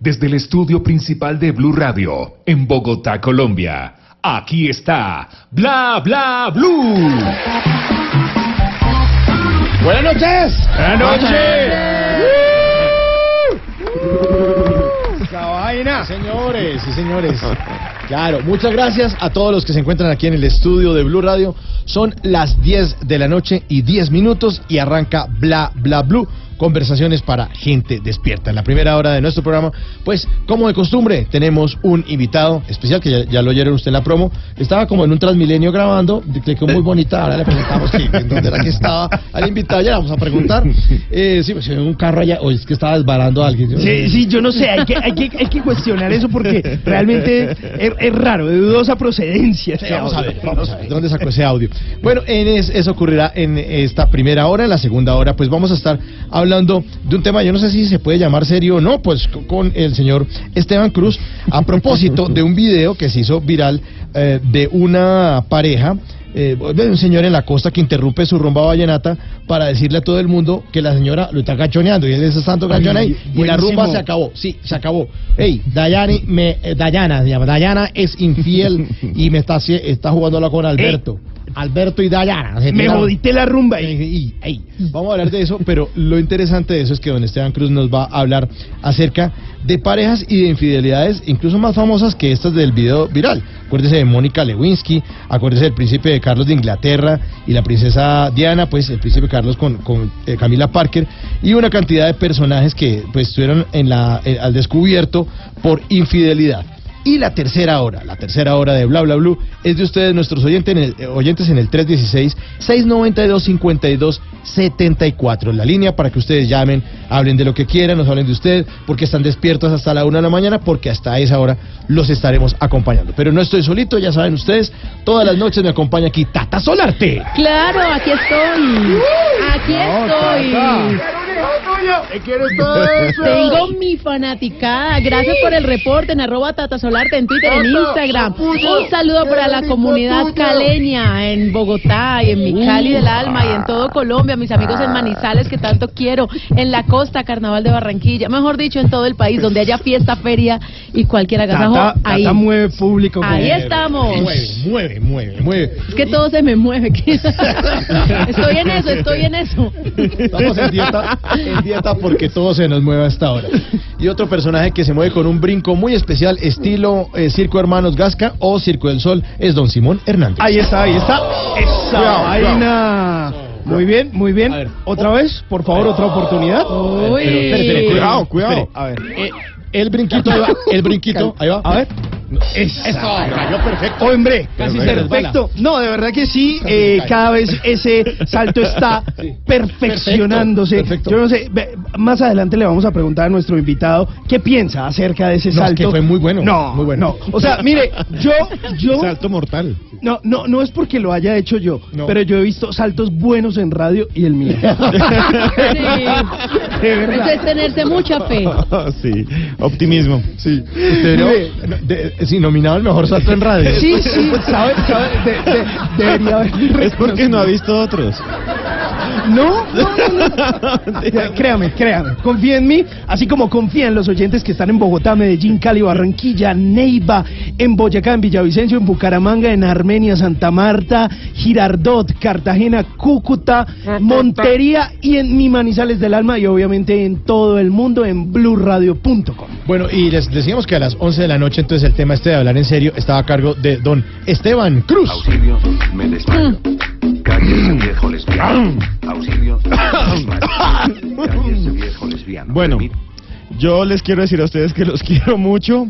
desde el estudio principal de Blue Radio, en Bogotá, Colombia. Aquí está Bla Bla Blue. Buenas noches. Buenas noches. Esa vaina. Señores y señores. Claro, muchas gracias a todos los que se encuentran aquí en el estudio de Blue Radio. Son las 10 de la noche y 10 minutos y arranca Bla Bla Blue. Conversaciones para gente despierta. En la primera hora de nuestro programa, pues, como de costumbre, tenemos un invitado especial que ya, ya lo oyeron usted en la promo. Estaba como en un Transmilenio grabando, que quedó muy bonita. Ahora le preguntamos que, en dónde era que estaba al invitado. Ya le vamos a preguntar. Eh, sí, pues en un carro allá, o es que estaba desbarando a alguien. Yo no sé. Sí, sí, yo no sé, hay que, hay que, hay que cuestionar eso porque realmente es, es raro, de dudosa procedencia. Sí, vamos a ver, vamos a ver, ¿dónde sacó ese audio? Bueno, en es- eso ocurrirá en esta primera hora, en la segunda hora, pues vamos a estar hablando de un tema, yo no sé si se puede llamar serio o no, pues co- con el señor Esteban Cruz, a propósito de un video que se hizo viral eh, de una pareja. eh, de un señor en la costa que interrumpe su rumba vallenata para decirle a todo el mundo que la señora lo está cachoneando y él está tanto cachón ahí y la rumba se acabó, sí, se acabó. Hey, Dayani, me, eh, Dayana, se llama, Dayana es infiel y me está, está jugándola con Alberto. Alberto y Dayana. Me jodiste la rumba. Ey, ey, ey. Vamos a hablar de eso, pero lo interesante de eso es que don Esteban Cruz nos va a hablar acerca de parejas y de infidelidades, incluso más famosas que estas del video viral. Acuérdese de Mónica Lewinsky, acuérdese del príncipe de Carlos de Inglaterra y la princesa Diana, pues el príncipe Carlos con, con, eh, Camila Parker y una cantidad de personajes que pues estuvieron en la, eh, al descubierto por infidelidad. Y la tercera hora, la tercera hora de Bla Bla Blue es de ustedes, nuestros oyentes en el, eh, oyentes en el 316-692-5274. La línea para que ustedes llamen, hablen de lo que quieran, nos hablen de ustedes, porque están despiertos hasta la una de la mañana, porque hasta esa hora los estaremos acompañando. Pero no estoy solito, ya saben ustedes, todas las noches me acompaña aquí Tata Solarte. Claro, aquí estoy. Aquí estoy. Tengo mi fanaticada. Gracias por el reporte en arroba Tata Solarte en Twitter, en Instagram. Un saludo para la comunidad caleña en Bogotá y en mi Cali del alma y en todo Colombia. Mis amigos en Manizales que tanto quiero. En la costa, Carnaval de Barranquilla. Mejor dicho, en todo el país donde haya fiesta, feria y cualquier agasajo. Tata, Ahí. Tata mueve público. Ahí estamos. Mueve, mueve, mueve, mueve. Es que todo se me mueve. estoy en eso, estoy en eso. Estamos en dieta, en dieta porque todo se nos mueve hasta ahora. Y otro personaje que se mueve con un brinco muy especial, estilo eh, Circo Hermanos Gasca o Circo del Sol, es don Simón Hernández. Ahí está, ahí está. Esa Cuidado, vaina. Muy bien, muy bien. A ver. Otra vez, por favor, otra oportunidad. Uy. Espere, espere, Cuidado, cuidado. Espere. A ver. Eh, el brinquito, ahí va, el brinquito, ahí va. A ver. Eso, cayó perfecto. Hombre, casi Perfecto. No, de verdad que sí. eh, cada vez ese salto está perfeccionándose. Perfecto, perfecto. Yo no sé, más adelante le vamos a preguntar a nuestro invitado qué piensa acerca de ese No, es salto. que fue muy bueno, No, muy bueno. no. O sea, mire, yo, yo, Salto mortal. no, no, no es porque lo haya hecho yo, No. pero yo he visto saltos buenos en radio y el mío. Sí. De verdad. Eso es tenerse mucha fe. sí, optimismo. Sí. De- sí, nominado al mejor salto en radio. Sí, sí, sabe, sabe, de- de- debería haber Es porque no ha visto otros. No, no, no, no. Ya, Créame, créame, confía en mí, así como confía en los oyentes que están en Bogotá, Medellín, Cali, Barranquilla, Neiva, en Boyacá, en Villavicencio, en Bucaramanga, en Armenia, Santa Marta, Girardot, Cartagena, Cúcuta, Montería y en mi Manizales del Alma y obviamente en todo el mundo en blueradio.com. Bueno, y les decíamos que a las 11 de la noche, entonces el tema este de hablar en serio estaba a cargo de don Esteban Cruz. Auxilio, me desmayo. Cállese viejo lesbiano. Auxilio, me desmayo. Cállese viejo lesbiano. Bueno, yo les quiero decir a ustedes que los quiero mucho,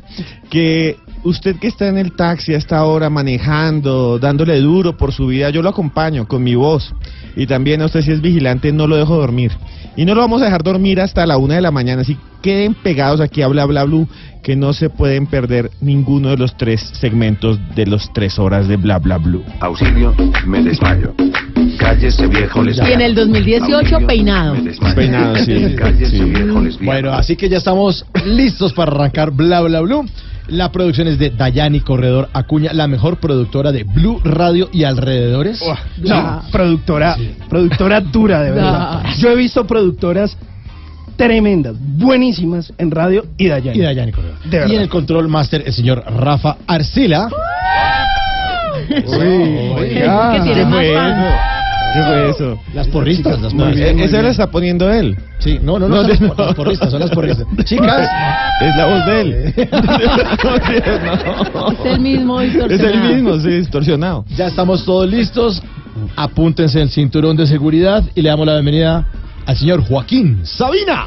que usted que está en el taxi a esta hora manejando, dándole duro por su vida, yo lo acompaño con mi voz. Y también a usted si es vigilante, no lo dejo dormir. Y no lo vamos a dejar dormir hasta la una de la mañana, así queden pegados aquí a Bla Bla Blue, que no se pueden perder ninguno de los tres segmentos de los tres horas de Bla Bla Blue. Auxilio, me desmayo. Cállese viejo lesbiano. Y en el 2018 Auxilio, peinado. Peinado, sí. Cállese Sí. viejo lesbiano. Bueno, así que ya estamos listos para arrancar Bla Bla Blue. La producción es de Dayani Corredor Acuña, la mejor productora de Blue Radio y alrededores. No, productora, productora dura de verdad. Yo he visto productoras tremendas, buenísimas en radio y Dayani. Y Dayani Corredor. De verdad. y en el control master el señor Rafa Arcila. Es que tiene ¿Qué más? ¿Qué fue eso? Las porristas, las Muy porristas. bien. Esa la está poniendo él. Sí, no, no, no, No, son las, no. las porristas, son las porristas. Chicas, Es la voz de él. Es el mismo Es distorsionado. el mismo, sí, distorsionado. ya estamos todos listos. Apúntense el cinturón de seguridad y le damos la bienvenida al señor Joaquín Sabina.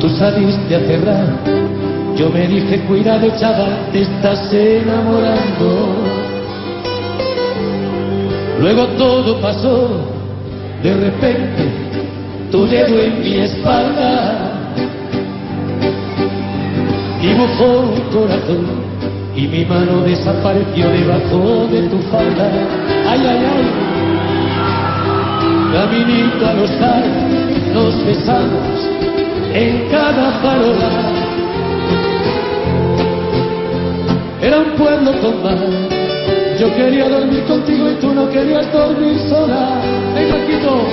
Tú saliste a cerrar, yo me dije, cuidado chaval, te estás enamorando. Luego todo pasó, de repente, tu dedo en mi espalda. Dibujó un corazón y mi mano desapareció debajo de tu falda. Ay, ay, ay. Caminito a los bares, nos besamos en cada farola. Era un pueblo con mar. Yo quería dormir contigo y tú no querías dormir sola. Venga, Quito.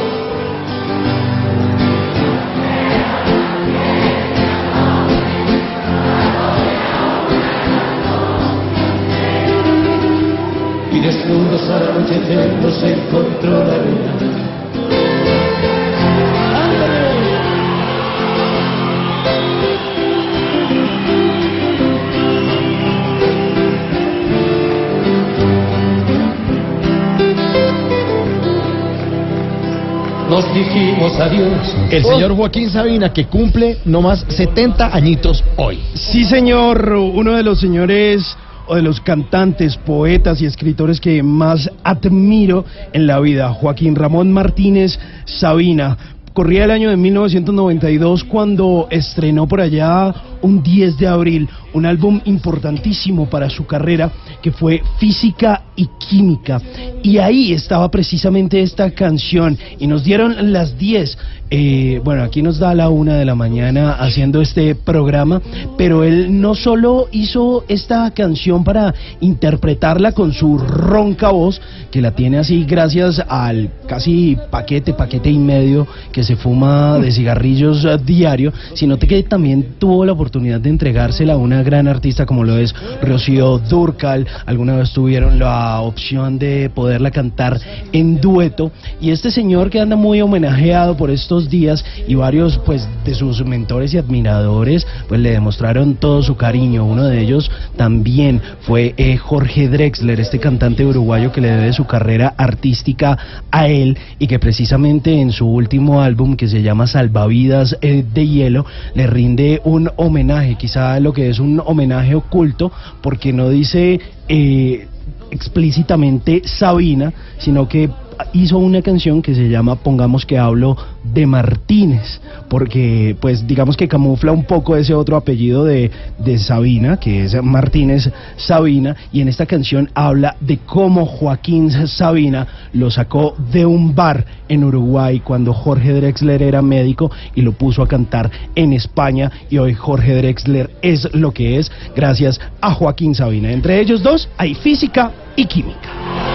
Y desnudos al anochecer nos encontró la luna. Nos dijimos adiós. El señor Joaquín Sabina que cumple nomás 70 añitos hoy. Sí, señor, uno de los señores o de los cantantes, poetas y escritores que más admiro en la vida, Joaquín Ramón Martínez Sabina. Corría el año de 1992 cuando estrenó por allá un 10 de abril un álbum importantísimo para su carrera que fue Física y Química. Y ahí estaba precisamente esta canción y nos dieron las 10. Eh, bueno, aquí nos da la una de la mañana haciendo este programa, pero él no solo hizo esta canción para interpretarla con su ronca voz, que la tiene así gracias al casi paquete, paquete y medio que se fuma de cigarrillos eh, diario, sino que también tuvo la oportunidad de entregársela a una gran artista como lo es Rocío Durcal. Alguna vez tuvieron la opción de poderla cantar en dueto. Y este señor que anda muy homenajeado por estos días y varios pues de sus mentores y admiradores pues le demostraron todo su cariño. Uno de ellos también fue eh, Jorge Drexler, este cantante uruguayo que le debe su carrera artística a él y que precisamente en su último álbum que se llama Salvavidas eh, de Hielo le rinde un homenaje, quizá lo que es un homenaje oculto porque no dice... Eh, explícitamente Sabina, sino que hizo una canción que se llama Pongamos que hablo de Martínez, porque pues digamos que camufla un poco ese otro apellido de, de Sabina, que es Martínez Sabina, y en esta canción habla de cómo Joaquín Sabina lo sacó de un bar en Uruguay cuando Jorge Drexler era médico y lo puso a cantar en España y hoy Jorge Drexler es lo que es gracias a Joaquín Sabina. Entre ellos dos hay física y química.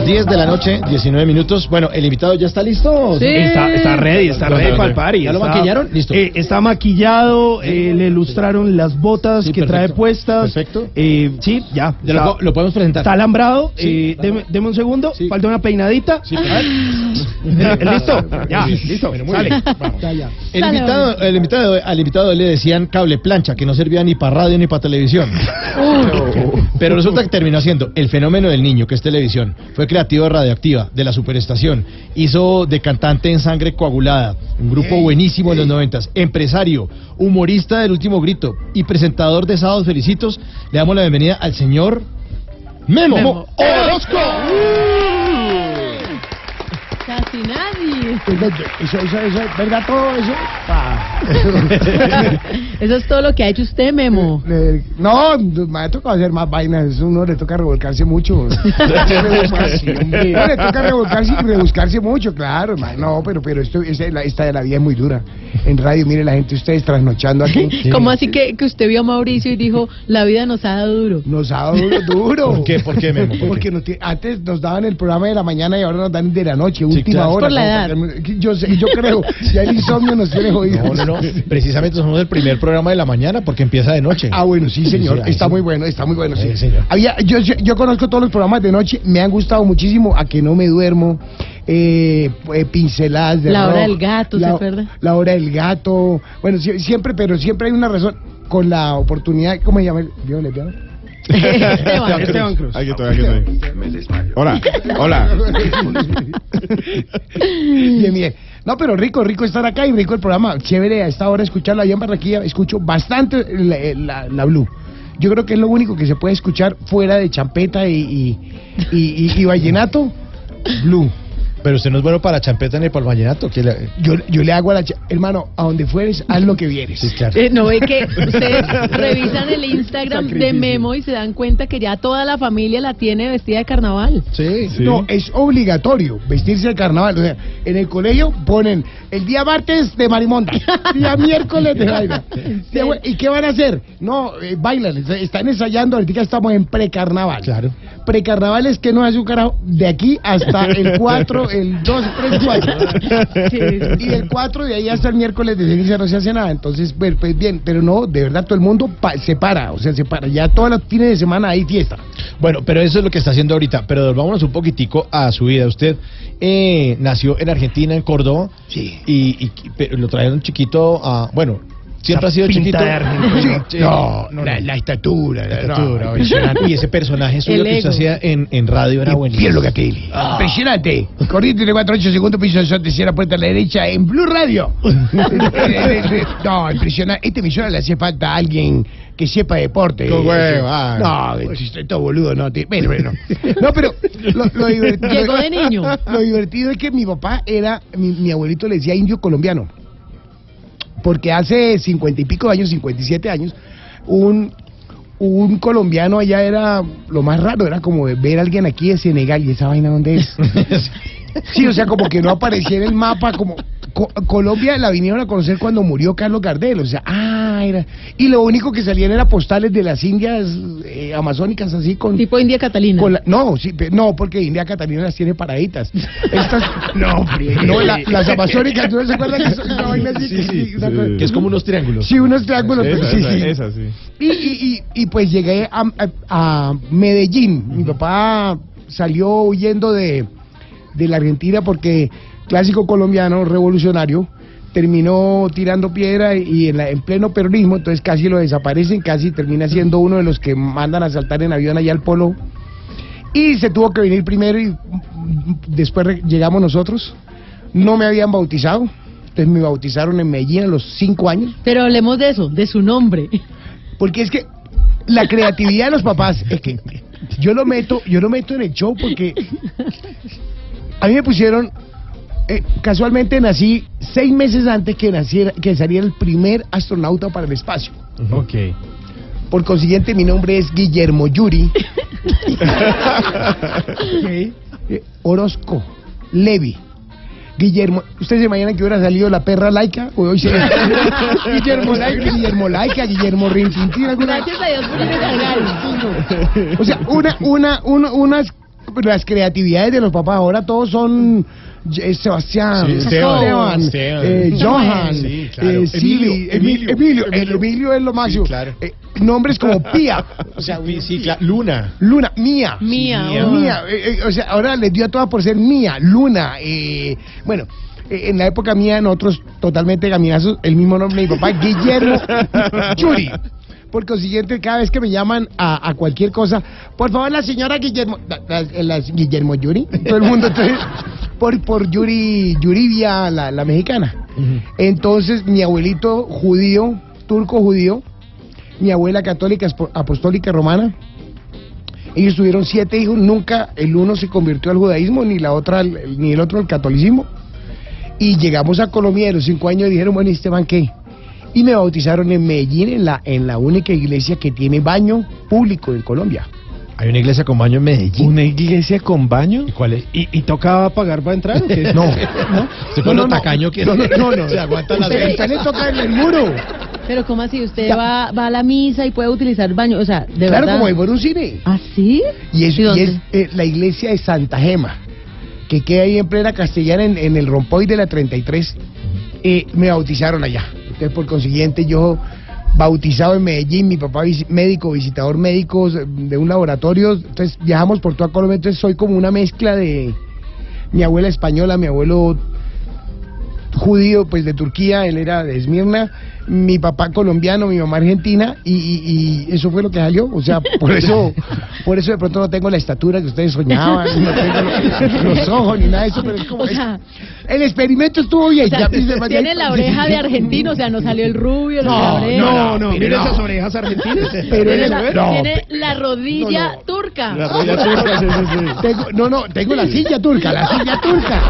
10 de la noche, 19 minutos. Bueno, ¿el invitado ya está listo? Sí. Está, está ready, está ¿Dónde, ready para el party. ¿Ya lo Está- maquillaron? Listo. eh, está maquillado, eh, le ilustraron las botas Sí, que trae puestas. Perfecto. Eh, sí, ya. Ya lo, está- po- lo podemos presentar. Está alambrado. Sí, eh, deme, deme un segundo. Sí. Falta una peinadita. ¿Listo? Ya, listo. bueno, muy Sale. bien. Vamos. Ya, ya. El Sale, invitado, el invitado, al invitado le decían cable plancha, que no servía ni para radio ni para televisión. Pero resulta que terminó siendo el fenómeno del niño, que es televisión. Fue creativo de Radioactiva, de la Superestación. Hizo de cantante en Sangre Coagulada, un grupo buenísimo en los noventas. Empresario, humorista del último grito y presentador de Sábados Felicitos. Le damos la bienvenida al señor Memo, Memo. Orozco. Nadie. Eso, eso, eso, ¿verdad todo eso? Eso es todo lo que ha hecho usted, Memo. Le- no, me ha tocado hacer más vainas, uno le toca revolcarse mucho. no, le toca revolcarse y rebuscarse mucho, claro, no, pero pero esto esta, la- esta de la vida es muy dura. En radio, mire la gente, ustedes trasnochando aquí. ¿Cómo así que, que usted vio a Mauricio y dijo, la vida nos ha dado duro? Nos ha dado duro, duro. ¿Por qué? ¿Por qué, Memo? ¿Por qué? Porque nos antes nos daban el programa de la mañana y ahora nos dan de la noche, última claro. hora. Por la edad. Yo, sé- yo creo, ya el insomnio nos tiene jodidos. No, no, no. Precisamente somos el primer programa de la mañana porque empieza de noche. Ah, bueno, sí, señor. Sí, sí, está sí. muy bueno, está muy bueno, sí. Sí, señor. Había, yo, yo, yo conozco todos los programas de noche, me han gustado muchísimo, a que no me duermo, eh, eh, pinceladas de La hora del gato, ¿se la, acuerda? La hora del gato, bueno, sie- siempre, pero siempre hay una razón, con la oportunidad, ¿cómo se llama? ¿Vio, le vio? Esteban. Esteban Cruz. Aquí estoy, aquí estoy. Me desmayo. Hola, hola. Bien, bien. No, pero rico, rico estar acá y rico el programa. Chévere a esta hora escucharlo allá en Barranquilla. Escucho bastante la, la- la Blue. Yo creo que es lo único que se puede escuchar fuera de champeta y, y, y- y- y vallenato. Blue. Pero usted no es bueno para champeta ni para el vallenato. ¿qué le- Yo, yo le hago a la... cha- Hermano, a donde fueres, haz lo que vieres. Sí, claro. Eh, no ve que ustedes revisan el Instagram de Memo y se dan cuenta que ya toda la familia la tiene vestida de carnaval. Sí. No, es obligatorio vestirse de carnaval. O sea, en el colegio ponen el día martes de marimonda, día miércoles de vaina. Jue- ¿Y qué van a hacer? No, eh, bailan, est- están ensayando, ahorita estamos en precarnaval. Claro. Precarnaval es que no hace un carajo de aquí hasta el 4, el 2, 3, 4. Sí, Y del 4 de ahí hasta el miércoles de ceniza no se hace nada. Entonces, pues, pues bien, pero no, de verdad todo el mundo pa- se para, o sea, se para. Ya todos los fines de semana hay fiesta. Bueno, pero eso es lo que está haciendo ahorita. Pero volvámonos un poquitico a su vida. Usted eh, nació en Argentina, en Córdoba. Sí. Y, y- pero lo trajeron chiquito a... Bueno, siempre ha sido chiquito. de argentino. Sí. No, no, la, no. la estatura, La no, estatura, no, impresionante. Y ese personaje suyo que ego. hacía en, en radio era buenísimo. Mira lo que aquel. Ah. Impresionante. Corriente de 4 8 segundos, piso de tercera puerta a la derecha en Blue Radio. no, impresionante. Esta emisora le hace falta a alguien que sepa deporte. Huevo, ah. No, estoy todo boludo, no. te- bueno, bueno. No, pero lo, lo divertido. Llegó de niño. Lo divertido es que mi papá era, mi, mi abuelito le decía indio colombiano. Porque hace cincuenta y pico de años, 57 años, un, un colombiano allá era lo más raro, era como ver a alguien aquí de Senegal y esa vaina dónde es. Sí, o sea, como que no aparecía en el mapa, como Co- Colombia la vinieron a conocer cuando murió Carlos Gardel, o sea, ah, era... Y lo único que salían era postales de las indias eh, amazónicas así con... Tipo India Catalina. con la- no, sí, no, porque India Catalina las tiene paraditas. Estas, no, no la- las amazónicas, ¿tú no se acuerdan que son una vaina así? sí, cosa- Que es como unos triángulos. Sí, unos triángulos, pero Esa, sí, esa, sí. esa, sí. Y, y, y, y pues llegué a, a- a Medellín. Mi papá salió huyendo de, de la Argentina porque clásico colombiano revolucionario terminó tirando piedra y en, la- en pleno peronismo, entonces casi lo desaparecen, casi termina siendo uno de los que mandan a saltar en avión allá al polo. Y se tuvo que venir primero y después llegamos nosotros. No me habían bautizado, entonces me bautizaron en Medellín a los cinco años. Pero hablemos de eso, de su nombre. Porque es que la creatividad de los papás es que yo lo meto, yo lo meto en el show porque a mí me pusieron eh, casualmente nací seis meses antes que naciera, que saliera el primer astronauta para el espacio. Ok. Por consiguiente, mi nombre es Guillermo Yuri Eh, Orozco Levi. Guillermo, ¿ustedes se imaginan que hubiera salido la perra laica? O hoy se... Guillermo Laica, Guillermo Laica, Guillermo Rintintín, alguna... Gracias a Dios por regalo. O sea, una, una, una, unas las creatividades de los papás ahora todos son Sebastián, Sí, Esteban, Esteban, Esteban. eh, Johan, Sí, claro. eh, Silvi, Emilio, Emilio, Emilio. el Emilio es lo máximo. Sí, claro. Eh, nombres como Pía, o sea, Sí, sí, claro. Luna. Luna, Mía. Mía, Mía. oh. Mía, eh, eh, o sea, ahora les dio a todas por ser Mía, Luna, eh, bueno, eh, en la época mía nosotros totalmente gaminazos, el mismo nombre de mi papá, Guillermo Yuri. Por consiguiente, cada vez que me llaman a, a cualquier cosa, por favor, la señora Guillermo, la, la- la- Guillermo Yuri, todo el mundo, entonces, por, por Yuri, Yurivia, la, la mexicana. Entonces, mi abuelito judío, turco judío, mi abuela católica apostólica romana, ellos tuvieron siete hijos, nunca el uno se convirtió al judaísmo, ni la otra, ni el otro al catolicismo. Y llegamos a Colombia de los cinco años y dijeron, bueno, ¿y Esteban qué? Y me bautizaron en Medellín, en la, en la única iglesia que tiene baño público en Colombia. Hay una iglesia con baño en Medellín. ¿Una iglesia con baño? ¿Y cuál es? ¿Y, y tocaba pagar para entrar o qué? No. ¿Usted con lo tacaño que no, no, no, no. se aguanta las Usted- usted le toca en el muro. Pero ¿cómo así? ¿Usted Ya. va, va a la misa y puede utilizar el baño? O sea, de claro, verdad. como si fuera un cine. ¿Ah, sí? Y es, ¿Y y es, eh, la iglesia de Santa Gema, que queda ahí en plena castellana en, en el rompoy de la 33. Eh, me bautizaron allá. Entonces, por consiguiente, yo bautizado en Medellín, mi papá médico, visitador médico de un laboratorio. Entonces, viajamos por toda Colombia. Entonces, soy como una mezcla de mi abuela española, mi abuelo judío, pues de Turquía, él era de Esmirna, mi papá colombiano, mi mamá argentina, y, y- y eso fue lo que salió. O sea, por eso, por eso de pronto no tengo la estatura que ustedes soñaban, no tengo los, los ojos ni nada de eso, pero es como O es- sea, el experimento estuvo bien. o sea, ya, tiene la oreja de argentino, o sea, no salió el rubio, No, la oreja. no, no, Mire no. esas orejas argentinas. Pero tiene, la, no, tiene la rodilla No, no. turca. La rodilla turca, sí, sí, sí. Tengo, no, no, tengo la silla turca, la silla turca.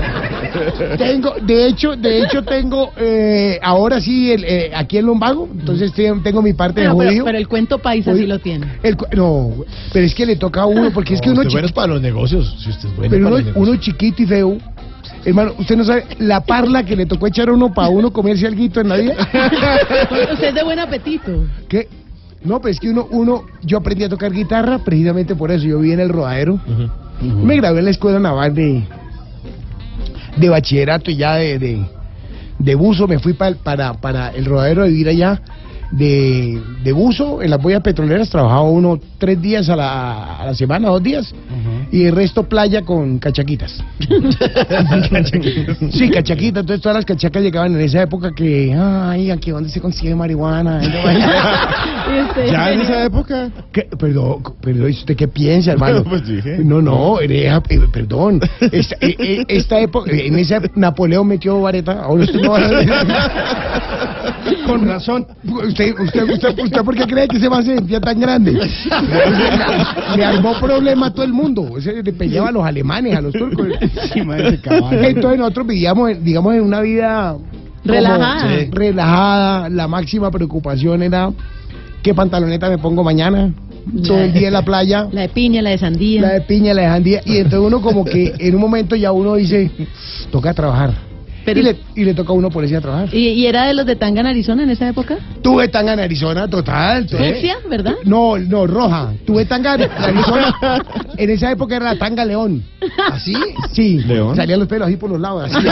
Tengo, de hecho, de hecho tengo eh, ahora sí el, eh, aquí el lumbago, entonces te- tengo mi parte Ah, de judío. pero el cuento paisa Judío. sí lo tiene. El no, pero es que le toca a uno, porque es que No, uno, usted bueno es para los negocios. Si usted es bueno pero para uno, los uno negocios. chiquito y feo. Hermano, usted no sabe la parla que le tocó echar a uno para uno comerse algo en la vida. Usted es de buen apetito. ¿Qué? No, pues es que uno, uno, yo aprendí a tocar guitarra precisamente por eso. Yo viví en el rodadero. Me gradué en la escuela naval de, de bachillerato y ya de, de, de buzo. Me fui pa- para, para el rodadero a vivir allá de, de buzo. En las boyas petroleras trabajaba uno tres días a la, a la semana, dos días. Y el resto playa con cachaquitas. sí, cachaquitas. Entonces todas las cachacas llegaban en esa época que, ay, aquí dónde se consigue marihuana. ¿Ya en esa época? ¿Qué? Perdón, perdón, ¿usted qué piensa, hermano? Pues dije. No, no, era- eh, perdón. Esta, eh, eh, esta época, en esa Napoleón metió vareta. Ahora usted no va a... Con razón. ¿Usted, usted, usted, usted por qué cree que se va a sentir tan grande? Le armó problema a todo el mundo. Ese le peleaba a los alemanes, a los turcos. Ese. Entonces nosotros vivíamos, digamos, en una vida... como- Relajada. Sí. relajada. La máxima preocupación era qué pantaloneta me pongo mañana. Todo el día en la playa. La de piña, la de sandía. La de piña, la de jandía. Y entonces uno como que en un momento ya uno dice, toca trabajar. Pero- y, le, y le toca a uno ponerse a trabajar. ¿Y, y era de los de Tanga en Arizona en esa época? Tuve tanga en Arizona, total. Fucsia, ¿verdad? No, no, roja. Tuve tanga en Arizona. En esa época era la tanga león. ¿Así? Sí. ¿León? Salían los pelos así por los lados. Así. Yo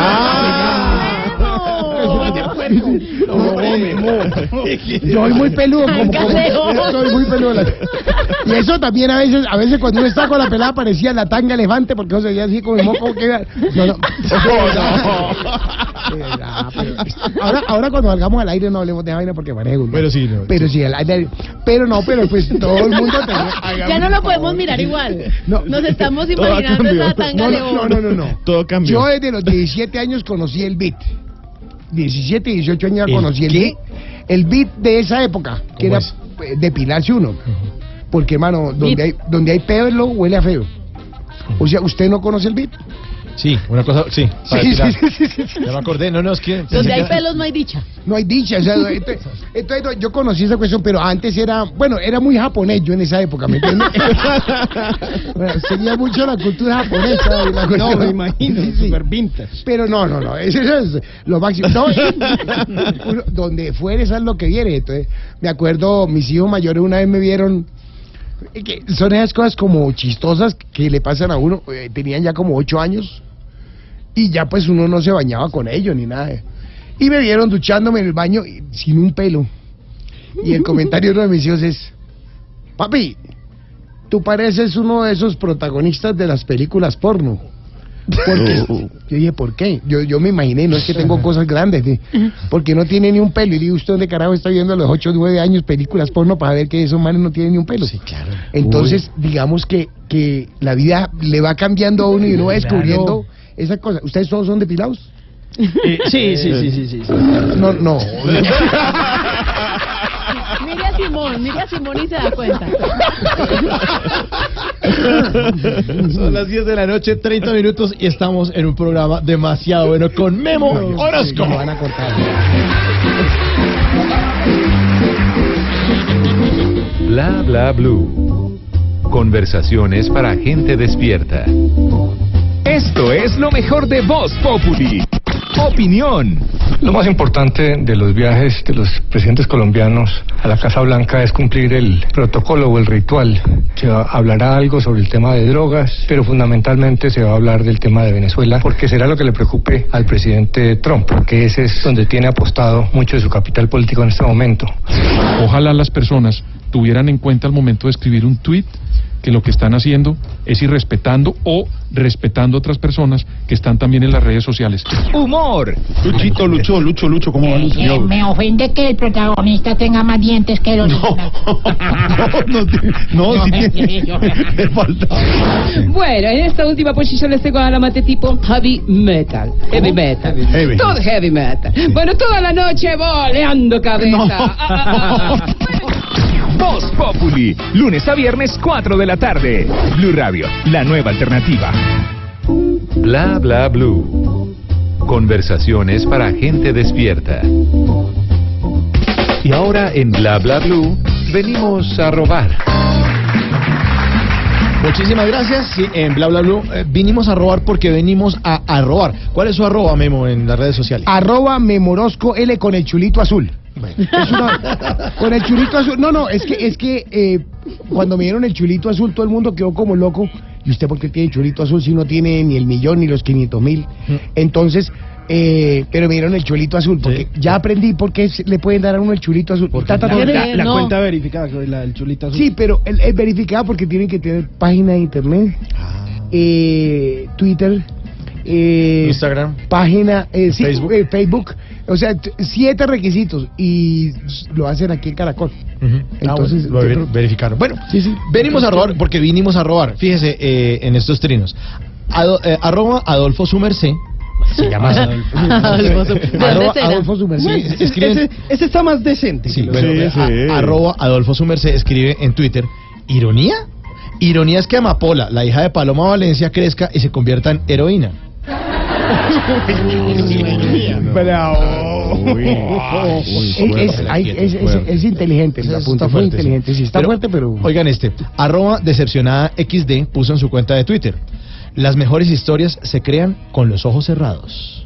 soy muy peludo, como, soy muy peludo. la- Y eso también a veces, a veces cuando uno está con la pelada parecía la tanga elefante porque no se veía así como el moco que. No, no. Ahora, ahora cuando salgamos al aire no hablemos de vaina porque manejo. ¿no? Pero sí, no, Pero sí, al aire. Pero no, pero pues todo el mundo tenía- Ya no lo podemos mirar igual. No. Nos estamos imaginando esa Tanga No, no, no, no, no. Todo cambió. Yo desde los 17 años conocí el beat. 17, 18 años ya ¿El conocí el qué? beat. El beat de esa época, que ¿Cómo era es? depilarse uno. Porque, hermano, donde hay, donde hay pelo huele a feo. O sea, ¿usted no conoce el beat? Sí, una cosa, sí. para Sí, sí, tirar. sí, sí, sí, sí. Ya me acordé, no, no, es que... Donde hay pelos no hay dicha. No hay dicha, o sea, entonces, entonces, yo conocí esa cuestión, pero antes era, bueno, era muy japonés yo en esa época, ¿me entiendes? bueno, seguía mucho la cultura japonesa. la No, cuestión- me imagino, super vintage. Pero no, no, no, eso es lo máximo. No, donde fueres, haz lo que viene. Entonces, me acuerdo, mis hijos mayores una vez me vieron, son esas cosas como chistosas que le pasan a uno, eh, tenían ya como ocho años, y ya pues uno no se bañaba con ellos ni nada. Y me vieron duchándome en el baño sin un pelo. Y el comentario de uno de mis hijos es, papi, tú pareces uno de esos protagonistas de las películas porno. Porque, yo dije, ¿por qué? Yo, yo me imaginé, no es que tengo cosas grandes, de- porque no tiene ni un pelo. Y digo, ¿usted dónde carajo está viendo a los 8 o 9 años películas porno para ver que esos manes no tienen ni un pelo? Sí, claro. Entonces, digamos que, que la vida le va cambiando a uno y uno va descubriendo Claro. esas cosas. ¿Ustedes todos son depilados? Eh, sí, sí, sí, sí, sí, sí. No, no. Simón, mire a Simón y se da cuenta. Son las 10 de la noche, 30 minutos y estamos en un programa demasiado bueno con Memo Orozco. Lo van a cortar. Bla bla blue. Conversaciones para gente despierta. Esto es lo mejor de Voz Populi. Opinión. Lo más importante de los viajes de los presidentes colombianos a la Casa Blanca es cumplir el protocolo o el ritual. Se hablará algo sobre el tema de drogas, pero fundamentalmente se va a hablar del tema de Venezuela, porque será lo que le preocupe al presidente Trump, que ese es donde tiene apostado mucho de su capital político en este momento. Ojalá las personas tuvieran en cuenta al momento de escribir un tuit que lo que están haciendo es irrespetando o respetando a otras personas que están también en las redes sociales. Humor. Luchito, Lucho, Lucho, Lucho, ¿cómo va Eh, Lucho? me ofende que el protagonista tenga más dientes que los No, no, no, sí tiene. Bueno, en esta última posición les tengo a la mate tipo heavy metal. Heavy metal. Heavy. Todo heavy metal. Bueno, toda la noche boleando cabeza. Voz Populi. Lunes a viernes, 4 de la tarde. Blue Radio, la nueva alternativa. Bla bla blue. Conversaciones para gente despierta. Y ahora en Bla bla blue venimos a robar. Muchísimas gracias. Sí, en Bla Bla Blue eh, vinimos a robar porque venimos a, a robar. ¿Cuál es su arroba, Memo, en las redes sociales? Arroba Memorosco L con el chulito azul. Es una- con el chulito azul. No, no, es que, es que eh, cuando me dieron el chulito azul, todo el mundo quedó como loco. ¿Y usted por qué tiene chulito azul si no tiene ni el millón ni los 500 mil? Entonces, eh, pero me dieron el chulito azul, porque ya aprendí por qué le pueden dar a uno el chulito azul. Ta, ta, ta, ¿Quiere? ta. La, la No. cuenta verificada, la chulito azul. Sí, pero el- es verificada porque tienen que tener página de internet, eh, Twitter, eh, Instagram. página, eh, sí, Facebook. eh, Facebook. O sea, siete requisitos y lo hacen aquí en Caracol. Entonces, Entonces, lo ver- verificaron. Bueno, Sí, sí. venimos a robar porque vinimos a robar. Fíjese eh, en estos trinos. Ado- eh, arroba Adolfo Sumercé. Se llama. Adolfo Su- ¿De Arroba dónde será? Adolfo Sumercé. Sí, Ese, escriben- ese- ese está más decente. Sí, bueno, a- arroba Adolfo Sumerse escribe en Twitter, ¿ironía? Ironía es que Amapola, la hija de Paloma Valencia, crezca y se convierta en heroína. Bravo. Es, inteligente, está muy inteligente. Sí, está fuerte, pero... Oigan este, arroba decepcionada XD puso en su cuenta de Twitter, las mejores historias se crean con los ojos cerrados.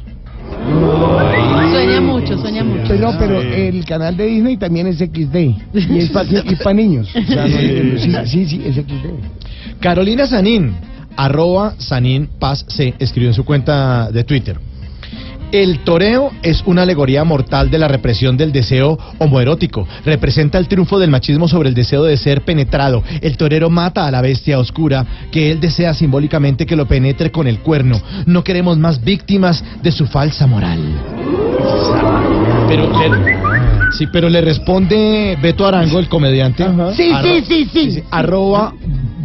Sueña mucho, sueña mucho. Pero, no, pero el canal de Disney también es XD. Y es para niños. O sea, no, sí, sí, sí, es XD. Carolina Sanín, arroba Sanín Paz C, escribió en su cuenta de Twitter. El toreo es una alegoría mortal de la represión del deseo homoerótico. Representa el triunfo del machismo sobre el deseo de ser penetrado. El torero mata a la bestia oscura que él desea simbólicamente que lo penetre con el cuerno. No queremos más víctimas de su falsa moral. Pero le, sí, pero le responde Beto Arango, el comediante. Sí, Arro- sí, sí, sí. dice, arroba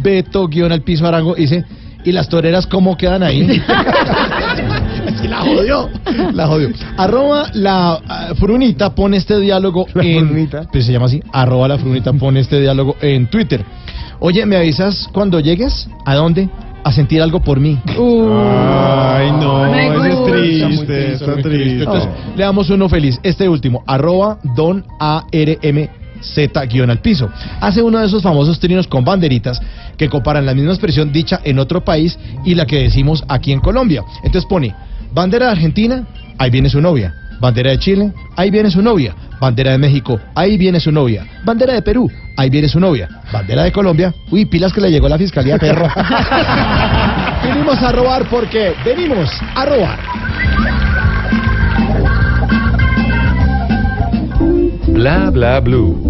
Beto guion al piso Arango. Dice, ¿y las toreras cómo quedan ahí? La jodió. La jodió. Arroba la ah, frunita pone este diálogo en. Pues se llama así. Arroba la frunita pone este diálogo en Twitter. Oye, ¿me avisas cuando llegues? ¿A dónde? A sentir algo por mí. Ay, no, es gusta. triste, está triste. Entonces, le damos uno feliz. Este último, arroba don ARM Z guion al piso. Hace uno de esos famosos trinos con banderitas que comparan la misma expresión dicha en otro país y la que decimos aquí en Colombia. Entonces pone, bandera de Argentina, ahí viene su novia. Bandera de Chile, ahí viene su novia. Bandera de México, ahí viene su novia. Bandera de Perú, ahí viene su novia. Bandera de Colombia, uy, pilas que le llegó la fiscalía, perro. venimos a robar porque venimos a robar. Bla bla blue.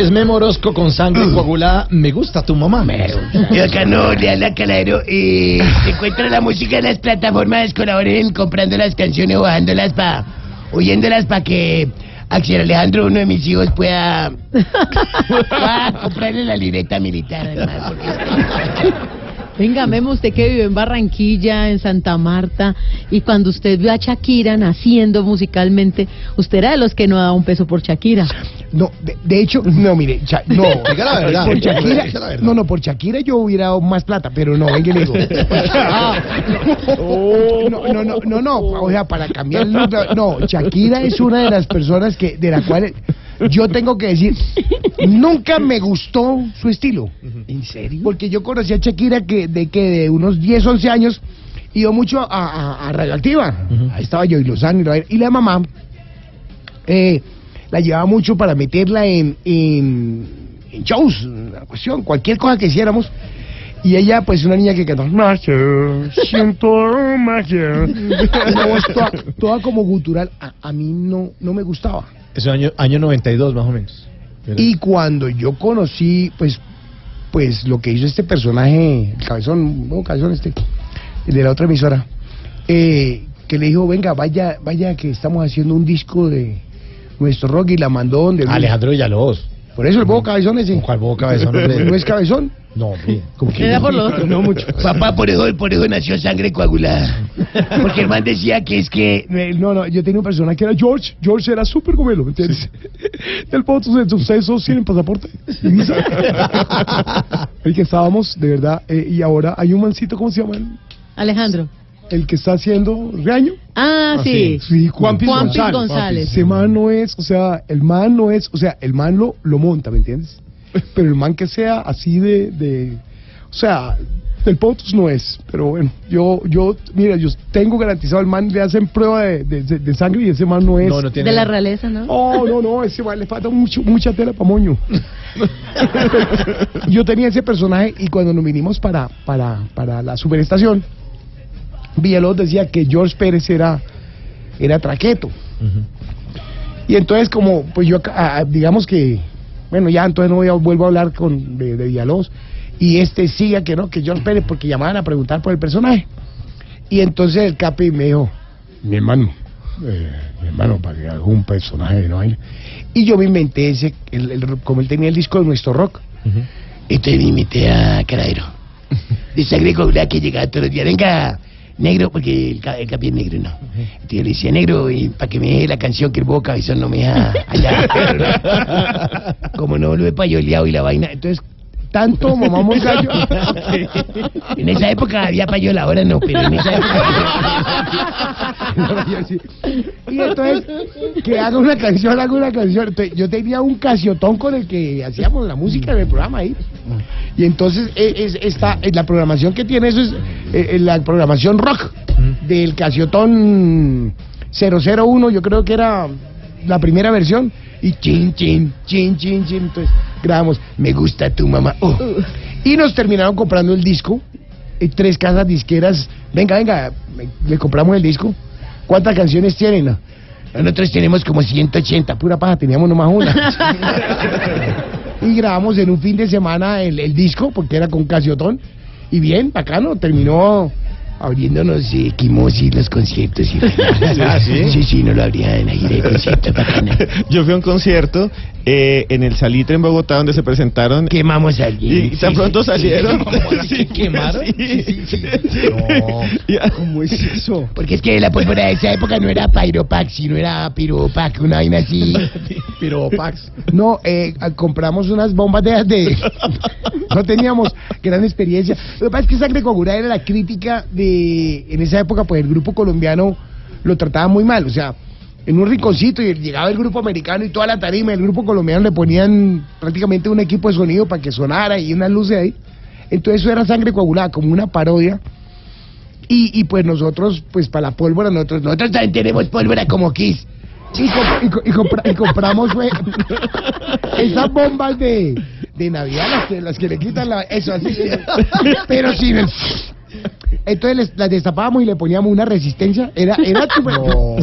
Es Memorosco con sangre coagulada. Me gusta tu mamá. Y acá no, le habla Calero. Y se encuentra la música en las plataformas. Colaboren comprando las canciones o bajándolas para. oyéndolas para que Axel Alejandro, uno de mis hijos, pueda. pueda comprarle la libreta militar, además. Porque Venga, Memo, usted que vive en Barranquilla, en Santa Marta, y cuando usted vio a Shakira naciendo musicalmente, usted era de los que no daba un peso por Shakira. No, de, de hecho, no, mire, Cha- no, Diga la verdad. por Shakira, Diga la verdad. no, no, por Shakira yo hubiera dado más plata, pero no, venga le digo. No, no, no, no, no, o sea, para cambiar el look, no, Shakira es una de las personas que, de la cual yo tengo que decir, nunca me gustó su estilo. ¿En serio? Porque yo conocí a Shakira que, de que de unos 10, 11 años, iba mucho a, a, a Radioactiva, ahí estaba yo y Lozano y la, y la mamá, eh, la llevaba mucho para meterla en, en, en shows, la cuestión, cualquier cosa que hiciéramos. Y ella, pues, una niña que cantaba Magia, siento magia. Una voz toda, toda como gutural. A, a mí no, no me gustaba. Es año, año 92 más o menos. Y cuando yo conocí, pues, pues lo que hizo este personaje, el cabezón, no, cabezón este, el de la otra emisora, eh, que le dijo, venga, vaya, vaya que estamos haciendo un disco de nuestro rock y la mandó donde... Alejandro Villalobos. Por eso el bobo cabezón ese. ¿Cuál bobo cabezón, hombre? ¿No es cabezón? No, hombre. ¿cómo que Era no? por lo otro. No mucho. Papá, por eso, por eso nació sangre coagulada. Porque el man decía que es que... No, no, yo tenía un personaje que era George. George era súper gomelo, ¿me entiendes? El foto de sucesos tienen pasaporte. El que estábamos, de verdad, eh, y ahora hay un mancito, ¿cómo se llama? él? Alejandro. El que está haciendo reaño. Ah, sí. Sí, Juan Piz Juan González. González. Ese man no es, o sea, el man no es, o sea, el man lo, lo monta, ¿me entiendes? Pero el man que sea así de, de o sea, del POTUS no es, pero bueno, yo, yo, mira, yo tengo garantizado, el man le hacen prueba de, de, de- de sangre y ese man no es. No, no tiene. De la realeza, ¿no? Oh, no, no, ese man le falta mucho, mucha tela para moño. Yo tenía ese personaje y cuando nos vinimos para, para, para la superestación, Villalobos decía que George Pérez era era traqueto. Y entonces como, pues yo, ah, digamos que, bueno, ya entonces no voy a, vuelvo a hablar con de, de Villalobos. Y este siga que no, que yo espere porque llamaban a preguntar por el personaje. Y entonces el Capi me dijo, mi hermano, eh, mi hermano, para que un personaje de no vaina. Y yo me inventé ese, el, el- como él tenía el disco de nuestro rock. Entonces me invité a sangre con la que llegaba todos los días. Venga, negro, porque el, el Capi es negro, ¿no? Entonces yo le decía, negro, y para que me deje la canción que el boca cabezón no me deja allá. Como no lo he payoleado y la vaina. Entonces, tanto mamamos gallo. En esa época había payola, ahora no, pero en esa época. Y entonces, que haga una canción, haga una canción. Entonces, yo tenía un casiotón con el que hacíamos la música del programa ahí. Y entonces, e- es, esta, la programación que tiene eso es eh, eh, la programación rock del casiotón 001, yo creo que era la primera versión. Y chin, chin, chin, chin, chin. Entonces, grabamos, me gusta tu mamá. Oh. Y nos terminaron comprando el disco. eh, tres casas disqueras. Venga, venga, le compramos el disco. ¿Cuántas canciones tienen? no? Nosotros tenemos como 180, pura paja, teníamos nomás una. y grabamos en un fin de semana el, el disco, porque era con Casiotón. Y bien, bacano, terminó abriéndonos eh, Quimosis los conciertos. Y ¿Ah, sí? sí, sí, no lo abrían ahí de conciertos. Yo fui a un concierto eh, en el Salitre en Bogotá donde se presentaron. Quemamos a alguien. Y tan Sí, pronto sí, salieron. sí. Sí. ¿Quemaron? Sí. ¿Cómo es eso? Porque es que la pólvora de esa época no era Pyropax, sino era Piropac, una vaina así. Piropax. No, eh, compramos unas bombas de, de... No teníamos gran experiencia. Lo que pasa es que Sangre Cogura era la crítica de... En esa época, pues el grupo colombiano lo trataba muy mal. O sea, en un rinconcito y llegaba el grupo americano y toda la tarima, el grupo colombiano le ponían prácticamente un equipo de sonido para que sonara y unas luces ahí. Entonces eso era sangre coagulada, como una parodia. Y, y pues nosotros, pues para la pólvora, nosotros, nosotros también tenemos pólvora como Kiss. Y, comp- y co- y compra- y compramos esas bombas de, de Navidad, las que, las que le quitan la... Eso así. Pero sin el... Entonces les- las destapábamos y le poníamos una resistencia. Era, era super-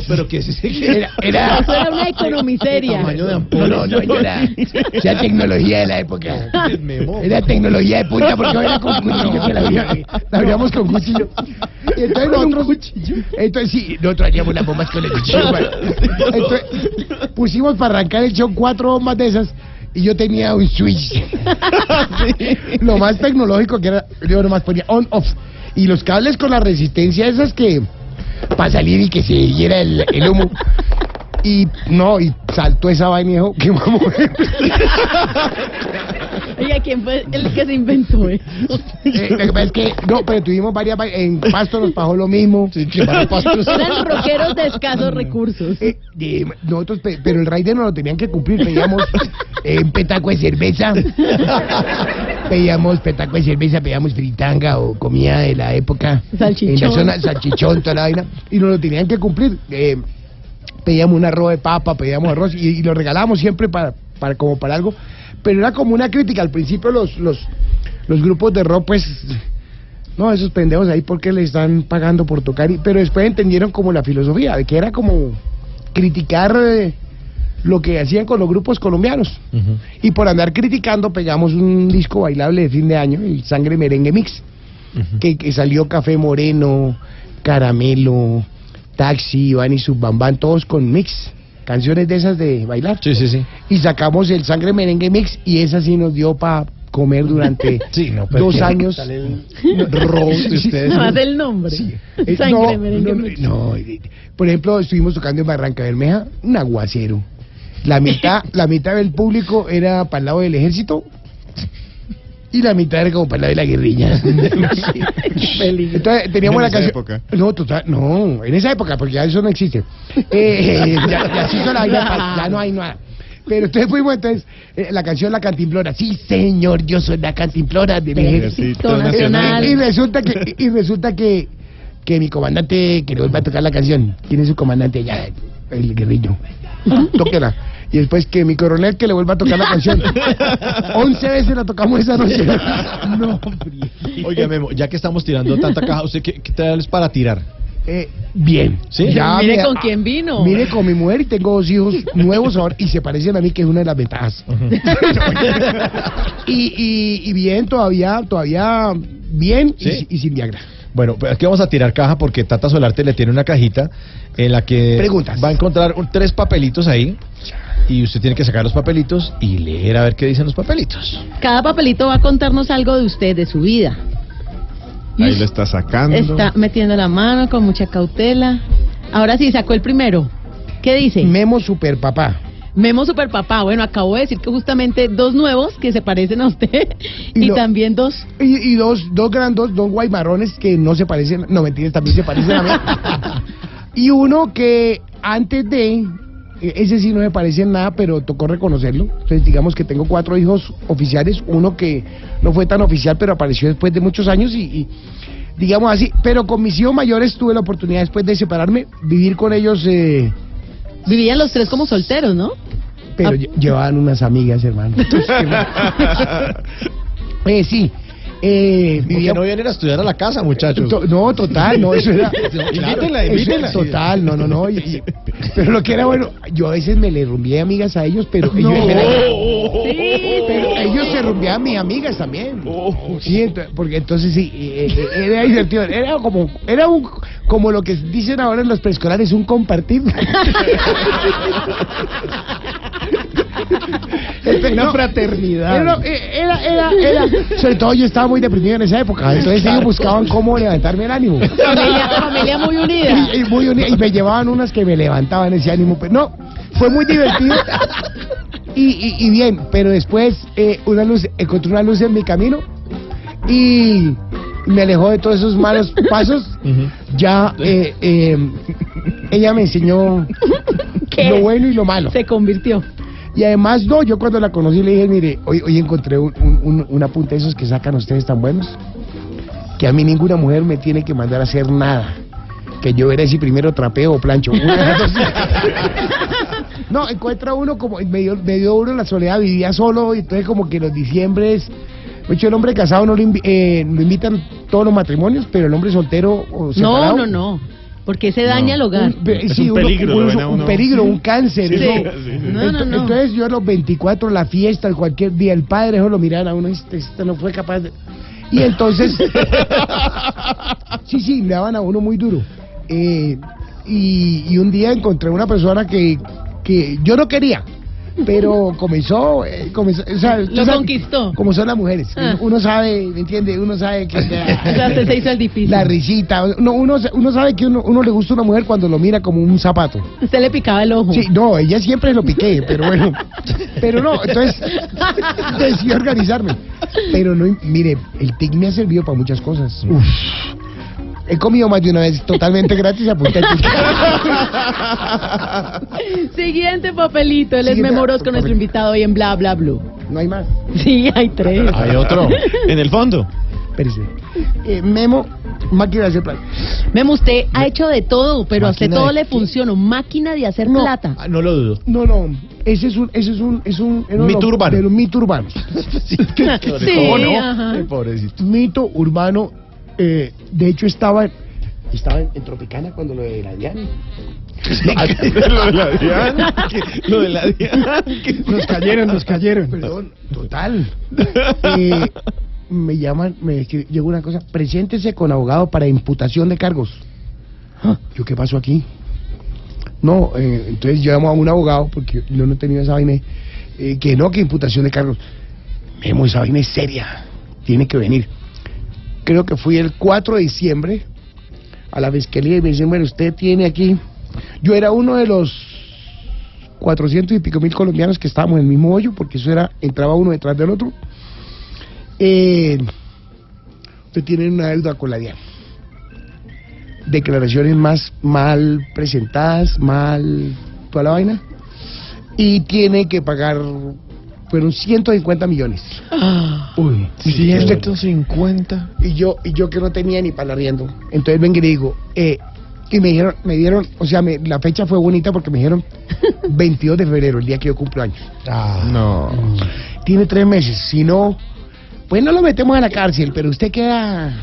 pero que sí Era, era, Eso era una economiseria. No, no, no, no, era, era tecnología de la época. Era tecnología de punta porque era con cuchillo que la, abría- la abríamos con cuchillo. Y entonces nosotros, entonces sí, nosotros haríamos las bombas con el cuchillo. Entonces pusimos para arrancar el show cuatro bombas de esas y yo tenía un switch. Lo más tecnológico que era, yo nomás ponía on, off. Y los cables con la resistencia esas que para salir y que se diera el, el humo. Y no, y saltó esa vaina y dijo, ¿qué vamos? Oiga, ¿quién fue el que se inventó eso? Eh, lo que pasa es que, no, pero tuvimos varias en Pasto nos pasó lo mismo. Eran rockeros de escasos recursos. Eh, nosotros, pe- pero el rider no lo tenían que cumplir, pedíamos eh, un petaco de cerveza, pedíamos petaco de cerveza, pedíamos fritanga o comida de la época, Salchichón. en la zona, salchichón, toda la vaina, y nos lo tenían que cumplir. Eh, pedíamos un arroz de papa, pedíamos arroz y, y lo regalábamos siempre para, para como para algo, pero era como una crítica. Al principio los, los, los grupos de rock, pues, no, esos pendejos ahí porque le están pagando por tocar, y- pero después entendieron como la filosofía, de que era como criticar eh, lo que hacían con los grupos colombianos. Y por andar criticando pegamos un disco bailable de fin de año, el Sangre Merengue Mix, que, que salió Café Moreno, Caramelo, Taxi, Iván y Subbambán, todos con mix, canciones de esas de bailar. Sí, sí, sí. Y sacamos el Sangre Merengue Mix y esa sí nos dio para comer durante Sí, no, pero dos ¿qué años. el roast de ustedes? Nada más el nombre. Eh, Sangre, no, merengue, no, no, mix. no, por ejemplo, estuvimos tocando en Barranca Bermeja, un aguacero. La mitad, la mitad del público era para el lado del ejército y la mitad era como para el lado de la guerrilla. Entonces teníamos En la canción. época. No, total, no, en esa época, porque ya eso no existe. Eh, ya, ya se hizo la vaina, ya no hay nada. Pero entonces fuimos, entonces, eh, la canción La Cantimplora. Sí, señor, yo soy la Cantimplora del ejército. Ejército Nacional. Y, y resulta que, y resulta que, que mi comandante que le vuelva a tocar la canción. ¿Quién es su comandante? Ya, el guerrillo. Tóquela. Y después que mi coronel que le vuelva a tocar la canción. Once veces la tocamos esa noche. No, Oiga, Memo, ya que estamos tirando tanta caja, ¿usted qué, qué tal es para tirar? Eh, bien. Mire me- con quién vino. Mire con mi mujer y tengo dos hijos nuevos ahora y se parecen a mí, que es una de las ventajas. y, y, y bien, todavía, todavía bien y, sin Viagra. Bueno, pues aquí vamos a tirar caja porque Tata Solarte le tiene una cajita en la que Preguntas. va a encontrar un- tres papelitos ahí y usted tiene que sacar los papelitos y leer a ver qué dicen los papelitos. Cada papelito va a contarnos algo de usted, de su vida. Ahí lo está sacando. Está metiendo la mano con mucha cautela. Ahora sí, sacó el primero. ¿Qué dice? Memo Super Papá. Memo Super Papá. Bueno, acabo de decir que justamente dos nuevos que se parecen a usted y, lo- también dos. Y, y dos, dos grandos, dos guaymarrones que no se parecen, no mentiras, también se parecen a mí. y uno que antes de, ese sí no me parece en nada, pero tocó reconocerlo. Entonces digamos que tengo cuatro hijos oficiales, uno que no fue tan oficial, pero apareció después de muchos años y, y, digamos así, pero con mis hijos mayores tuve la oportunidad después de separarme, vivir con ellos, eh, Vivían los tres como solteros, ¿no? pero lle- llevaban unas amigas, hermano. eh, sí. Eh, Porque vivía- no vienen a estudiar a la casa, muchachos. To- No, total, no, eso era. Invítenla, eso- invítenla. Total, no, no, no. y- y- pero lo que era bueno, yo a veces me le rumbié amigas a ellos, pero ellos, pero ellos se rumbeaban mis amigas también. Sí, ento- porque entonces sí, eh, eh, era divertido. Era como, era un, como lo que dicen ahora en los preescolares, un compartir. Una fraternidad. Era, era, era, era- sobre todo yo estaba muy deprimido en esa época, entonces ellos buscaban cómo levantarme el ánimo. Familia, familia muy unida. Y, y muy uni- y me llevaban unas que me levantaban ese ánimo. Pero no, fue muy divertido. Y, y- y bien, pero después eh, una luz, encontré una luz en mi camino y me alejó de todos esos malos pasos. Ya eh, eh, ella me enseñó ¿Qué? lo bueno y lo malo. Se convirtió. Y además, no, yo cuando la conocí le dije, mire, hoy, hoy encontré un, un, un- un apunte de esos que sacan ustedes tan buenos, que a mí ninguna mujer me tiene que mandar a hacer nada. Que yo veré si primero trapeo o plancho. No, encuentra uno como, me dio, me dio uno la soledad, vivía solo, y entonces como que los diciembres, de hecho el hombre casado no lo, eh, lo invitan todos los matrimonios, pero el hombre soltero o No, separado, no, no. Porque se daña el hogar. un, pe- sí, un uno- peligro, uno- lo ven a un uno. peligro, un cáncer. Sí. eso. No, no, Ent- no. Entonces yo a los 24, la fiesta, cualquier día, el padre, eso lo miran a uno, este, este no fue capaz de... Y entonces... sí, sí, le daban a uno muy duro. Eh, y, y un día encontré una persona que, que yo no quería, pero comenzó, eh, comenzó o sea, Lo sabes conquistó. Como son las mujeres. Ah. Uno sabe, ¿me entiende? Uno sabe que... O sea, se hizo el difícil. La risita. No, uno, uno sabe que uno, uno le gusta a una mujer cuando lo mira como un zapato. Usted le picaba el ojo. Sí, no, ella siempre lo piqué, pero bueno. Pero no, entonces decidí organizarme. Pero no, mire, el TIC me ha servido para muchas cosas. Uf. He comido más de una vez totalmente gratis TIC. Siguiente papelito. Él es Siguiente Memo Orozco, nuestro invitado hoy en Bla Bla Blue. No hay más. Sí, hay tres. Hay otro. En el fondo. Espérese. Eh, Memo, máquina de hacer plan. Memo, usted ha hecho de todo, pero a usted ¿Máquina todo de le funciona. Máquina de hacer No. plata. Ah, no lo dudo. No, no. Ese es un, ese es un, es un, es Mito urbano. De los mitos urbanos. Sí, ¿Cómo no? ajá. Pobrecito. mito urbano. Eh, de hecho, estaba, estaba en, en Tropicana cuando lo de la Diana. lo de la Diana. ¿Qué? Lo de la Diana. ¿Qué? Nos cayeron, nos cayeron. Perdón, total. Eh, me llaman, me llegó una cosa, preséntese con abogado para imputación de cargos. Ah, ¿Yo qué pasó aquí? No, eh, entonces llamo a un abogado, porque yo no he tenido esa vaina, eh, que no, que imputación de cargos. Memo, esa vaina es seria, tiene que venir. Creo que fui el 4 de diciembre a la fiscalía y me dicen, bueno, usted tiene aquí... Yo era uno de los 400 y pico mil colombianos que estábamos en el mismo hoyo, porque eso era, entraba uno detrás del otro. Eh, usted tiene una deuda con la DIAN. Declaraciones más mal presentadas, mal toda la vaina. Y tiene que pagar, fueron 150 millones. Uy, 150. y yo y yo que no tenía ni para arriendo. Entonces vengo y le digo, eh, y me dijeron, me dieron, o sea, me- la fecha fue bonita porque me dijeron 22 de febrero, el día que yo cumplo años. No. Tiene tres meses, si no, pues no lo metemos a la cárcel, pero usted queda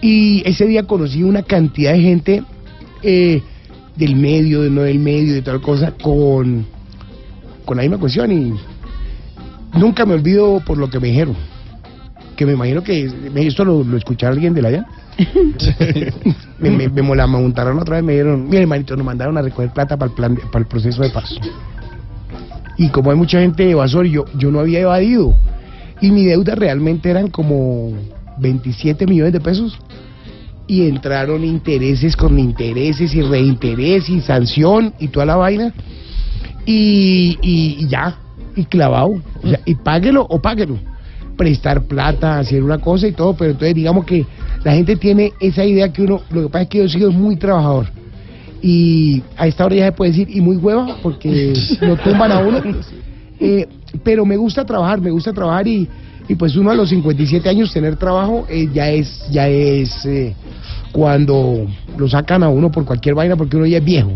Y ese día conocí una cantidad de gente eh, del medio, de no del medio, de tal cosa, con, con la misma cuestión. Y nunca me olvido por lo que me dijeron. Que me imagino que me- esto lo, lo escucharon alguien de la allá. me, me, me la montaron otra vez, me dijeron, mire hermanito, nos mandaron a recoger plata para el, plan para el proceso de paz. Y como hay mucha gente evasor, yo, yo no había evadido. Y mi deuda realmente eran como 27 millones de pesos. Y entraron intereses con intereses y reinterés y sanción y toda la vaina. Y, y- ya, y clavado. O sea, y páguelo o páguelo. Prestar plata, hacer una cosa y todo, pero entonces digamos que la gente tiene esa idea que uno, lo que pasa es que yo he sido muy trabajador. Y a esta hora ya se puede decir, y muy hueva, porque lo tumban a uno. Eh, pero me gusta trabajar, me gusta trabajar y, y pues uno a los 57 años tener trabajo eh, ya es, ya es eh, cuando lo sacan a uno por cualquier vaina porque uno ya es viejo.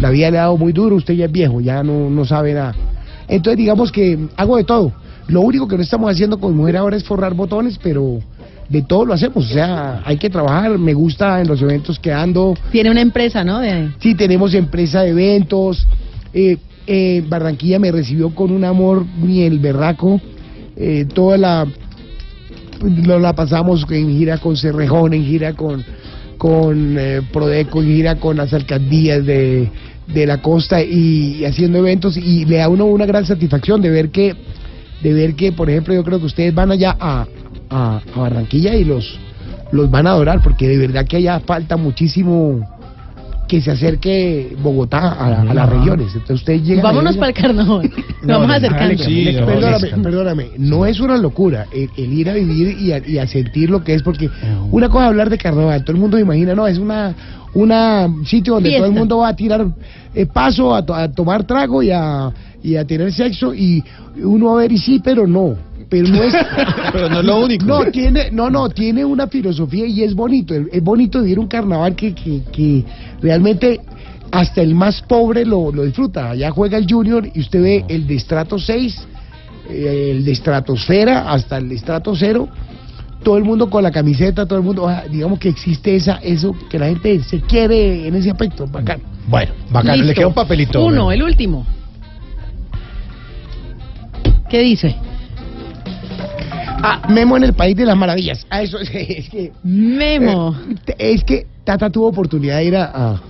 La vida le ha dado muy duro, usted ya es viejo, ya no, no sabe nada. Entonces digamos que hago de todo. Lo único que no estamos haciendo con mujer ahora es forrar botones, pero de todo lo hacemos. O sea, hay que trabajar, me gusta en los eventos que ando. Tiene una empresa, ¿no? De... Sí, tenemos empresa de eventos. Eh, eh, Barranquilla me recibió con un amor ni el berraco. Eh, toda la lo la pasamos en gira con Cerrejón, en gira con con eh, Prodeco, en gira con las alcaldías de, de la costa y, haciendo eventos y le da uno una gran satisfacción de ver que de ver que por ejemplo yo creo que ustedes van allá a, a, a Barranquilla y los los van a adorar porque de verdad que allá falta muchísimo que se acerque Bogotá a, la- a las regiones. Entonces ustedes llegan Vámonos para el carnaval. no, Vamos no, acercando. hágale, perdóname, perdóname, no es una locura el, el ir a vivir y a, y a sentir lo que es, porque una cosa es hablar de carnaval, todo el mundo imagina, no, es una una sitio donde todo el mundo va a tirar eh, paso, a, to- a tomar trago y a, y a tener sexo y uno a ver y sí, pero no. Pero no es, Pero no es lo único. No, tiene, no, no, tiene una filosofía y es bonito. Es bonito vivir un carnaval que, que, que realmente hasta el más pobre lo, lo disfruta. Allá juega el Junior y usted ve el de estrato 6, eh, el de estratosfera hasta el de estrato 0. Todo el mundo con la camiseta, todo el mundo, digamos que existe esa, eso, que la gente se quiere en ese aspecto, bacán. Bueno, bacán. Le queda un papelito. Uno, el último. ¿Qué dice? Ah, Memo en el País de las Maravillas. Ah, eso es, es que... Memo. Eh, es que Tata tuvo oportunidad de ir a... a-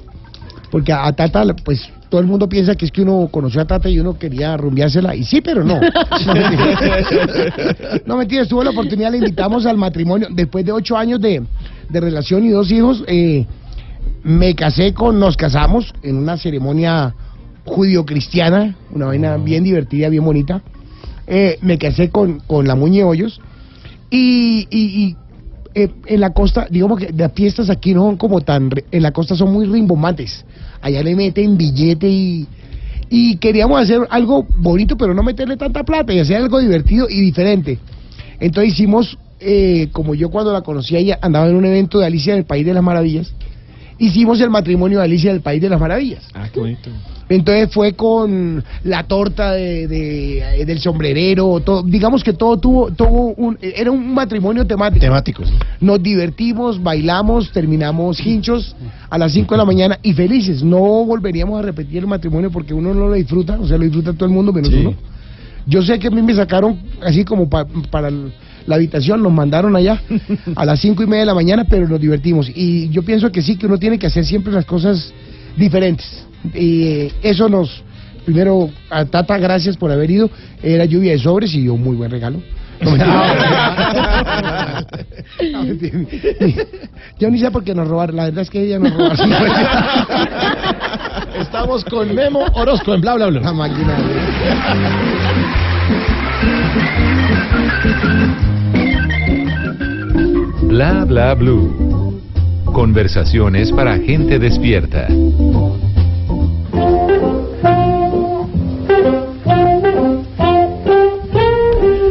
porque a Tata, pues, todo el mundo piensa que es que uno conoció a Tata y uno quería rumbiársela. Y sí, pero no. No, mentira. No, mentira, tuvo la oportunidad, le invitamos al matrimonio. Después de ocho años de, de relación y dos hijos, eh, me casé con... Nos casamos en una ceremonia judío-cristiana, una vaina bien divertida, bien bonita. Eh, me casé con, con la Muñe Hoyos y, y, y, eh, en la costa, digamos que las fiestas aquí no son como tan, en la costa son muy rimbombantes. Allá le meten billete y, y queríamos hacer algo bonito, pero no meterle tanta plata y hacer algo divertido y diferente. Entonces hicimos, eh, como yo cuando la conocí ella, andaba en un evento de Alicia del País de las Maravillas, hicimos el matrimonio de Alicia del País de las Maravillas. Ah, qué bonito. Entonces fue con la torta de, de- del sombrerero, todo, digamos que todo tuvo, tuvo un, era un matrimonio temático. Temático, sí. Nos divertimos, bailamos, terminamos hinchos a las 5 de la mañana y felices. No volveríamos a repetir el matrimonio porque uno no lo disfruta, o sea, lo disfruta todo el mundo menos Sí. uno. Yo sé que a mí me sacaron así como pa- para la habitación, nos mandaron allá a las cinco y media de la mañana, pero nos divertimos. Y yo pienso que sí, que uno tiene que hacer siempre las cosas diferentes. Y eh, eso nos, primero, a Tata, gracias por haber ido. Era lluvia de sobres y dio muy buen regalo. No, mentira. No, mentira. Yo ni sé por qué nos robaron, la verdad es que ella nos robaron. Estamos con Memo Orozco en Bla Bla Bla. La máquina. Bla bla blue. Conversaciones para gente despierta.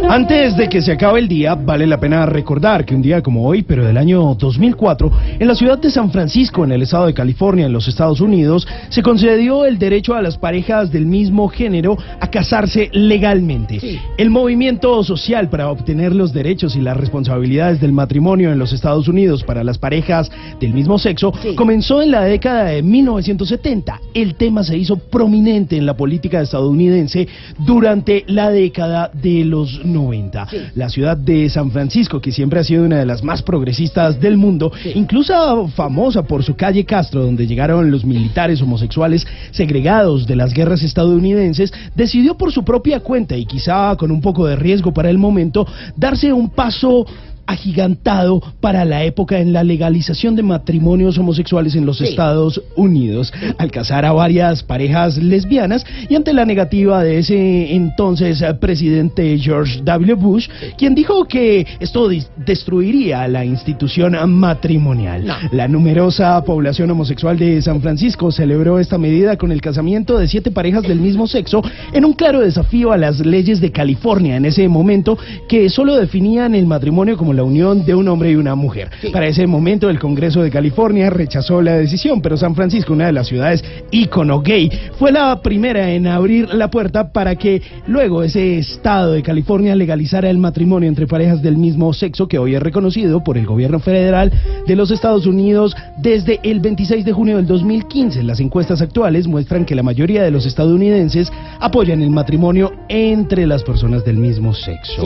Antes de que se acabe el día, vale la pena recordar que un día como hoy, pero del año 2004, en la ciudad de San Francisco, en el estado de California, en los Estados Unidos, se concedió el derecho a las parejas del mismo género a casarse legalmente. El movimiento social para obtener los derechos y las responsabilidades del matrimonio en los Estados Unidos para las parejas del mismo sexo comenzó en la década de 1970. El tema se hizo prominente en la política estadounidense durante la década de los 90. La ciudad de San Francisco, que siempre ha sido una de las más progresistas del mundo, incluso famosa por su calle Castro, donde llegaron los militares homosexuales segregados de las guerras estadounidenses, decidió por su propia cuenta y quizá con un poco de riesgo para el momento, darse un paso agigantado para la época en la legalización de matrimonios homosexuales en los Estados Unidos, al casar a varias parejas lesbianas y ante la negativa de ese entonces presidente George W. Bush, quien dijo que esto destruiría la institución matrimonial. La numerosa población homosexual de San Francisco celebró esta medida con el casamiento de siete parejas del mismo sexo en un claro desafío a las leyes de California en ese momento que solo definían el matrimonio como la unión de un hombre y una mujer. Para ese momento el Congreso de California rechazó la decisión, pero San Francisco, una de las ciudades ícono gay, fue la primera en abrir la puerta para que luego ese estado de California legalizara el matrimonio entre parejas del mismo sexo que hoy es reconocido por el gobierno federal de los Estados Unidos desde el 26 de junio del 2015. Las encuestas actuales muestran que la mayoría de los estadounidenses apoyan el matrimonio entre las personas del mismo sexo.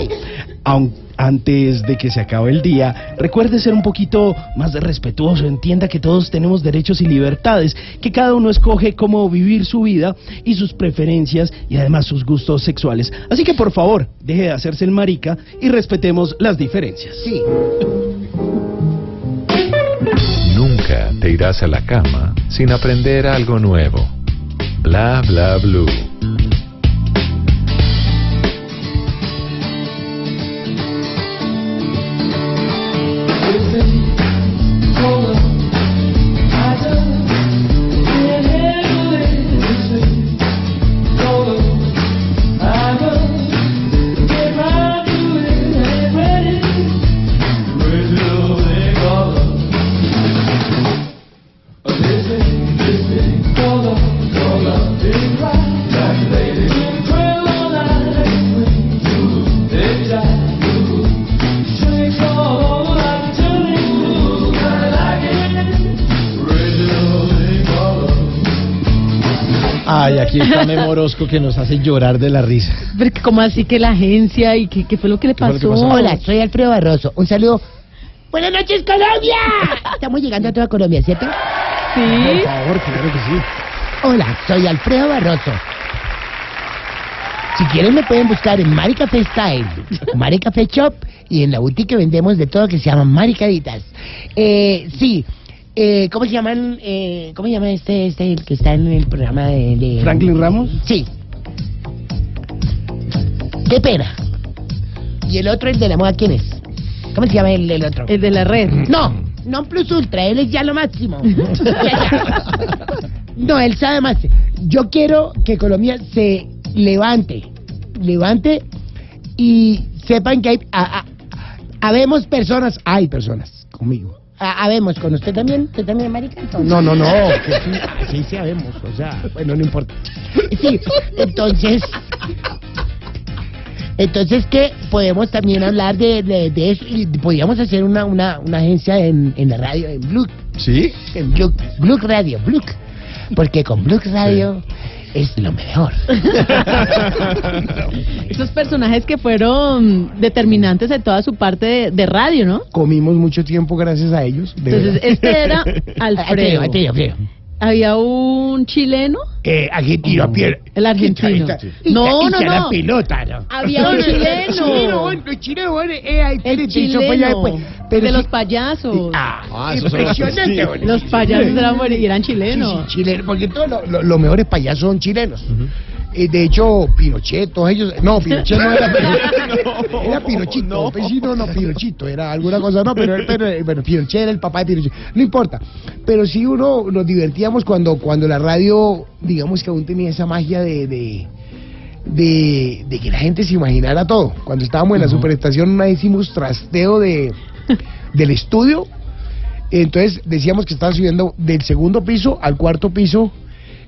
Aun- antes de que se acabe el día, recuerde ser un poquito más respetuoso, entienda que todos tenemos derechos y libertades, que cada uno escoge cómo vivir su vida y sus preferencias y además sus gustos sexuales. Así que por favor, deje de hacerse el marica y respetemos las diferencias. Sí. Nunca te irás a la cama sin aprender algo nuevo. Bla bla blue. Aquí está Memo Orozco que nos hace llorar de la risa. Pero que ¿Cómo así que la agencia y qué, qué fue lo que le fue lo que pasó? pasó? Hola, soy Alfredo Barroso. Un saludo. Buenas noches, Colombia. Estamos llegando a toda Colombia, ¿cierto? Sí. Por favor, claro que sí. Hola, soy Alfredo Barroso. Si quieren me pueden buscar en Mari Café Style, Mari Café Shop y en la boutique vendemos de todo que se llama Maricaditas. Eh, sí, eh, ¿cómo se llaman? Eh, ¿Cómo se llama este, este el que está en el programa de, de- ¿Franklin Ramos? Sí. Qué pena. ¿Y el otro, el de la moda, quién es? ¿Cómo se llama el, el otro? El de la red. No, no Plus Ultra, él es ya lo máximo. no, él sabe más. Yo quiero que Colombia se levante, levante y sepan que hay, a- a- habemos personas, hay personas conmigo. Habemos con usted también, usted también, marica. No, no, no, que sí, sí, sí, habemos, o sea, bueno, no importa. Sí, entonces. Entonces, que podemos también hablar de, de, de eso y podríamos hacer una, una, una agencia en, en la radio, en Blue. ¿Sí? En Blue, Blue Radio, Blue. Porque con Blue Radio es lo mejor. Esos personajes que fueron determinantes en toda su parte de, de radio, ¿no? Comimos mucho tiempo gracias a ellos. de Entonces, verdad. este era Alfredo. Alfredo, Alfredo. Había un chileno, Eh, argentino, a pie. el argentino. Y No, ya- y no, ya la no. pelota, ¿no? Había un chileno. chileno, bueno, el chileno, bueno, eh, ahí, El chileno. después. Pero de los payasos. Ah, impresionante, bueno. Los payasos eran, buenos y eran chilenos. Sí, sí, chileno, porque todos lo- lo- los mejores payasos son chilenos. Eh, de hecho, Pinochet, todos ellos. No, Pinochet no era Pinochet. era Pinochito. Pues sí, no, no, Pinochito. Era alguna cosa, no, pero, pero eh, bueno, Pinochet era el papá de Pinochet. No importa. Pero sí uno nos divertíamos cuando, cuando la radio, digamos que aún tenía esa magia de. de de, de que la gente se imaginara todo. Cuando estábamos en la superestación, una hicimos trasteo de, del estudio. Entonces decíamos que estaba subiendo del segundo piso al cuarto piso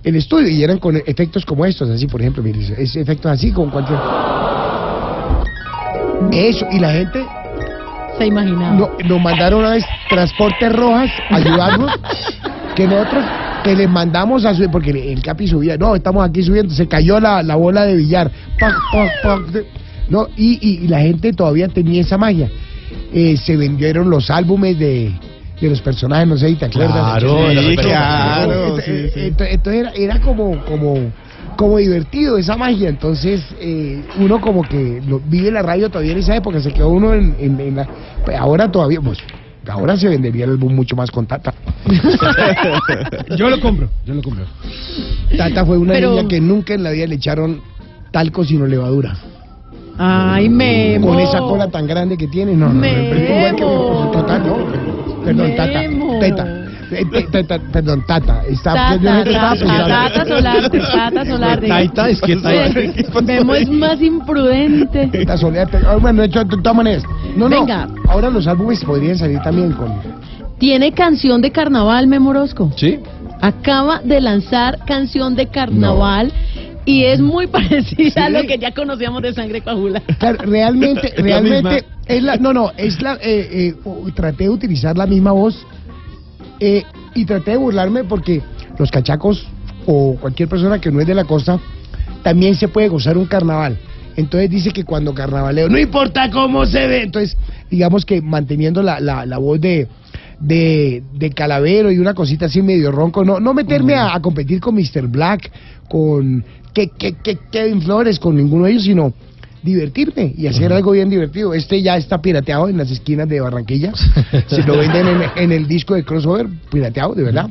el estudio y eran con efectos como estos, así por ejemplo, mire, es efectos así con cualquier... Eso, y la gente Se imaginaba. no, nos mandaron una vez transportes rojas a ayudarnos, que nosotros que les mandamos a subir, porque el, el Capi subía, no, estamos aquí subiendo, se cayó la, la bola de billar, pac, pac, pac, de- no, y, y- y la gente todavía tenía esa magia. Eh, se vendieron los álbumes de, de los personajes, no sé si te acuerdas. Claro, Sí, sí, claro, Entonces, sí, sí. entonces- entonces era, era como, como, como divertido esa magia. Entonces, eh, uno como que lo- vive la radio todavía en esa época, se quedó uno en, en- en la. pues ahora todavía, pues, ahora se vendería el álbum mucho más con Tata. Yo lo compro, yo lo compro. Tata fue una Pero- niña que nunca en la vida le echaron talco sino levadura. Ay, Memo. Con esa cola tan grande que tiene, no, no, no, Memo. igual que total, no. Perdón, Tata. Teta. Eh, te- teta, perdón, Tata. Está, Tata, no tata, tata Solarte, Tata Solarte. Taita, es que Taita. Memo es más imprudente. Teta Soledad, te- ah, bueno, de hecho, todas maneras. No, no. Venga. Ahora los álbumes podrían salir también con. Tiene canción de carnaval, Memo Orozco. ¿Sí? Acaba de lanzar canción de carnaval y es muy parecida a lo que ya conocíamos de Sangre Coagula. Claro, realmente, la realmente es la, no, no, es la, eh, eh, traté de utilizar la misma voz eh, y traté de burlarme porque los cachacos o cualquier persona que no es de la costa también se puede gozar un carnaval. Entonces dice que cuando carnavaleo, no importa cómo se ve, entonces digamos que manteniendo la, la, la voz de, de, de calavero y una cosita así medio ronco, no, no meterme a, a competir con Mr. Black, con que, que, que Kevin Flores, con ninguno de ellos, sino divertirme y hacer algo bien divertido. Este ya está pirateado en las esquinas de Barranquilla. Se lo venden en, en el disco de crossover, pirateado, de verdad.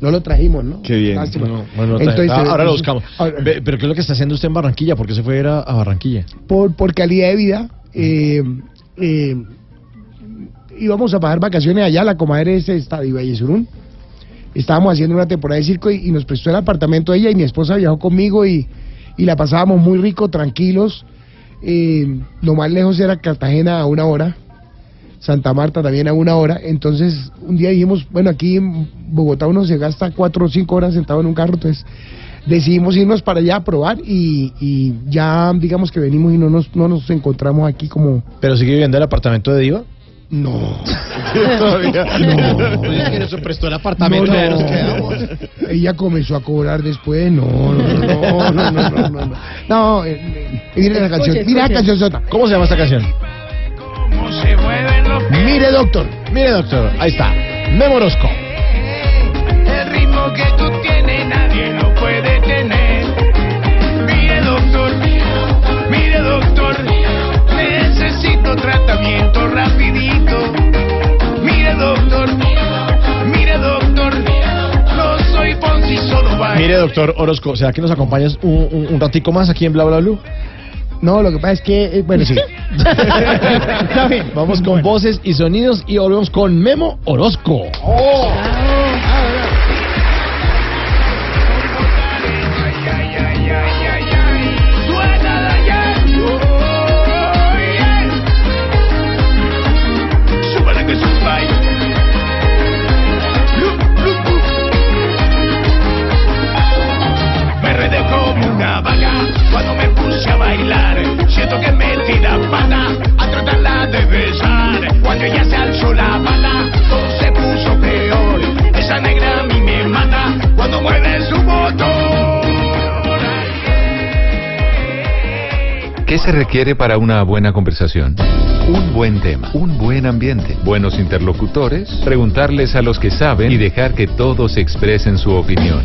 No lo trajimos, ¿no? Qué bien. Lástima. Bueno, Entonces, ah, ahora lo eh, buscamos. ahora- Pero ¿qué es lo que está haciendo usted en Barranquilla? ¿Por qué se fue a, ir a- a Barranquilla? por, por calidad de vida. Eh, eh, íbamos a pasar vacaciones allá, la comadre ese está de Vallesurún. Estábamos haciendo una temporada de circo y, nos prestó el apartamento ella y mi esposa viajó conmigo y, y la pasábamos muy rico, tranquilos. Eh, lo más lejos era Cartagena a una hora, Santa Marta también a una hora. Entonces un día dijimos, bueno, aquí en Bogotá uno se gasta cuatro o cinco horas sentado en un carro, entonces decidimos irnos para allá a probar y, y ya digamos que venimos y no nos, no nos encontramos aquí como... ¿Pero sigue viviendo el apartamento de Diva? No. Todavía. No. Pues es que nos prestó el apartamento No, y ya nos no. quedamos. Ella comenzó a cobrar después. No, no, no, no, no, no, no. No, no eh, eh, mira la canción, mira la canción sota. ¿Cómo se llama esta canción? Mire, doctor. Mire, doctor, ahí está. Memo Orozco. El ritmo que tú Mire, doctor Orozco, ¿será que nos acompañas un, un, un ratico más aquí en Bla Bla Blue? No, lo que pasa es que, eh, bueno, sí. Está bien. Vamos con voces y sonidos y volvemos con Memo Orozco. Suena ¿Qué se requiere para una buena conversación? Un buen tema, un buen ambiente, buenos interlocutores, preguntarles a los que saben y dejar que todos expresen su opinión.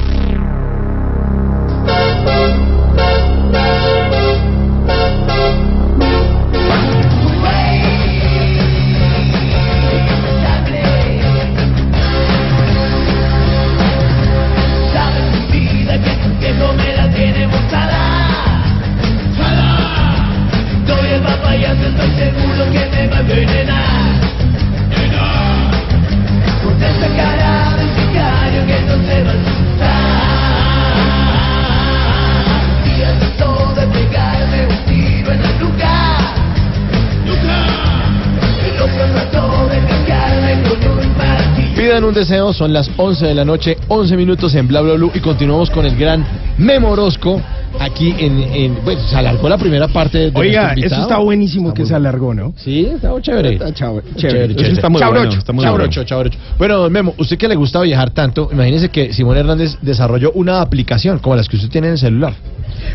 Pidan un deseo, son las 11 de la noche, 11 minutos en Bla Bla Blue y continuamos con el gran Memorosco aquí en, en bueno, se alargó la primera parte de Oiga, eso está buenísimo que se alargó, ¿no? Sí, está chévere. Está Chévere, chévere. chévere. Eso está muy Chabrocho, bueno, está muy chabrocho, bueno. chabrocho. Bueno, don Memo, usted que le gusta viajar tanto, imagínese que Simón Hernández desarrolló una aplicación como las que usted tiene en el celular.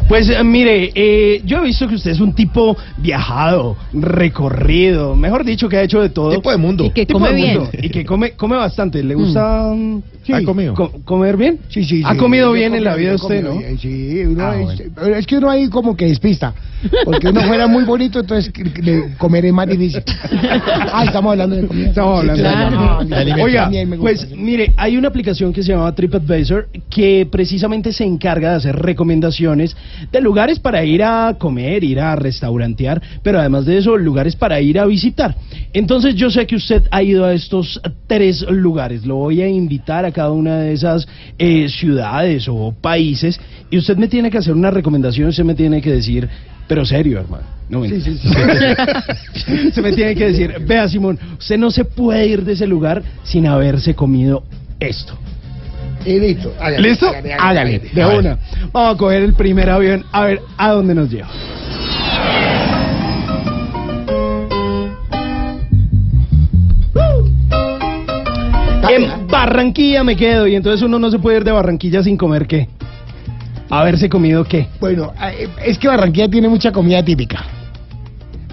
Pues eh, mire, eh, yo he visto que usted es un tipo viajado, recorrido, mejor dicho, que ha hecho de todo. Tipo de mundo. Y que Tipo come de bien. mundo, Y que come, come bastante. ¿Le gusta mm, Sí. ¿Ha comido? co- comer bien? Sí, sí, sí. ¿Ha comido bien en la vida usted, no? bien, Sí, uno Ah, es, que uno ahí como que despista. Porque uno fuera muy bonito, entonces comer es más difícil. Ah, estamos hablando de comida. Estamos hablando de Claro. Ah, De alimentación. Oiga, a mí me gusta. pues mire, hay una aplicación que se llama TripAdvisor que precisamente se encarga de hacer recomendaciones de lugares para ir a comer, ir a restaurantear, pero además de eso, lugares para ir a visitar. Entonces yo sé que usted ha ido a estos tres lugares. Lo voy a invitar a cada una de esas eh, ciudades o países y usted me tiene que hacer una recomendación, usted me tiene que decir, pero serio, hermano. No me Sí, sí, sí. se me tiene que decir, vea Simón, usted no se puede ir de ese lugar sin haberse comido esto. Y listo. hágale, ¿Listo? hágale, Hágale, de una. Vamos a coger el primer avión, a ver a dónde nos lleva. En Barranquilla me quedo y entonces uno no se puede ir de Barranquilla sin comer qué. Haberse comido qué. Bueno, eh, es que Barranquilla tiene mucha comida típica.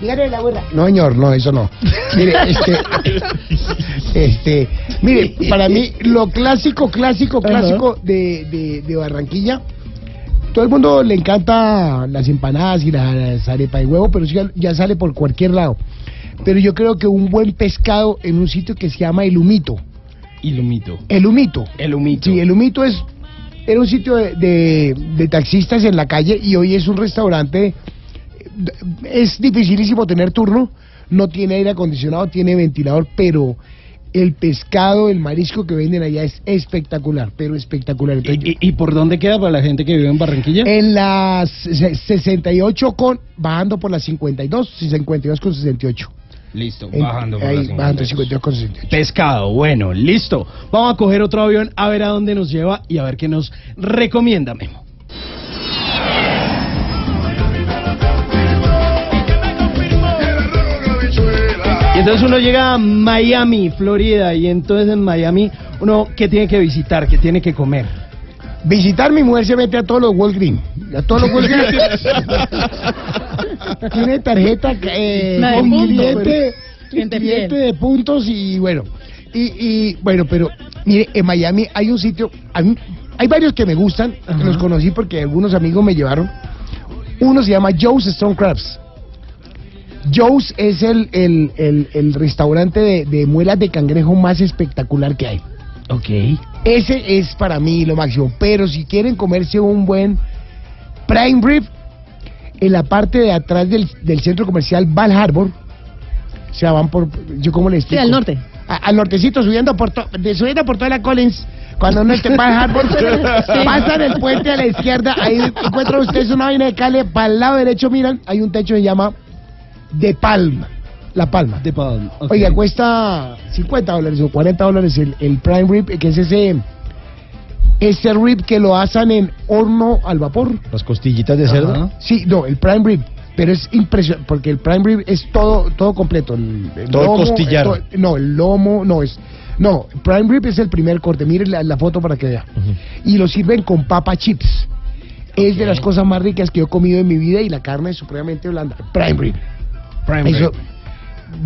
Dígale la abuela. No, señor, no, eso no. Mire, este, este, mire, para mí lo clásico, clásico, clásico de, de, de Barranquilla, todo el mundo le encanta las empanadas y las arepas de huevo, pero ya, ya sale por cualquier lado. Pero yo creo que un buen pescado en un sitio que se llama El Humito. Y humito. El Humito. El humito. Sí, el Humito es era un sitio de, de- de taxistas en la calle y hoy es un restaurante. Es dificilísimo tener turno, no tiene aire acondicionado, tiene ventilador, pero el pescado, el marisco que venden allá es espectacular, pero espectacular. ¿Y, y por dónde queda para la gente que vive en Barranquilla? en las se- 68 con bajando por las 52, 52 con 68. Listo, En- bajando por ahí, las bajando 52. 52 con 68. Pescado, bueno, listo. Vamos a coger otro avión a ver a dónde nos lleva y a ver qué nos recomienda, Memo. Y entonces uno llega a Miami, Florida, y entonces en Miami uno qué tiene que visitar, qué tiene que comer. Visitar mi mujer se mete a todos los Walgreens. A todos los Walgreens. Tiene tarjeta eh, de con puntos, cliente, Cliente cliente fiel. de puntos y bueno. Y, y bueno, pero mire, en Miami hay un sitio, hay, hay varios que me gustan, que los conocí porque algunos amigos me llevaron. Uno se llama Joe's Stone Crabs. Joe's es el, el, el, el restaurante de, de muelas de cangrejo más espectacular que hay. Ok. Ese es para mí lo máximo. Pero si quieren comerse un buen prime rib, en la parte de atrás del, del centro comercial Val Harbor, o sea, van por, yo cómo le Sí, explico. al norte. A- al nortecito, subiendo por, to- de, subiendo por toda la Collins. Cuando uno esté en Val Harbor, pasan el puente a la izquierda, ahí encuentran ustedes una vaina de cale, para el lado derecho miran, hay un techo que se llama De Palma, La Palma. De Palm. ok. Oiga, cuesta 50 dólares o 40 dólares el, el prime rib, que es ese ese rib que lo asan en horno al vapor. Las costillitas de cerdo. Ajá. Sí, no, el prime rib, pero es impresionante porque el prime rib es todo todo completo. El, el Todo el costillar. todo- no, el lomo no es. No, prime rib es el primer corte. Mire la, la foto para que vea. Y lo sirven con papa chips. Es de las cosas más ricas que yo he comido en mi vida y la carne es supremamente blanda. Prime rib. Prime Eso, rib.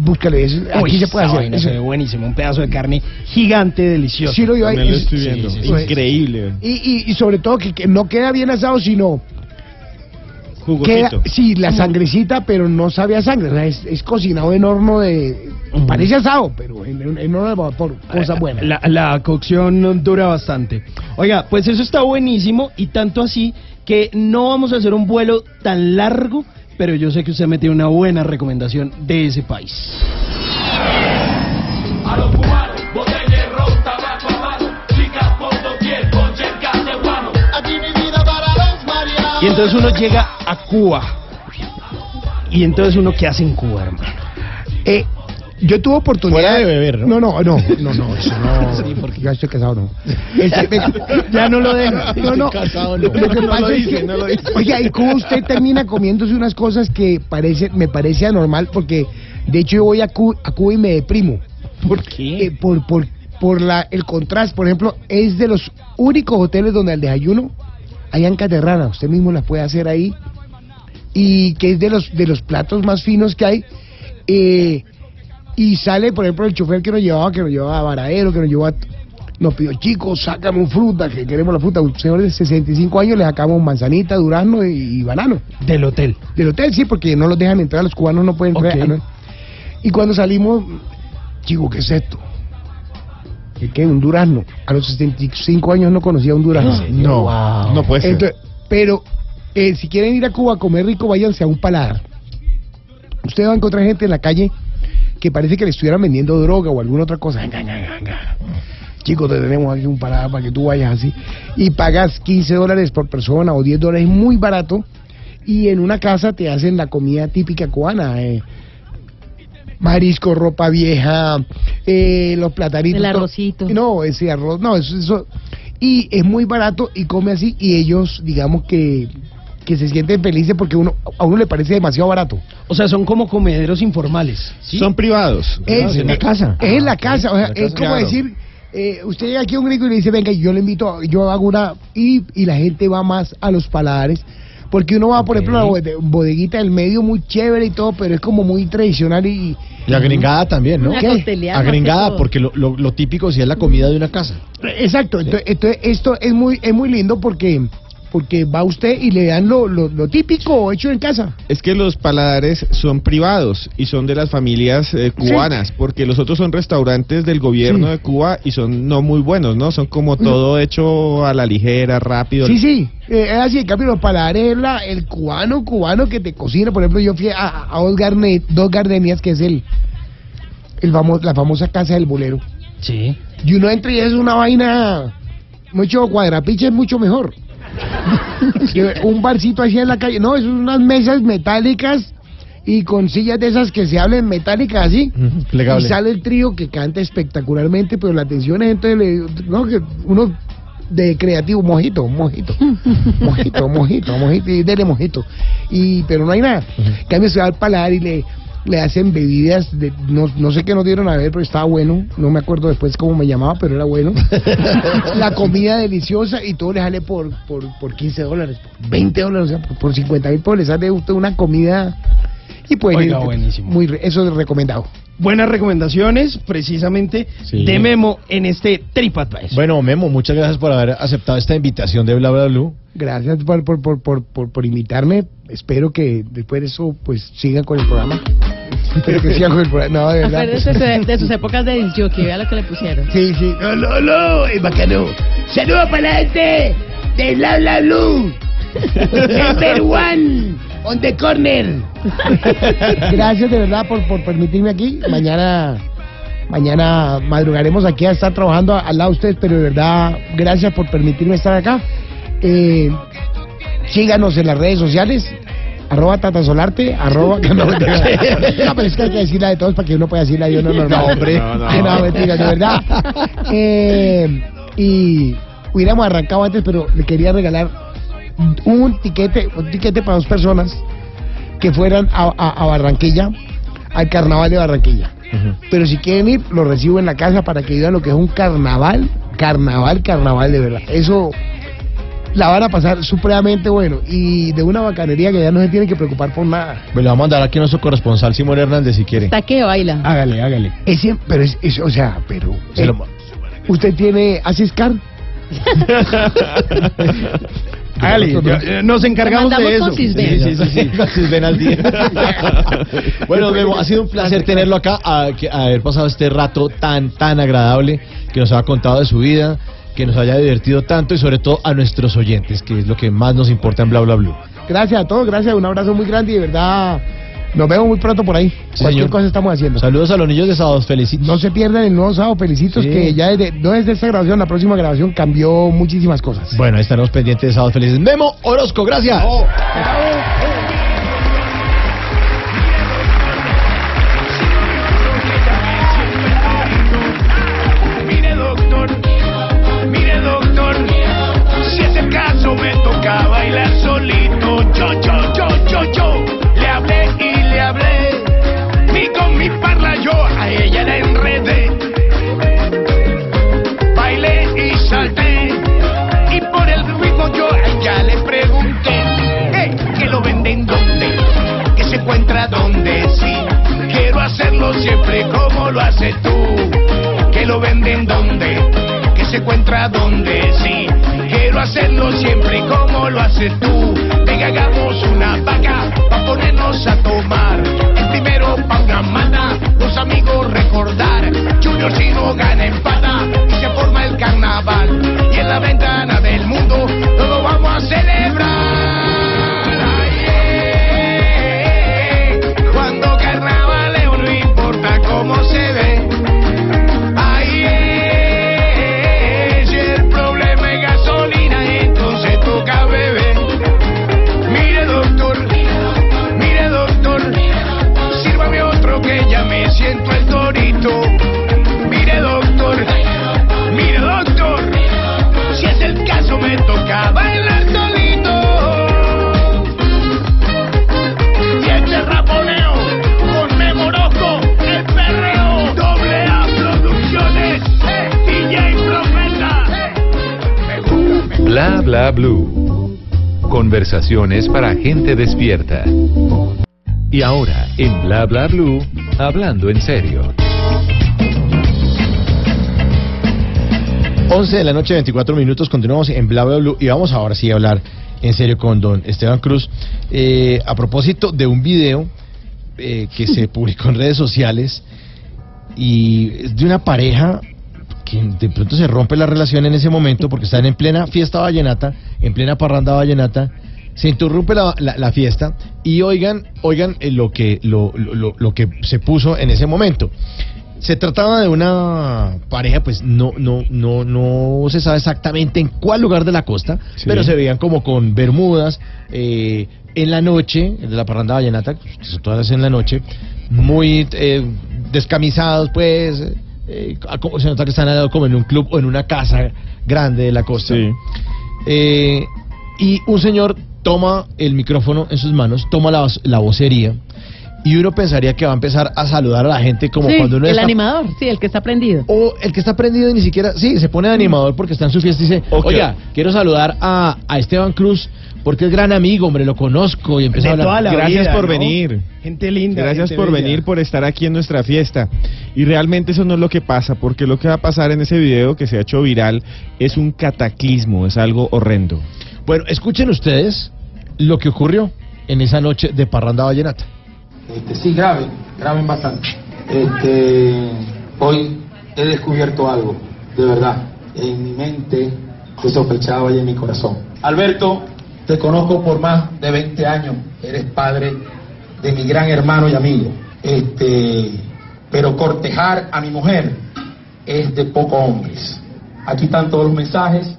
búscale, eso, Uy, aquí se puede hacer. vaina eso. se ve buenísimo, un pedazo de carne gigante, delicioso. Sí, lo vio ahí, También lo es- estoy viendo. sí, sí. Increíble. Y, y, y sobre todo que, que no queda bien asado, sino queda, sí, la sangrecita, pero no sabe a sangre. o sea, Es, es cocinado en horno de... Parece asado, pero en, en horno de vapor, cosa buena. La, la cocción dura bastante. Oiga, pues eso está buenísimo y tanto así que no vamos a hacer un vuelo tan largo, pero yo sé que usted me tiene una buena recomendación de ese país. A los cubanos, botella, ron, tabaco, habano, chicas por doquier, con yergas de guano. Aquí mi vida para los marianos. Y entonces uno llega a Cuba. Y entonces uno, ¿qué hace en Cuba, hermano? Eh, Yo tuve oportunidad. Fuera de beber, ¿no? No, no, no, no, no, eso no. Sí, porque ya estoy casado, no. Este, Ya no lo deja. No, no. casado, no. Lo que No lo pasa es dice, que, no lo dice. oiga, ¿y cómo usted termina comiéndose unas cosas que parece, me parece anormal? Porque, de hecho, yo voy a, Cu- a Cuba y me deprimo. ¿Por qué? Eh, por, por, por la, el contraste. Por ejemplo, es de los únicos hoteles donde al desayuno hay ancas de rana. Usted mismo las puede hacer ahí. Y que es de los, de los platos más finos que hay. Eh, y sale, por ejemplo, el chofer que nos llevaba, que nos llevaba a Varadero, que nos llevaba... Nos pidió, chicos, sácame un fruta, que queremos la fruta. Un señor de 65 años le sacamos manzanita, durazno y, y banano. Del hotel. Del hotel, sí, porque no los dejan entrar, los cubanos no pueden entrar. No. Y cuando salimos, chico, ¿qué es esto? ¿Qué, qué? Un durazno. A los 65 años no conocía un durazno. No, no puede ser. Entonces, pero eh, si quieren ir a Cuba a comer rico, váyanse a un paladar. Usted va a encontrar gente en la calle que parece que le estuvieran vendiendo droga o alguna otra cosa. Chicos, te tenemos aquí un paladar para que tú vayas así. Y pagas 15 dólares por persona o 10 dólares, muy barato. Y en una casa te hacen la comida típica cubana. eh. Marisco, ropa vieja, eh, los platanitos. El arrocito. No, ese arroz, no, eso, eso. Y es muy barato y come así. Y ellos, digamos que, que se sienten felices porque uno, a uno le parece demasiado barato. O sea, son como comederos informales. Son privados. Es, en la casa. Es en la casa. O sea, es como Claro. decir, eh, usted llega aquí a un gringo y le dice, venga, yo le invito, yo hago una... Y, y la gente va más a los paladares. Porque uno va, por ejemplo, a la bode- bodeguita del medio, muy chévere y todo, pero es como muy tradicional y... Y agringada también, ¿no? Agringada, porque lo, lo, lo típico sí es la comida de una casa. Exacto, entonces, entonces esto es muy es muy lindo porque porque va usted y le dan lo, lo, lo típico hecho en casa. Es que los paladares son privados y son de las familias eh, cubanas, porque los otros son restaurantes del gobierno Sí. de Cuba y son no muy buenos, ¿no? Son como todo hecho a la ligera, rápido. Sí, sí, eh, es así, en cambio los paladares es la- el cubano, cubano que te cocina. Por ejemplo, yo fui a, a dos, garne- dos gardenias, que es el, el famo- la famosa casa del bolero. Sí. Y uno entra y es una vaina mucho cuadrapiche, es mucho mejor. Un barcito así en la calle, no, es unas mesas metálicas y con sillas de esas que se hablen metálicas así. Plegable. Y sale el trío que canta espectacularmente, pero la atención es entonces, le- no, que uno de creativo, mojito, mojito, mojito, mojito, mojito, y dele mojito. Y, pero no hay nada. Cambio se va al paladar y le, le hacen bebidas, de, no, no sé qué nos dieron a ver, pero estaba bueno. No me acuerdo después cómo me llamaba, pero era bueno. la comida deliciosa y todo le sale por, por, por 15 dólares, por 20 dólares, o sea, por, por 50 mil pesos le sale usted una comida. Y pues Oiga, buenísimo. muy, re- eso es recomendado. Buenas recomendaciones, precisamente, Sí. de Memo en este TripAdvisor. Bueno, Memo, muchas gracias por haber aceptado esta invitación de Bla Bla Blue. Gracias por, por, por, por, por, por invitarme. Espero que después de eso pues sigan con el programa. Espero que sigan con el programa. No, de verdad. Acuérdese de, de sus épocas de disjockey, vea lo que le pusieron. Sí, sí. No, no, no, es bacano. Saludos para la gente de Bla Bla Blue. Number one on the corner. Gracias de verdad por, por permitirme aquí. Mañana mañana madrugaremos aquí a estar trabajando al lado de ustedes, pero de verdad gracias por permitirme estar acá. Eh, síganos en las redes sociales. Arroba Tata Solarte, arroba... No, pero es que hay que decirla de todos para que uno pueda decirla de uno normal. No, hombre. No, no. No, mentira, de verdad. Eh, y hubiéramos arrancado antes, pero le quería regalar un tiquete, un tiquete para dos personas que fueran a, a- a Barranquilla, al carnaval de Barranquilla. Pero si quieren ir, lo recibo en la casa para que vean lo que es un carnaval, carnaval, carnaval de verdad. Eso la van a pasar supremamente bueno y de una bacanería que ya no se tienen que preocupar por nada. Me lo va a mandar aquí nuestro corresponsal Simón Hernández si quiere. Está que baila. Hágale, hágale. Pero es, es- o sea, pero Se eh, lo- usted tiene Yo- eh, nos encargamos de eso. con. Sí, sí, sí, sí. Al día. bueno, Memo, ha sido un placer tenerlo acá, a, que- a haber pasado este rato tan, tan agradable, que nos ha contado de su vida, que nos haya divertido tanto y sobre todo a nuestros oyentes, que es lo que más nos importa en Bla Bla Blue. Gracias a todos, gracias, un abrazo muy grande y de verdad nos vemos muy pronto por ahí. Sí, Cualquier señor. cosa estamos haciendo. Saludos a los niños de Sábados Felicitos. No se pierdan el nuevo sábado, felicitos Sí. que ya desde, no desde esta grabación, la próxima grabación cambió muchísimas cosas. Bueno, ahí estaremos pendientes de Sábados Felices. Memo Orozco, gracias. Quiero tú. Conversaciones para gente despierta. Y ahora, en Bla bla blue, hablando en serio. 11 de la noche, 24 minutos, continuamos en Bla Bla Blue y vamos ahora sí a hablar en serio con don Esteban Cruz eh, a propósito de un video eh, que se publicó en redes sociales y es de una pareja que de pronto se rompe la relación en ese momento porque están en plena fiesta vallenata, en plena parranda vallenata, se interrumpe la, la- la fiesta y oigan, oigan eh, lo que lo, lo- lo- que se puso en ese momento. Se trataba de una pareja, pues no, no, no, no se sabe exactamente en cuál lugar de la costa, Sí. pero se veían como con bermudas eh, en la noche, de la parranda vallenata, que son todas en la noche, muy eh, descamisados, pues, eh, se nota que están como en un club o en una casa grande de la costa. Eh, y un señor toma el micrófono en sus manos, toma la, la vocería, y uno pensaría que va a empezar a saludar a la gente como Sí, cuando uno el está animador, sí, el que está prendido. o el que está prendido y ni siquiera, sí, se pone de animador porque está en su fiesta y dice, oiga, quiero saludar a, a Esteban Cruz porque es gran amigo, hombre, lo conozco y empieza a hablar. toda la Gracias vida, por ¿no? venir. Gente linda. Gracias gente por bella. venir, por estar aquí en nuestra fiesta. Y realmente eso no es lo que pasa, porque lo que va a pasar en ese video que se ha hecho viral es un cataclismo, es algo horrendo. Bueno, escuchen ustedes lo que ocurrió en esa noche de Parranda Vallenata. Este, sí, grave, grave bastante. Este, hoy he descubierto algo, de verdad, en mi mente que sospechaba y en mi corazón. Alberto, te conozco por más de 20 años, eres padre de mi gran hermano y amigo. Este, pero cortejar a mi mujer es de pocos hombres. Aquí están todos los mensajes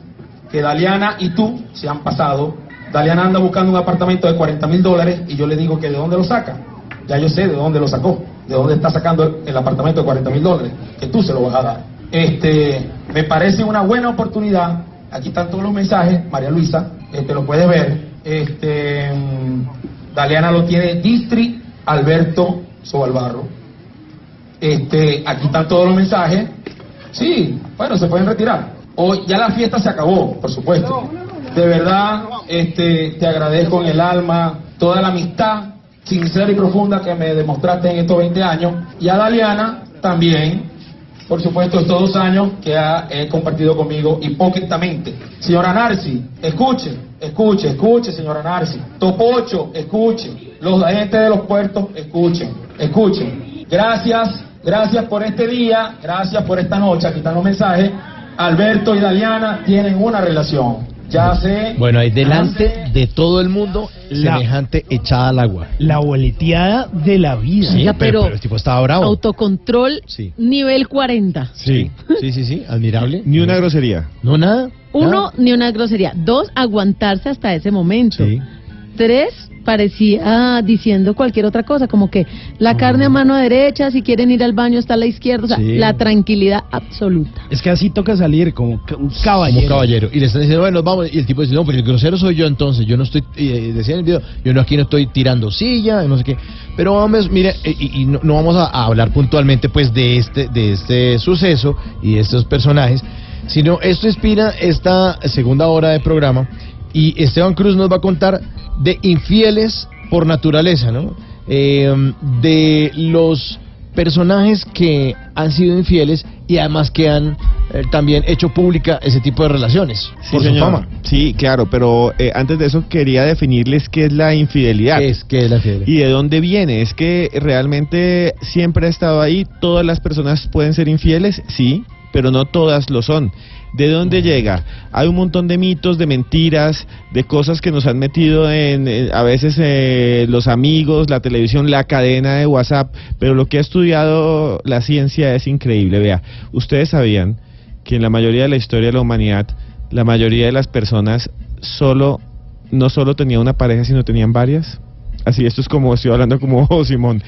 que Daliana y tú se han pasado. Daliana anda buscando un apartamento de 40 mil dólares y yo le digo que de dónde lo saca. Ya yo sé de dónde lo sacó, de dónde está sacando el apartamento de 40 mil dólares, que tú se lo vas a dar. Este, me parece una buena oportunidad. Aquí están todos los mensajes, María Luisa, este, lo puedes ver. Este, mm, Daliana lo tiene Distri Alberto Sobalbarro. Este, aquí están todos los mensajes. Sí, bueno, se pueden retirar. Hoy ya la fiesta se acabó, por supuesto. De verdad, este, te agradezco en el alma toda la amistad sincera y profunda que me demostraste en estos 20 años. Y a Daliana también, por supuesto, estos dos años que ha compartido conmigo hipócritamente. Señora Narci, escuche, escuche, escuche, señora Narci. Topocho, escuche. Los agentes de los puertos, escuchen, escuchen. Gracias, gracias por este día, gracias por esta noche. Aquí están los mensajes. Alberto y Daliana tienen una relación. Ya sé. Bueno, ahí delante de todo el mundo, La- semejante echada al agua. La boleteada de la vida. Sí, pero, pero- pero el tipo estaba bravo. Autocontrol Sí. nivel 40. Sí, sí, sí, sí, admirable. Ni una grosería. No, nada. Uno, nada. ni una grosería. Dos, aguantarse hasta ese momento. Sí. Tres, parecía diciendo cualquier otra cosa, como que la carne a mano derecha, si quieren ir al baño está a la izquierda, o sea, Sí. la tranquilidad absoluta. Es que así toca salir como un caballero. Como caballero. Y le están diciendo, bueno, vamos. Y el tipo dice, no, pero el grosero soy yo entonces. Yo no estoy, eh, decía en el video, yo no aquí no estoy tirando silla, no sé qué. Pero vamos, mire, eh, y, y no, no vamos a, a hablar puntualmente pues de este, de este suceso y de estos personajes, sino esto inspira esta segunda hora de programa. Y Esteban Cruz nos va a contar de infieles por naturaleza, ¿no? Eh, de los personajes que han sido infieles y además que han eh, también hecho pública ese tipo de relaciones Sí, por su fama. Sí, claro, pero eh, antes de eso quería definirles qué es la infidelidad. ¿Qué es, qué es la infidelidad? ¿Y de dónde viene? ¿Es que realmente siempre ha estado ahí? ¿Todas las personas pueden ser infieles? Sí, pero no todas lo son. ¿De dónde llega? Hay un montón de mitos, de mentiras, de cosas que nos han metido en, eh, a veces eh, los amigos, la televisión, la cadena de WhatsApp, pero lo que ha estudiado la ciencia es increíble. Vea, ustedes sabían que en la mayoría de la historia de la humanidad, la mayoría de las personas solo, no solo tenía una pareja, sino tenían varias. Así, esto es como, estoy hablando como Simón.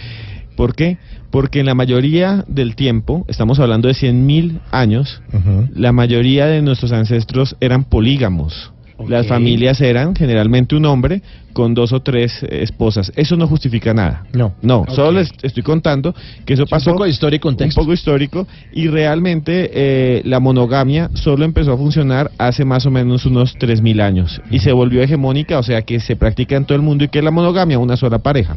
¿Por qué? Porque en la mayoría del tiempo, estamos hablando de 100.000 años, la mayoría de nuestros ancestros eran polígamos. Las familias eran generalmente un hombre con dos o tres eh, esposas. Eso no justifica nada. No. No, solo les estoy contando que eso un pasó. poco de historia y contexto. Un poco histórico. Y realmente eh, la monogamia solo empezó a funcionar hace más o menos unos 3.000 años. Y se volvió hegemónica, o sea que se practica en todo el mundo. ¿Y que es la monogamia? Una sola pareja,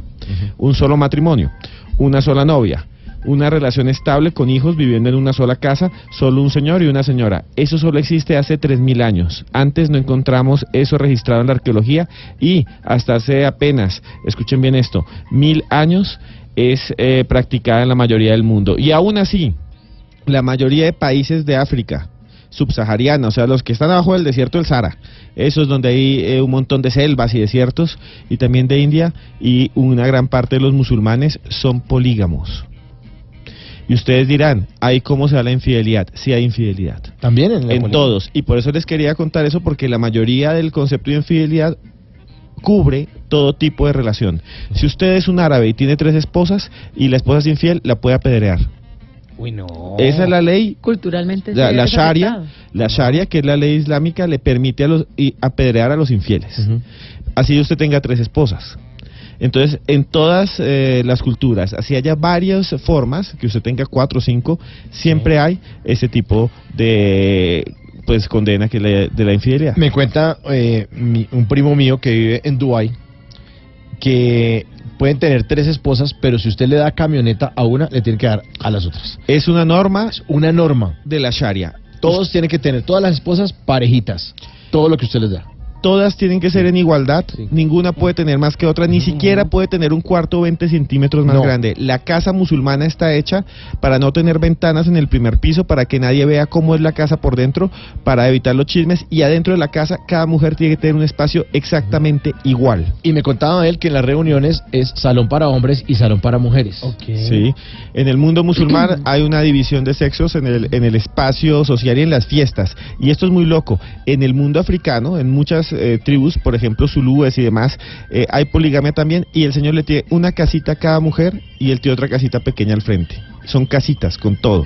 un solo matrimonio, una sola novia. Una relación estable con hijos viviendo en una sola casa, solo un señor y una señora. Eso solo existe hace 3.000 años. Antes no encontramos eso registrado en la arqueología y hasta hace apenas, escuchen bien esto, mil años es eh, practicada en la mayoría del mundo. Y aún así, la mayoría de países de África subsahariana, o sea, los que están abajo del desierto del Sahara, esos donde hay eh, un montón de selvas y desiertos, y también de India, y una gran parte de los musulmanes son polígamos. Y ustedes dirán, ¿ahí cómo se da la infidelidad? Sí hay infidelidad. También en la En todos. Y por eso les quería contar eso, porque la mayoría del concepto de infidelidad cubre todo tipo de relación. Si usted es un árabe y tiene tres esposas y la esposa es infiel, la puede apedrear. Uy, no. Esa es la ley Culturalmente la, la Sharia, la Sharia, que es la ley islámica, le permite a los, y apedrear a los infieles. Así usted tenga tres esposas. Entonces, en todas eh, las culturas, así haya varias formas, que usted tenga cuatro o cinco, siempre hay ese tipo de pues condena que le, de la infidelidad. Me cuenta eh, mi- un primo mío que vive en Dubai que pueden tener tres esposas, pero si usted le da camioneta a una, le tiene que dar a las otras. Es una norma una norma. de la Sharia. Todos tienen que tener, todas las esposas parejitas. Todo lo que usted les da. Todas tienen que ser en igualdad, ninguna puede tener más que otra, ni siquiera puede tener un cuarto 20 centímetros más No. grande. La casa musulmana está hecha para no tener ventanas en el primer piso, para que nadie vea cómo es la casa por dentro, para evitar los chismes, y adentro de la casa cada mujer tiene que tener un espacio exactamente igual. Y me contaba él que en las reuniones es salón para hombres y salón para mujeres. Sí, en el mundo musulmán hay una división de sexos en el, en el espacio social y en las fiestas. Y esto es muy loco. En el mundo africano, en muchas eh, tribus, por ejemplo zulúes y demás, eh, hay poligamia también y el señor le tiene una casita a cada mujer y él tiene otra casita pequeña al frente. Son casitas con todo.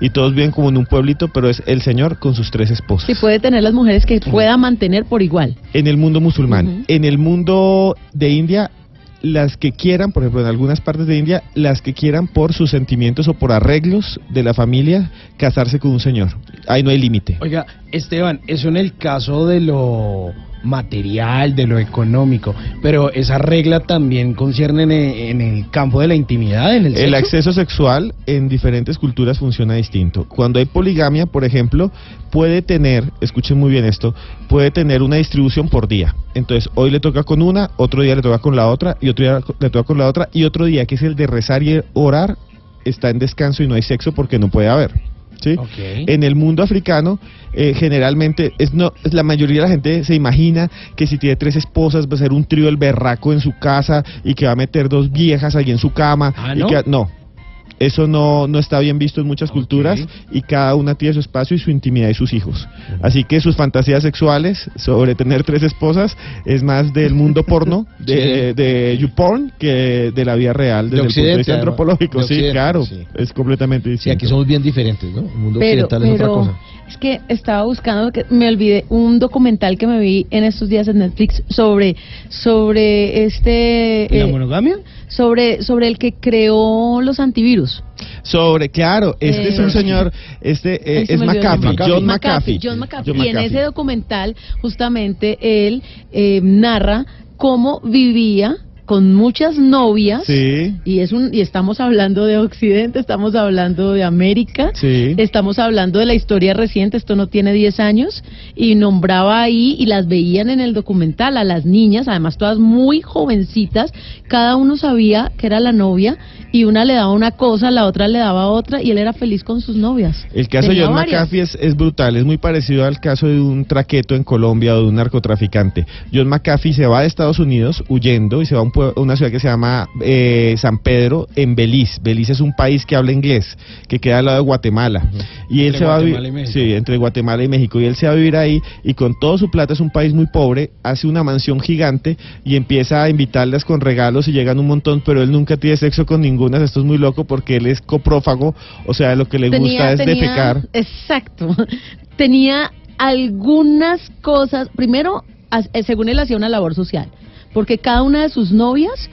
Y todos viven como en un pueblito, pero es el señor con sus tres esposas. Sí, puede tener las mujeres que pueda mantener por igual. En el mundo musulmán. En el mundo de India, las que quieran, por ejemplo, en algunas partes de India, las que quieran por sus sentimientos o por arreglos de la familia, casarse con un señor. Ahí no hay límite. Oiga, Esteban, eso en el caso de lo material, de lo económico, pero esa regla también concierne en el, en el campo de la intimidad, en el, El sexo? acceso sexual en diferentes culturas funciona distinto. Cuando hay poligamia, por ejemplo, puede tener, escuchen muy bien esto, puede tener una distribución por día. Entonces, hoy le toca con una, otro día le toca con la otra, y otro día le toca con la otra, y otro día, que es el de rezar y orar, está en descanso y no hay sexo porque no puede haber. ¿Sí? En el mundo africano, eh, generalmente, es no, es la mayoría de la gente se imagina que si tiene tres esposas va a ser un trío del berraco en su casa y que va a meter dos viejas ahí en su cama. Ah, y que- no. Eso no, no está bien visto en muchas culturas y cada una tiene su espacio y su intimidad y sus hijos. Así que sus fantasías sexuales sobre tener tres esposas es más del mundo porno, de, de YouPorn, que de la vida real desde el punto de vista además. antropológico. De Sí, claro, sí. es completamente Sí, distinto. aquí somos bien diferentes, ¿no? El mundo Pero, occidental es otra pero cosa. es que estaba buscando, que me olvidé, un documental que me vi en estos días en Netflix sobre, sobre este... ¿La eh, monogamia? sobre, sobre el que creó los antivirus. Sobre, claro, este Eh, es un señor, este eh, es McAfee. John McAfee. John McAfee. Y en ese documental, justamente, él eh, narra cómo vivía con muchas novias. Sí. Y es un y estamos hablando de Occidente, estamos hablando de América, Sí. estamos hablando de la historia reciente, esto no tiene 10 años y nombraba ahí y las veían en el documental a las niñas, además todas muy jovencitas, cada uno sabía que era la novia y una le daba una cosa, la otra le daba otra y él era feliz con sus novias. El caso de John varias. McAfee es, es brutal, es muy parecido al caso de un traqueto en Colombia o de un narcotraficante. John McAfee se va de Estados Unidos huyendo y se va a un una ciudad que se llama eh, San Pedro en Belice. Belice es un país que habla inglés, que queda al lado de Guatemala. Y él Entre se va a vi- Guatemala y México. Sí, entre Guatemala y México. Y él se va a vivir ahí y con todo su plata es un país muy pobre, hace una mansión gigante y empieza a invitarlas con regalos y llegan un montón, pero él nunca tiene sexo con ninguna. Esto es muy loco porque él es coprófago, o sea, lo que le gusta es defecar. Exacto. Tenía algunas cosas. Primero, eh, según él hacía una labor social, porque cada una de sus novias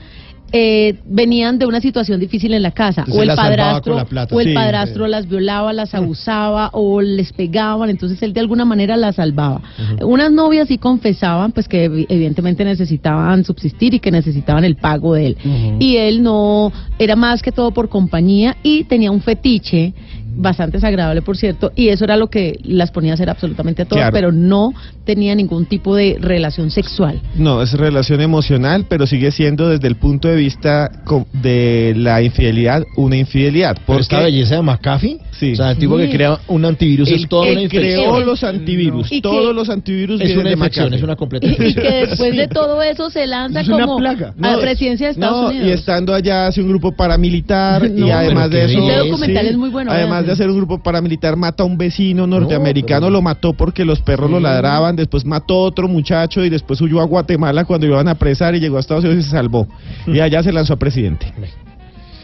eh, venían de una situación difícil en la casa, Entonces o el padrastro, plata. o el Sí. padrastro las violaba, las abusaba o les pegaban, entonces él de alguna manera las salvaba. Unas novias sí confesaban, pues que evi- evidentemente necesitaban subsistir y que necesitaban el pago de él. Y él no, era más que todo por compañía y tenía un fetiche bastante desagradable, por cierto, y eso era lo que las ponía a hacer absolutamente a todas, Claro. pero no tenía ningún tipo de relación sexual. No, es relación emocional, pero sigue siendo desde el punto de vista de la infidelidad una infidelidad. Por esta belleza de McAfee, Sí. o sea, el tipo que Sí. crea un antivirus es Él, toda una infección. creó los antivirus, Y que- todos los antivirus Es vienen una de infección, McAfee. es una completa Y, y infección. que después de todo eso se lanza Es como plaga. a la presidencia de Estados no, Unidos. y estando allá hace un grupo paramilitar No, y además de eso. Este documental es muy bueno, además de hacer un grupo paramilitar mata a un vecino norteamericano, lo mató porque los perros lo ladraban, después mató a otro muchacho y después huyó a Guatemala cuando iban a apresar y llegó a Estados Unidos y se salvó y allá se lanzó a presidente.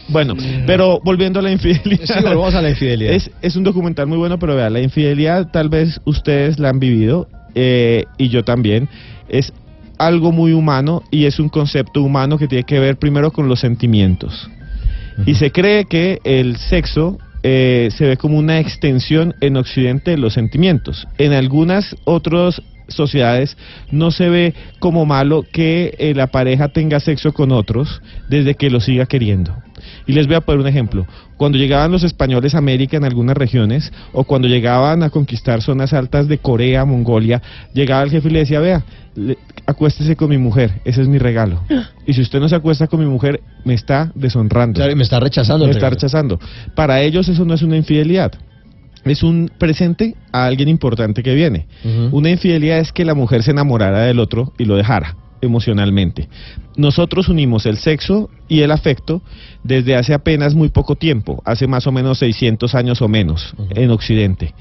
Bueno, pero volviendo a la infidelidad. Sí, volvamos a la infidelidad. Es, es un documental muy bueno, pero vea, la infidelidad tal vez ustedes la han vivido eh, y yo también. Es algo muy humano y es un concepto humano que tiene que ver primero con los sentimientos. Y se cree que el sexo eh, se ve como una extensión en Occidente de los sentimientos. En algunas otras sociedades no se ve como malo que eh, la pareja tenga sexo con otros desde que lo siga queriendo. Y les voy a poner un ejemplo. Cuando llegaban los españoles a América en algunas regiones, o cuando llegaban a conquistar zonas altas de Corea, Mongolia, llegaba el jefe y le decía, vea, le- acuéstese con mi mujer, ese es mi regalo. Y si usted no se acuesta con mi mujer, me está deshonrando. Claro, y me está rechazando. Me está rechazando. Para ellos eso no es una infidelidad. Es un presente a alguien importante que viene. Una infidelidad es que la mujer se enamorara del otro y lo dejara emocionalmente. Nosotros unimos el sexo y el afecto desde hace apenas muy poco tiempo, hace más o menos 600 años o menos en Occidente.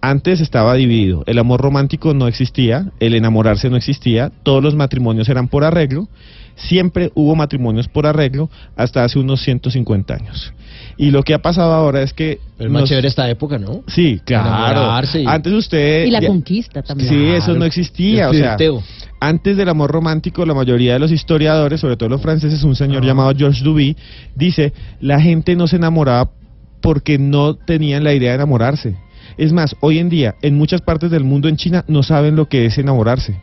Antes estaba dividido, el amor romántico no existía, el enamorarse no existía, todos los matrimonios eran por arreglo, siempre hubo matrimonios por arreglo hasta hace unos 150 años. Y lo que ha pasado ahora es que... Pero es más nos- chévere esta época, ¿no? Sí, claro. Y- Antes usted... y la ya- conquista también. Sí, eso no existía. O sea, antes del amor romántico, la mayoría de los historiadores, sobre todo los franceses, un señor llamado Georges Duby, dice, la gente no se enamoraba porque no tenían la idea de enamorarse. Es más, hoy en día, en muchas partes del mundo, en China, no saben lo que es enamorarse.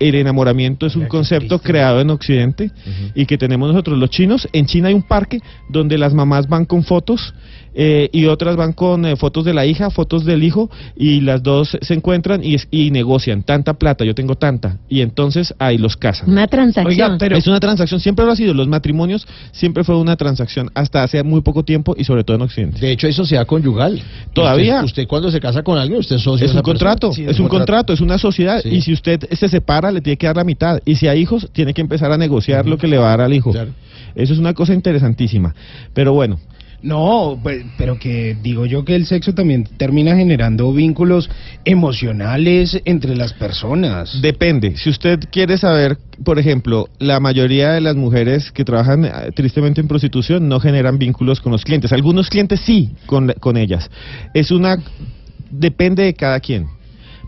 El enamoramiento es un concepto creado en Occidente y que tenemos nosotros los chinos. En China hay un parque donde las mamás van con fotos eh, y otras van con eh, fotos de la hija, fotos del hijo y las dos se encuentran y, es- y negocian tanta plata, yo tengo tanta y entonces ahí los casan. Una transacción. Es una transacción, siempre lo ha sido. Los matrimonios siempre fue una transacción hasta hace muy poco tiempo y sobre todo en Occidente. De hecho, hay sociedad conyugal. Todavía. Usted, usted cuando se casa con alguien, usted es socio Es un contrato, Sí, es un contrato, es una sociedad. Sí. Y si usted se separa, le tiene que dar la mitad. Y si hay hijos, tiene que empezar a negociar lo que le va a dar al hijo. Eso es una cosa interesantísima. Pero bueno, No, pues, pero que digo yo que el sexo también termina generando vínculos emocionales entre las personas. Depende. Si usted quiere saber, por ejemplo, la mayoría de las mujeres que trabajan eh, tristemente en prostitución no generan vínculos con los clientes. Algunos clientes sí con, con ellas. Es una depende de cada quien.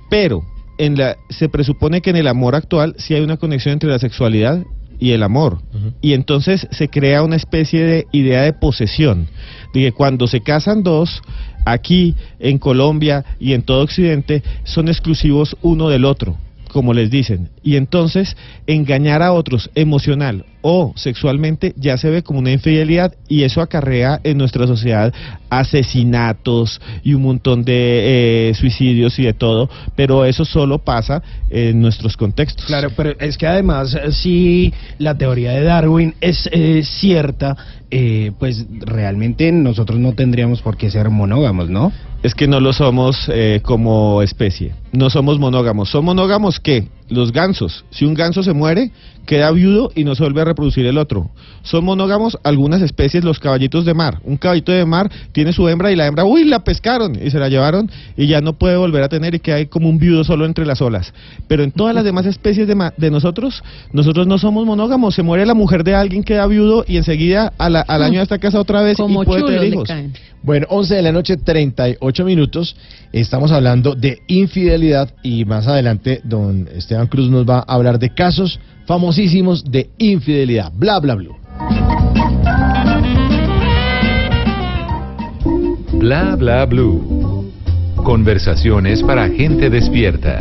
Pero en la se presupone que en el amor actual sí hay una conexión entre la sexualidad y el amor. Y entonces se crea una especie de idea de posesión, de que cuando se casan dos, aquí en Colombia y en todo Occidente, son exclusivos uno del otro. Como les dicen. Y entonces engañar a otros emocional o sexualmente ya se ve como una infidelidad y eso acarrea en nuestra sociedad asesinatos y un montón de eh, suicidios y de todo, pero eso solo pasa en nuestros contextos. Claro, pero es que además, eh, si la teoría de Darwin es eh, cierta, eh, pues realmente nosotros no tendríamos por qué ser monógamos, ¿no? Es que no lo somos eh, como especie. No somos monógamos. ¿Son monógamos qué? Los gansos. Si un ganso se muere, queda viudo y no se vuelve a reproducir el otro. Son monógamos algunas especies, los caballitos de mar. Un caballito de mar tiene su hembra y la hembra, uy, la pescaron y se la llevaron y ya no puede volver a tener y queda ahí como un viudo solo entre las olas. Pero en todas las demás especies de, ma- de nosotros, nosotros no somos monógamos. Se muere la mujer de alguien, queda viudo y enseguida a la- al año está casado otra vez Como y puede chulos tener hijos. Bueno, 11 de la noche, 38 minutos. Estamos hablando de infidelidad y más adelante don Esteban Cruz nos va a hablar de casos famosísimos de infidelidad. Bla, bla, bla. Bla bla blue. Conversaciones para gente despierta.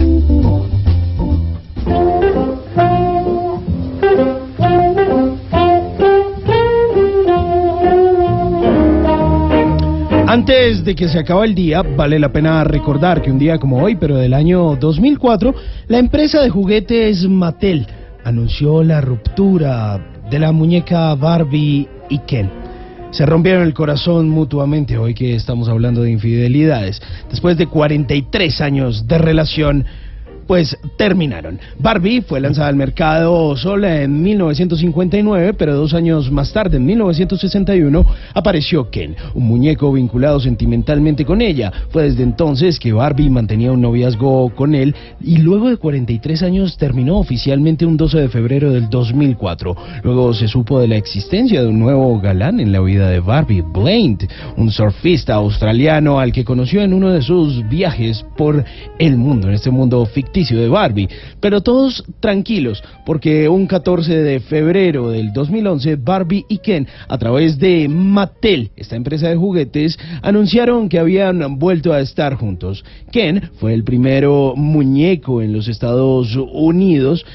Antes de que se acabe el día, vale la pena recordar que un día como hoy, pero del año 2004, la empresa de juguetes Mattel anunció la ruptura de la muñeca Barbie y Ken. Se rompieron el corazón mutuamente hoy que estamos hablando de infidelidades. Después de 43 años de relación, pues terminaron. Barbie fue lanzada al mercado sola en 1959, pero dos años más tarde, en 1961, apareció Ken, un muñeco vinculado sentimentalmente con ella. Fue desde entonces que Barbie mantenía un noviazgo con él y luego de 43 años terminó oficialmente un 12 de febrero del 2004. Luego se supo de la existencia de un nuevo galán en la vida de Barbie, Blaine, un surfista australiano al que conoció en uno de sus viajes por el mundo, en este mundo ficticio de Barbie. Pero todos tranquilos, porque un 14 de febrero del 2011, Barbie y Ken, a través de Mattel, esta empresa de juguetes, anunciaron que habían vuelto a estar juntos. Ken fue el primero muñeco en los Estados Unidos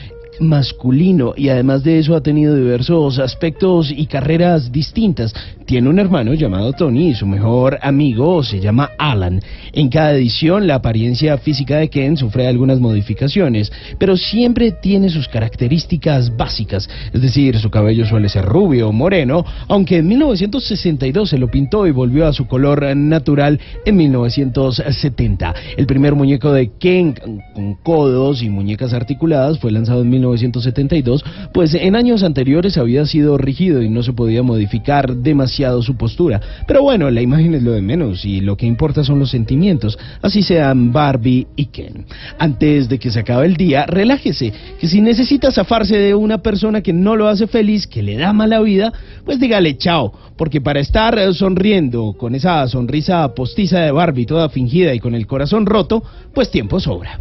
masculino y además de eso ha tenido diversos aspectos y carreras distintas. Tiene un hermano llamado Tony y su mejor amigo se llama Alan. En cada edición la apariencia física de Ken sufre algunas modificaciones, pero siempre tiene sus características básicas, es decir, su cabello suele ser rubio o moreno, aunque en 1962 se lo pintó y volvió a su color natural en 1970. El primer muñeco de Ken con codos y muñecas articuladas fue lanzado en 1972, pues en años anteriores había sido rígido y no se podía modificar demasiado su postura. Pero bueno, la imagen es lo de menos y lo que importa son los sentimientos, así sean Barbie y Ken. Antes de que se acabe el día, relájese, que si necesita zafarse de una persona que no lo hace feliz, que le da mala vida, pues dígale chao, porque para estar sonriendo con esa sonrisa postiza de Barbie toda fingida y con el corazón roto, pues tiempo sobra.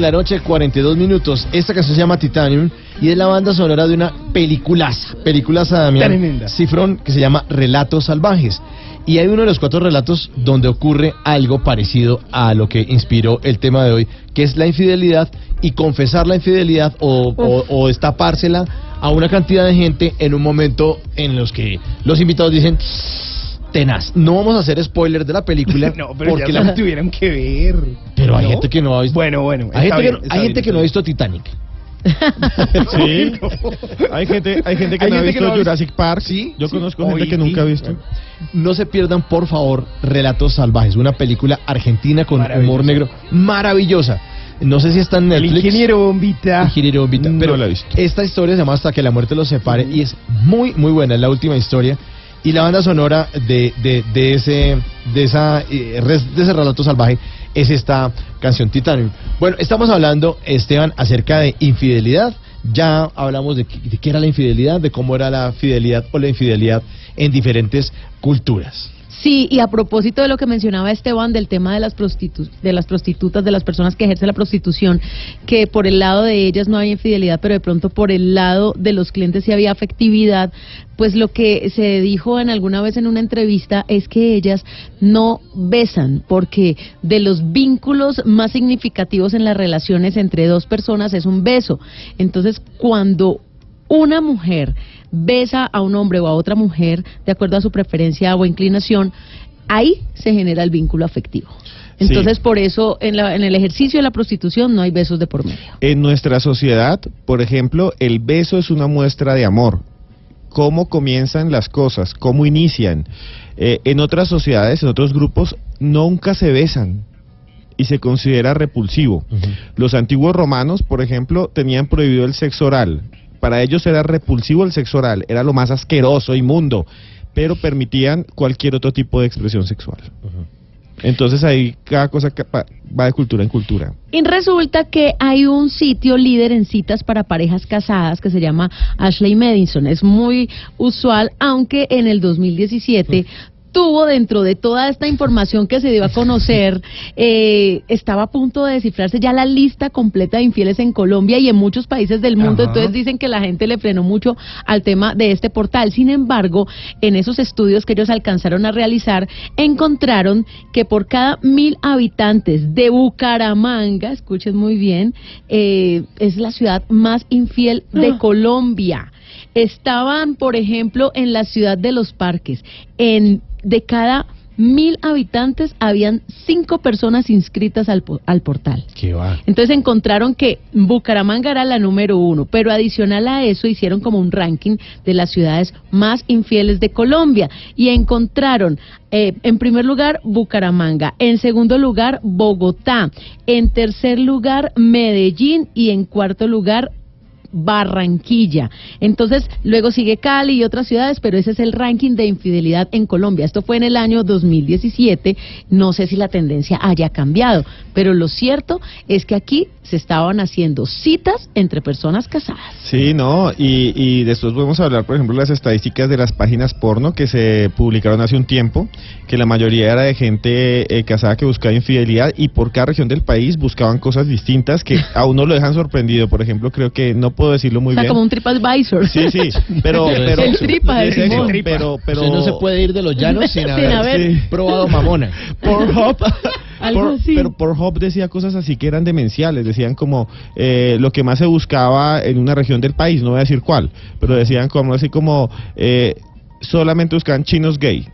De la noche, 42 minutos. Esta canción se llama Titanium y es la banda sonora de una peliculaza, peliculaza Damián. Cifrón que se llama Relatos Salvajes. Y hay uno de los cuatro relatos donde ocurre algo parecido a lo que inspiró el tema de hoy, que es la infidelidad y confesar la infidelidad o, o, o destapársela a una cantidad de gente en un momento en los que los invitados dicen tenaz. No vamos a hacer spoiler de la película No, pero porque ya la la tuvieron que ver. pero hay ¿No? gente que no ha visto. Bueno, bueno. hay gente, bien, que, bien, no ha visto Titanic. Sí. Hay gente, hay gente que Hay no ha gente visto no Jurassic Park. Sí, Yo sí. conozco gente que nunca ha visto. No se pierdan, por favor, Relatos Salvajes, una película argentina con humor negro maravillosa. No sé si está en El Netflix. ingeniero Bombita. Ingeniero Bombita, No pero la he visto. esta historia se llama Hasta que la muerte los separe y es muy, muy buena, es la última historia. Y la banda sonora de, de, de ese, de, esa, eh, de ese relato salvaje es esta canción Titanium. Bueno, estamos hablando, Esteban, acerca de infidelidad. Ya hablamos de, de qué era la infidelidad, de cómo era la fidelidad o la infidelidad en diferentes culturas. Sí, y a propósito de lo que mencionaba Esteban del tema de las, prostitu de las prostitutas, de las personas que ejercen la prostitución, que por el lado de ellas no había infidelidad, pero de pronto por el lado de los clientes sí había afectividad, pues lo que se dijo en alguna vez en una entrevista es que ellas no besan, porque de los vínculos más significativos en las relaciones entre dos personas es un beso. Entonces, cuando una mujer besa a un hombre o a otra mujer de acuerdo a su preferencia o inclinación, ahí se genera el vínculo afectivo. Entonces, por eso en, la- en el ejercicio de la prostitución no hay besos de por medio. En nuestra sociedad, por ejemplo, el beso es una muestra de amor. Cómo comienzan las cosas, cómo inician. Eh, en otras sociedades, en otros grupos, nunca se besan y se considera repulsivo. Los antiguos romanos, por ejemplo, tenían prohibido el sexo oral. Para ellos era repulsivo el sexo oral, era lo más asqueroso, inmundo, pero permitían cualquier otro tipo de expresión sexual. Entonces ahí cada cosa va de cultura en cultura. Y resulta que hay un sitio líder en citas para parejas casadas que se llama Ashley Madison. Es muy usual, aunque en el 2017 tuvo dentro de toda esta información que se dio a conocer, eh, estaba a punto de descifrarse ya la lista completa de infieles en Colombia y en muchos países del mundo. Ajá. Entonces dicen que la gente le frenó mucho al tema de este portal. Sin embargo, en esos estudios que ellos alcanzaron a realizar, encontraron que por cada mil habitantes de Bucaramanga, escuchen muy bien, eh, es la ciudad más infiel de Colombia. Estaban, por ejemplo, en la ciudad de los parques. En de cada mil habitantes habían cinco personas inscritas al, al portal. ¿Qué va? Entonces encontraron que Bucaramanga era la número uno, pero adicional a eso hicieron como un ranking de las ciudades más infieles de Colombia y encontraron eh, en primer lugar Bucaramanga, en segundo lugar Bogotá, en tercer lugar Medellín y en cuarto lugar Barranquilla. Entonces, luego sigue Cali y otras ciudades, pero ese es el ranking de infidelidad en Colombia. Esto fue en el año 2017. No sé si la tendencia haya cambiado, pero lo cierto es que aquí se estaban haciendo citas entre personas casadas. Sí, no, y, y después podemos hablar, por ejemplo, de las estadísticas de las páginas porno que se publicaron hace un tiempo, que la mayoría era de gente eh, casada que buscaba infidelidad y por cada región del país buscaban cosas distintas que a uno lo dejan sorprendido. Por ejemplo, creo que no puedo decirlo muy o sea, bien. como un TripAdvisor. Sí, sí, pero... pero el tripa eso, Simón. pero, pero... Usted no se puede ir de los llanos sin Sin haber, haber- sí, probado mamona. Pornhub, Algo por- así. pero Pornhub decía cosas así que eran demenciales, decían como eh, lo que más se buscaba en una región del país, no voy a decir cuál, pero decían como así como eh, solamente buscaban chinos gay.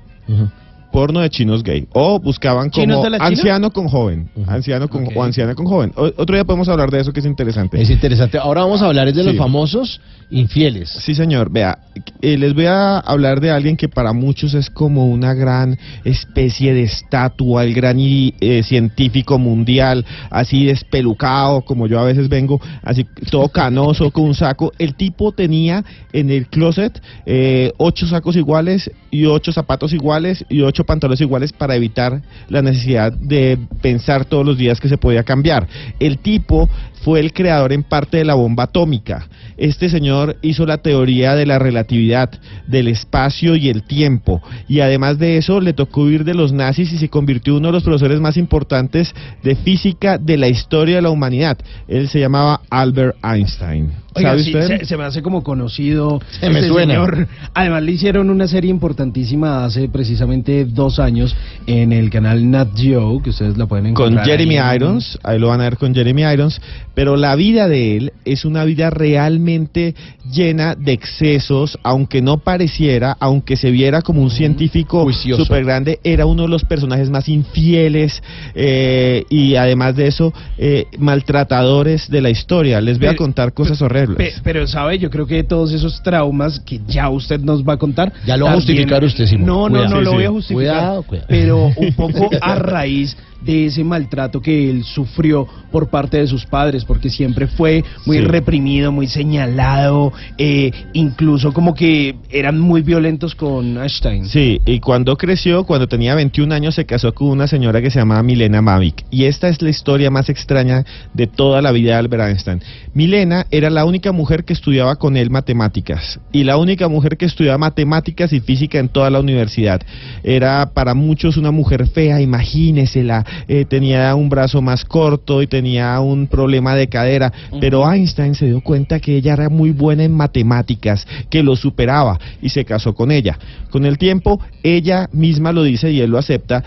Porno de chinos gay. O buscaban ¿Chinos como China? anciano con joven. Anciano con, O anciana con joven. O- otro día podemos hablar de eso que es interesante. Es interesante. Ahora vamos a hablar es de los Sí. famosos infieles. Sí, señor. Vea, eh, les voy a hablar de alguien que para muchos es como una gran especie de estatua, el gran eh, científico mundial, así despelucado, como yo a veces vengo, así todo canoso, con un saco. El tipo tenía en el closet eh, ocho sacos iguales y ocho zapatos iguales y ocho pantalones iguales para evitar la necesidad de pensar todos los días que se podía cambiar. El tipo fue el creador en parte de la bomba atómica. Este señor hizo la teoría de la relatividad, del espacio y el tiempo. Y además de eso, le tocó huir de los nazis y se convirtió en uno de los profesores más importantes de física de la historia de la humanidad. Él se llamaba Albert Einstein. Oiga, ¿Sabe sí, usted? se, se me hace como conocido. Se me este suena. señor. Además, le hicieron una serie importantísima hace precisamente dos años en el canal Nat Geo, que ustedes la pueden encontrar. con Jeremy ahí Irons, ahí lo van a ver con Jeremy Irons, pero la vida de él es una vida realmente llena de excesos, aunque no pareciera, aunque se viera como un científico súper grande, era uno de los personajes más infieles eh, y además de eso, eh, maltratadores de la historia. Les voy a contar cosas horribles. Pe- pero, ¿sabe? Yo creo que todos esos traumas que ya usted nos va a contar. Ya lo va a justificar usted, Simón. No, no, Cuidado. no Sí, lo sí. voy a justificar. Cuidado, cuidado. Pero un poco a raíz de ese maltrato que él sufrió por parte de sus padres, porque siempre fue muy Sí. reprimido, muy señalado, eh, incluso como que eran muy violentos con Einstein. Sí, y cuando creció, cuando tenía 21 años, se casó con una señora que se llamaba Milena Mavic. Y esta es la historia más extraña de toda la vida de Albert Einstein. Milena era la única mujer que estudiaba con él matemáticas. Y la única mujer que estudiaba matemáticas y física en toda la universidad. Era para muchos una mujer fea, imagínesela. Eh, tenía un brazo más corto y tenía un problema de cadera. Pero Einstein se dio cuenta que ella era muy buena en matemáticas, que lo superaba y se casó con ella. Con el tiempo, ella misma lo dice y él lo acepta.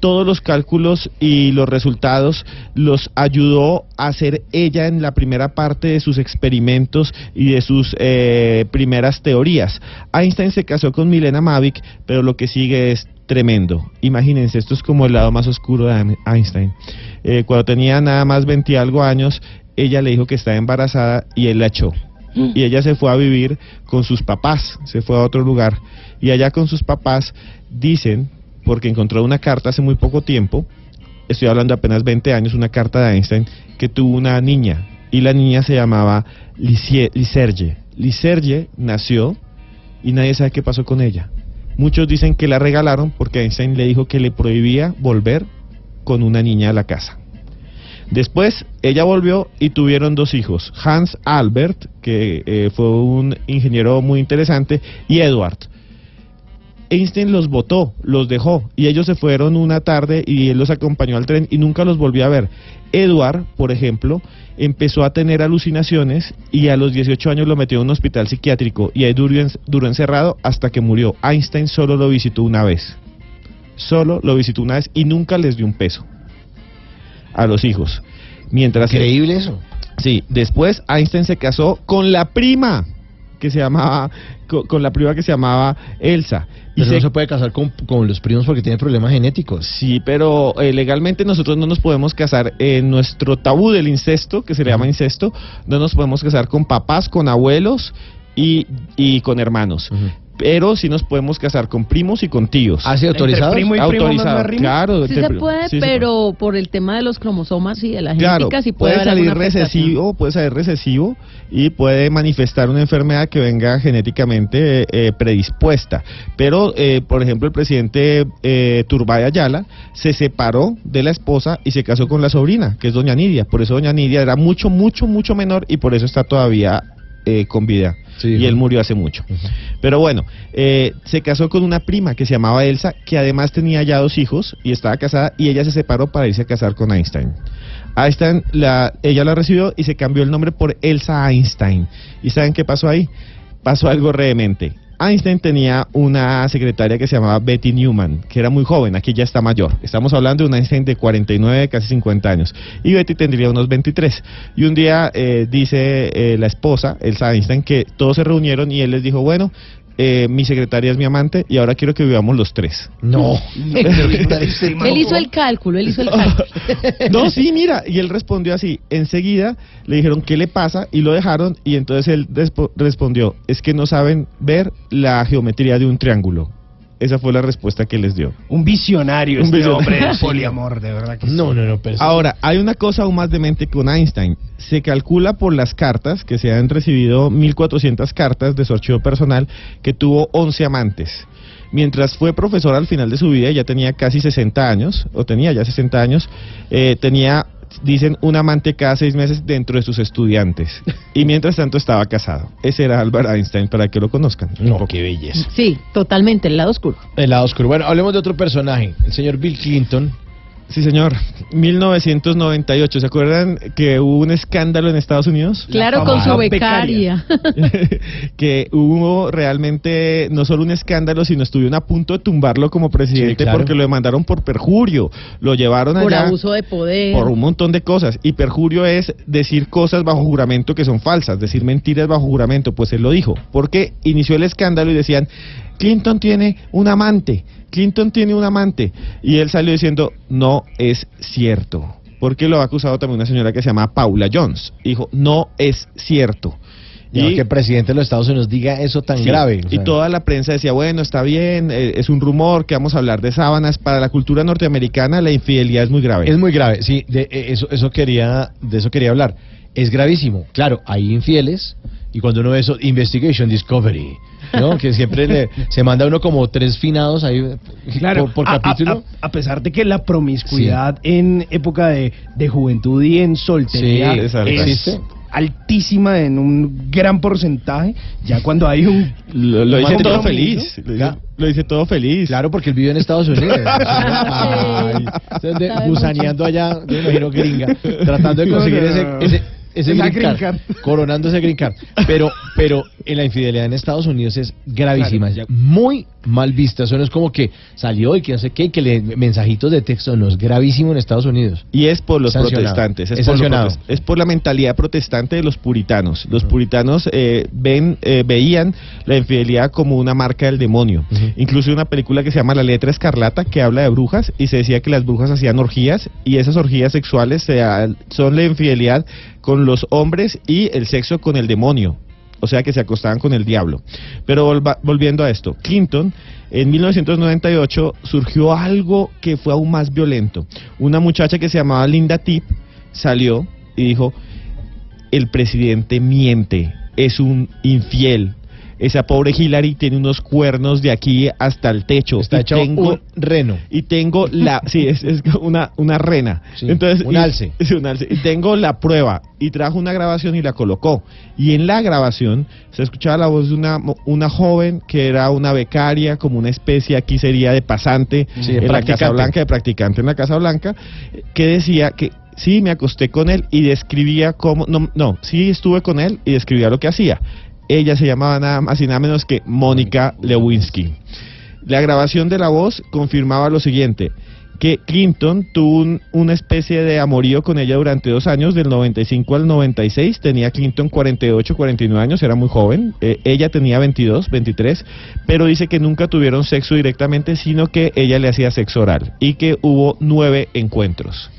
Todos los cálculos y los resultados los ayudó a hacer ella en la primera parte de sus experimentos y de sus eh, primeras teorías. Einstein se casó con Milena Mavic, pero lo que sigue es tremendo. Imagínense, esto es como el lado más oscuro de Einstein. Eh, cuando tenía nada más 20 y algo años, ella le dijo que estaba embarazada y él la echó. Y ella se fue a vivir con sus papás, se fue a otro lugar. Y allá con sus papás dicen, porque encontró una carta hace muy poco tiempo, estoy hablando de apenas 20 años, una carta de Einstein, que tuvo una niña. Y la niña se llamaba Liserge. Liserge nació y nadie sabe qué pasó con ella. Muchos dicen que la regalaron porque Einstein le dijo que le prohibía volver con una niña a la casa. Después ella volvió y tuvieron dos hijos, Hans Albert, que eh, fue un ingeniero muy interesante, y Edward. Einstein los votó, los dejó, y ellos se fueron una tarde y él los acompañó al tren y nunca los volvió a ver. Edward, por ejemplo, empezó a tener alucinaciones y a los 18 años lo metió en un hospital psiquiátrico y ahí duró, duró encerrado hasta que murió. Einstein solo lo visitó una vez. Solo lo visitó una vez y nunca les dio un peso a los hijos. Mientras Increíble eso. Sí, después Einstein se casó con la prima que se llamaba co- con, la prima que se llamaba Elsa. Pero se- no se puede casar con, con los primos porque tiene problemas genéticos. Sí, pero eh, legalmente nosotros no nos podemos casar en nuestro tabú del incesto, que se le llama incesto, no nos podemos casar con papás, con abuelos y, y con hermanos. Pero sí nos podemos casar con primos y con tíos. ¿Ah, sí, autorizados? Primo y primo no Autorizados, me rima. claro. Sí se puede, sí se pero por el tema de los cromosomas y de la Claro, genética sí puede, puede haber salir recesivo, puede salir recesivo y puede manifestar una enfermedad que venga genéticamente eh, eh, predispuesta. Pero, eh, por ejemplo, el presidente eh, Turbay Ayala se separó de la esposa y se casó con la sobrina, que es doña Nidia. Por eso doña Nidia era mucho, mucho, mucho menor y por eso está todavía eh, con vida. y él murió hace mucho. Pero bueno, eh, se casó con una prima que se llamaba Elsa, que además tenía ya dos hijos y estaba casada y ella se separó para irse a casar con Einstein. Einstein, la, ella la recibió y se cambió el nombre por Elsa Einstein. ¿Y saben qué pasó ahí? Pasó algo realmente. Einstein tenía una secretaria que se llamaba Betty Newman, que era muy joven, aquí ya está mayor. Estamos hablando de un Einstein de 49, casi 50 años. Y Betty tendría unos 23. Y un día eh, dice eh, la esposa, Elsa Einstein, que todos se reunieron y él les dijo, bueno, eh, mi secretaria es mi amante y ahora quiero que vivamos los tres. No. Él hizo el cálculo, él hizo el cálculo. No, sí, mira, y él respondió así. Enseguida le dijeron, ¿qué le pasa? Y lo dejaron, y entonces él respo- respondió, es que no saben ver la geometría de un triángulo. Esa fue la respuesta que les dio. Un visionario Un este visionario. hombre del Sí. poliamor, de verdad que sí. No, no, no, pero... Ahora, hay una cosa aún más demente con Einstein. Se calcula por las cartas, que se han recibido 1.400 cartas de su archivo personal, que tuvo 11 amantes. Mientras fue profesor al final de su vida, ya tenía casi 60 años, o tenía ya 60 años, eh, tenía, dicen, un amante cada seis meses dentro de sus estudiantes. Y mientras tanto estaba casado. Ese era Albert Einstein, para que lo conozcan. No, qué belleza. Sí, totalmente, el lado oscuro. El lado oscuro. Bueno, hablemos de otro personaje, el señor Bill Clinton. Sí, señor. 1998. ¿Se acuerdan que hubo un escándalo en Estados Unidos? Claro, con su becaria. que hubo realmente no solo un escándalo, sino estuvieron a punto de tumbarlo como presidente Sí, claro. porque lo demandaron por perjurio. Lo llevaron Por allá abuso de poder. por un montón de cosas. Y perjurio es decir cosas bajo juramento que son falsas, decir mentiras bajo juramento. Pues él lo dijo. Porque inició el escándalo y decían, Clinton tiene un amante, Clinton tiene un amante. Y él salió diciendo, no es cierto. Porque lo ha acusado también una señora que se llama Paula Jones. Dijo, no es cierto. Y que el presidente de los Estados Unidos diga eso tan Sí, grave. o Y toda la prensa decía, bueno, está bien, eh, es un rumor que vamos a hablar de sábanas. Para la cultura norteamericana la infidelidad es muy grave. Es muy grave, sí, de eh, eso, eso quería, de eso quería hablar. Es gravísimo. Claro, hay infieles y cuando uno ve eso, Investigation Discovery, ¿no? que siempre le- se manda uno como tres finados ahí Claro, por, por a- a- capítulo. A, a pesar de que la promiscuidad en época de, de juventud y en soltería Sí, es altísima en un gran porcentaje, ya cuando hay un... Lo, dice todo feliz. Lo dice, lo dice todo feliz. Claro, porque él vive en Estados Unidos. Ay, de- gusaneando allá, yo me imagino gringa, tratando de conseguir No, no, ese, ese, ese green card, green coronando ese green card. Pero, pero en la infidelidad en Estados Unidos es gravísima, Claro. muy mal vista. Eso no es como que salió y que no sé qué, y que le mensajitos de texto, no es gravísimo en Estados Unidos. Y es por los Sancionado. protestantes, es, Es por los es por la mentalidad protestante de los puritanos. Los puritanos eh, ven, eh, veían la infidelidad como una marca del demonio. Incluso hay una película que se llama La letra escarlata que habla de brujas y se decía que las brujas hacían orgías y esas orgías sexuales se son la infidelidad con los hombres y el sexo con el demonio. O sea que se acostaban con el diablo. Pero volva- volviendo a esto, Clinton en 1998 surgió algo que fue aún más violento. Una muchacha que se llamaba Linda Tip salió y dijo, el presidente miente, es un infiel. Esa pobre Hillary tiene unos cuernos de aquí hasta el techo. Está hecho un reno. y tengo la sí es, es una una rena Sí, entonces un y- alce. es un alce. y tengo la prueba y trajo una grabación y la colocó y en la grabación se escuchaba la voz de una una joven que era una becaria como una especie aquí sería de pasante Sí, de en la practicante. Casa Blanca de practicante en la Casa Blanca que decía que sí me acosté con él y describía cómo no no sí estuve con él y describía lo que hacía ella se llamaba nada más y nada menos que Mónica Lewinsky. La grabación de la voz confirmaba lo siguiente, que Clinton tuvo un- una especie de amorío con ella durante dos años, del 95 al 96, tenía Clinton 48, 49 años, era muy joven, eh, ella tenía 22, 23, pero dice que nunca tuvieron sexo directamente, sino que ella le hacía sexo oral y que hubo nueve encuentros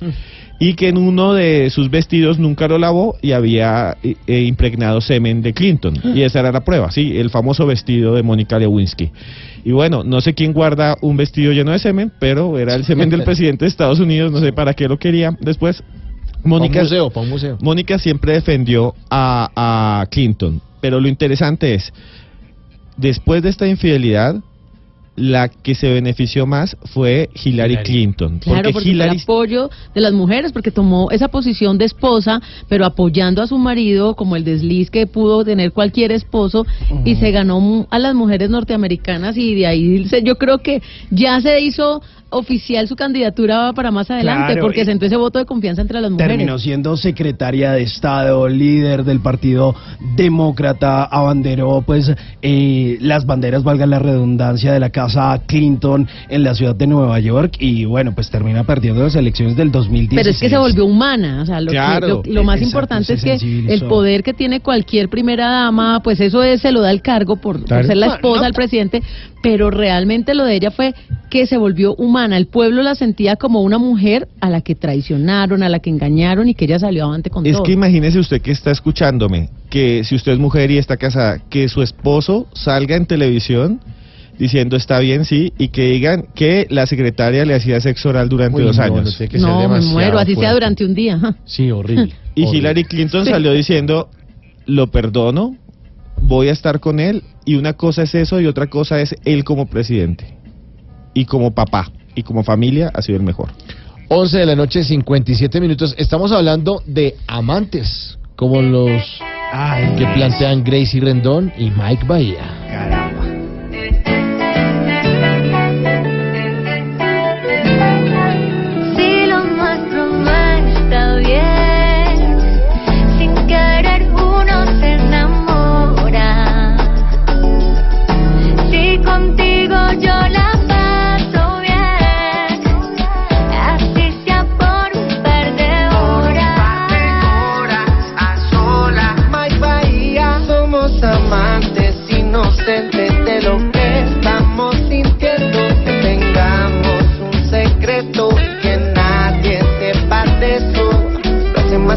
y que en uno de sus vestidos nunca lo lavó y había eh, eh, impregnado semen de Clinton. Y esa era la prueba, sí, el famoso vestido de Mónica Lewinsky. Y bueno, no sé quién guarda un vestido lleno de semen, pero era el semen del presidente de Estados Unidos, no sé para qué lo quería. Después, Mónica, museo, museo. Siempre defendió a, a Clinton, pero lo interesante es, después de esta infidelidad, la que se benefició más fue Hillary, Clinton. Claro, porque el Hillary apoyo de las mujeres, porque tomó esa posición de esposa, pero apoyando a su marido, como el desliz que pudo tener cualquier esposo, y se ganó mu- a las mujeres norteamericanas, y de ahí se- yo creo que ya se hizo oficial su candidatura para más adelante, Claro, porque y- sentó ese voto de confianza entre las mujeres. Terminó siendo secretaria de Estado, líder del Partido Demócrata, abanderó pues eh, las banderas, valga la redundancia, de la casa Clinton en la ciudad de Nueva York y bueno, pues termina perdiendo las elecciones del 2016. Pero es que se volvió humana, o sea, lo, que- lo- lo más Exacto, importante es que el poder que tiene cualquier primera dama, pues eso es, se lo da el cargo por, ser la esposa no. del presidente, pero realmente lo de ella fue que se volvió humana. El pueblo la sentía como una mujer a la que traicionaron, a la que engañaron y que ella salió avante con Es todo. que imagínese usted que está escuchándome, que si usted es mujer y está casada, que su esposo salga en televisión diciendo está bien, sí, y que digan que la secretaria le hacía sexo oral durante Uy, dos no, años. que No, me muero, así sea fuerte. durante un día. Sí, horrible. Y horrible. Hillary Clinton Sí. salió diciendo, lo perdono, voy a estar con él, y una cosa es eso y otra cosa es él como presidente. Y como papá, y como familia ha sido el mejor. 11 de la noche, 57 minutos. Estamos hablando de amantes, como los que plantean Gracie Rendón y Mike Bahía. Si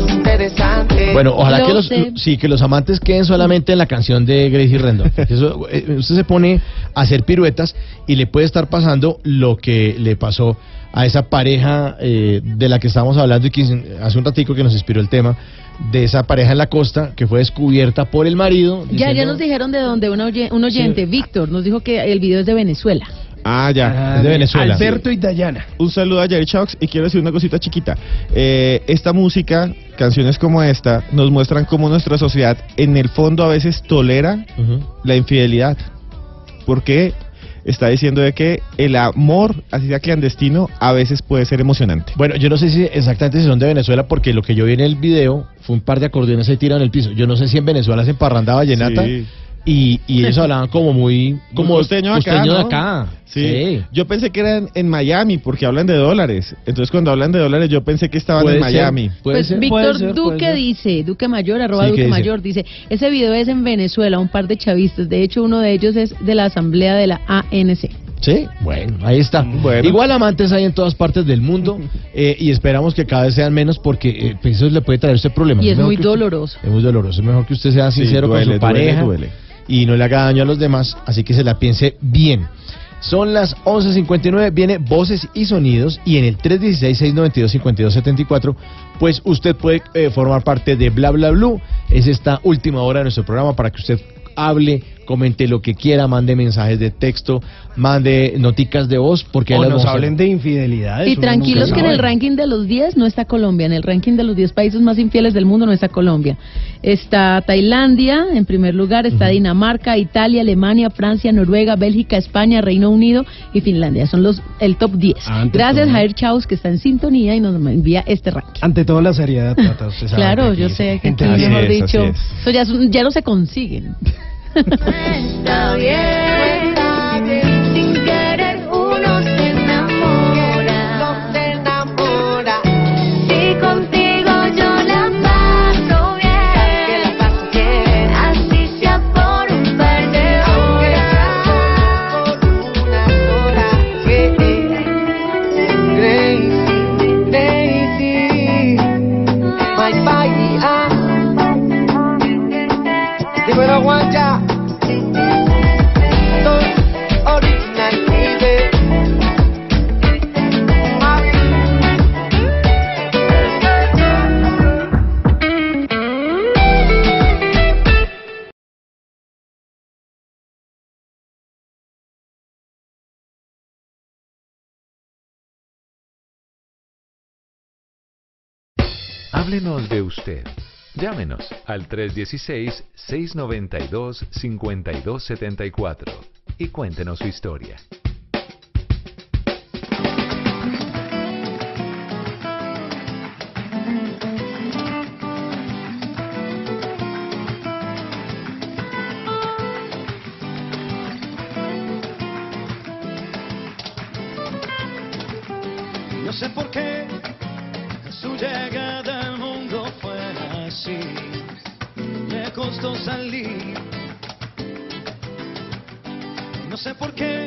más interesante. Bueno, ojalá Lo que los, sé. sí, que los amantes queden solamente en la canción de Gracie eso, eh, usted se pone a hacer piruetas y le puede estar pasando lo que le pasó a esa pareja eh, de la que estábamos hablando y que hace un ratico que nos inspiró el tema de esa pareja en la costa que fue descubierta por el marido. Ya, ya nos dijeron de dónde un, oye- un oyente, Víctor, nos dijo que el video es de Venezuela. Ah, ya. Es de Venezuela. Alberto y Dayana. Un saludo a Jerry Chucks y quiero decir una cosita chiquita. Eh, esta música, canciones como esta, nos muestran cómo nuestra sociedad en el fondo a veces tolera la infidelidad. Porque está diciendo de que el amor, así sea clandestino, a veces puede ser emocionante. Bueno, yo no sé si exactamente si son de Venezuela, porque lo que yo vi en el video fue un par de acordeones ahí tirados en el piso. Yo no sé si en Venezuela se parranda vallenata Sí. Y, y ellos hablaban como muy... como costeño acá, costeño de ¿no? acá. Sí. Yo pensé que eran en Miami porque hablan de dólares. Entonces cuando hablan de dólares yo pensé que estaban en ser, Miami. puede Pues ser. Víctor Puede ser, puede Duque ser. dice, Duque Mayor, arroba Sí, ¿qué Duque dice? Mayor, dice, ese video es en Venezuela, un par de chavistas, de hecho uno de ellos es de la asamblea de la ANC. Sí, bueno, ahí está. Bueno. Igual amantes hay en todas partes del mundo eh, y esperamos que cada vez sean menos porque eh, pues eso le puede traer este problema. Y es muy usted- doloroso. es muy doloroso. Es mejor que usted sea Sí, sincero duele, con su duele, pareja duele. Y no le haga daño a los demás, así que se la piense bien. Son las 11.59, viene Voces y Sonidos y en el 316-692-5274 pues usted puede eh, formar parte de Bla Bla Blue. Es esta última hora de nuestro programa para que usted hable, comente lo que quiera, mande mensajes de texto, mande noticas de voz, porque O nos hablen de infidelidades. Y tranquilos que en el ranking de los 10 no está Colombia, en el ranking de los 10 países más infieles del mundo no está Colombia. Está Tailandia en primer lugar, está Dinamarca, Italia, Alemania, Francia, Noruega, Bélgica, España, Reino Unido y Finlandia. Son los el top 10. Ante Gracias todo. Jair Chaus que está en sintonía y nos envía este ranking. Ante todo la seriedad, Tata, usted sabe Claro, yo sé que aquí, mejor dicho, es. eso ya, es- ya no se consiguen. Thanks, oh yeah. Háblenos de usted. Llámenos al 316-692-5274 y cuéntenos su historia. No sé por qué Costó salir. No sé por qué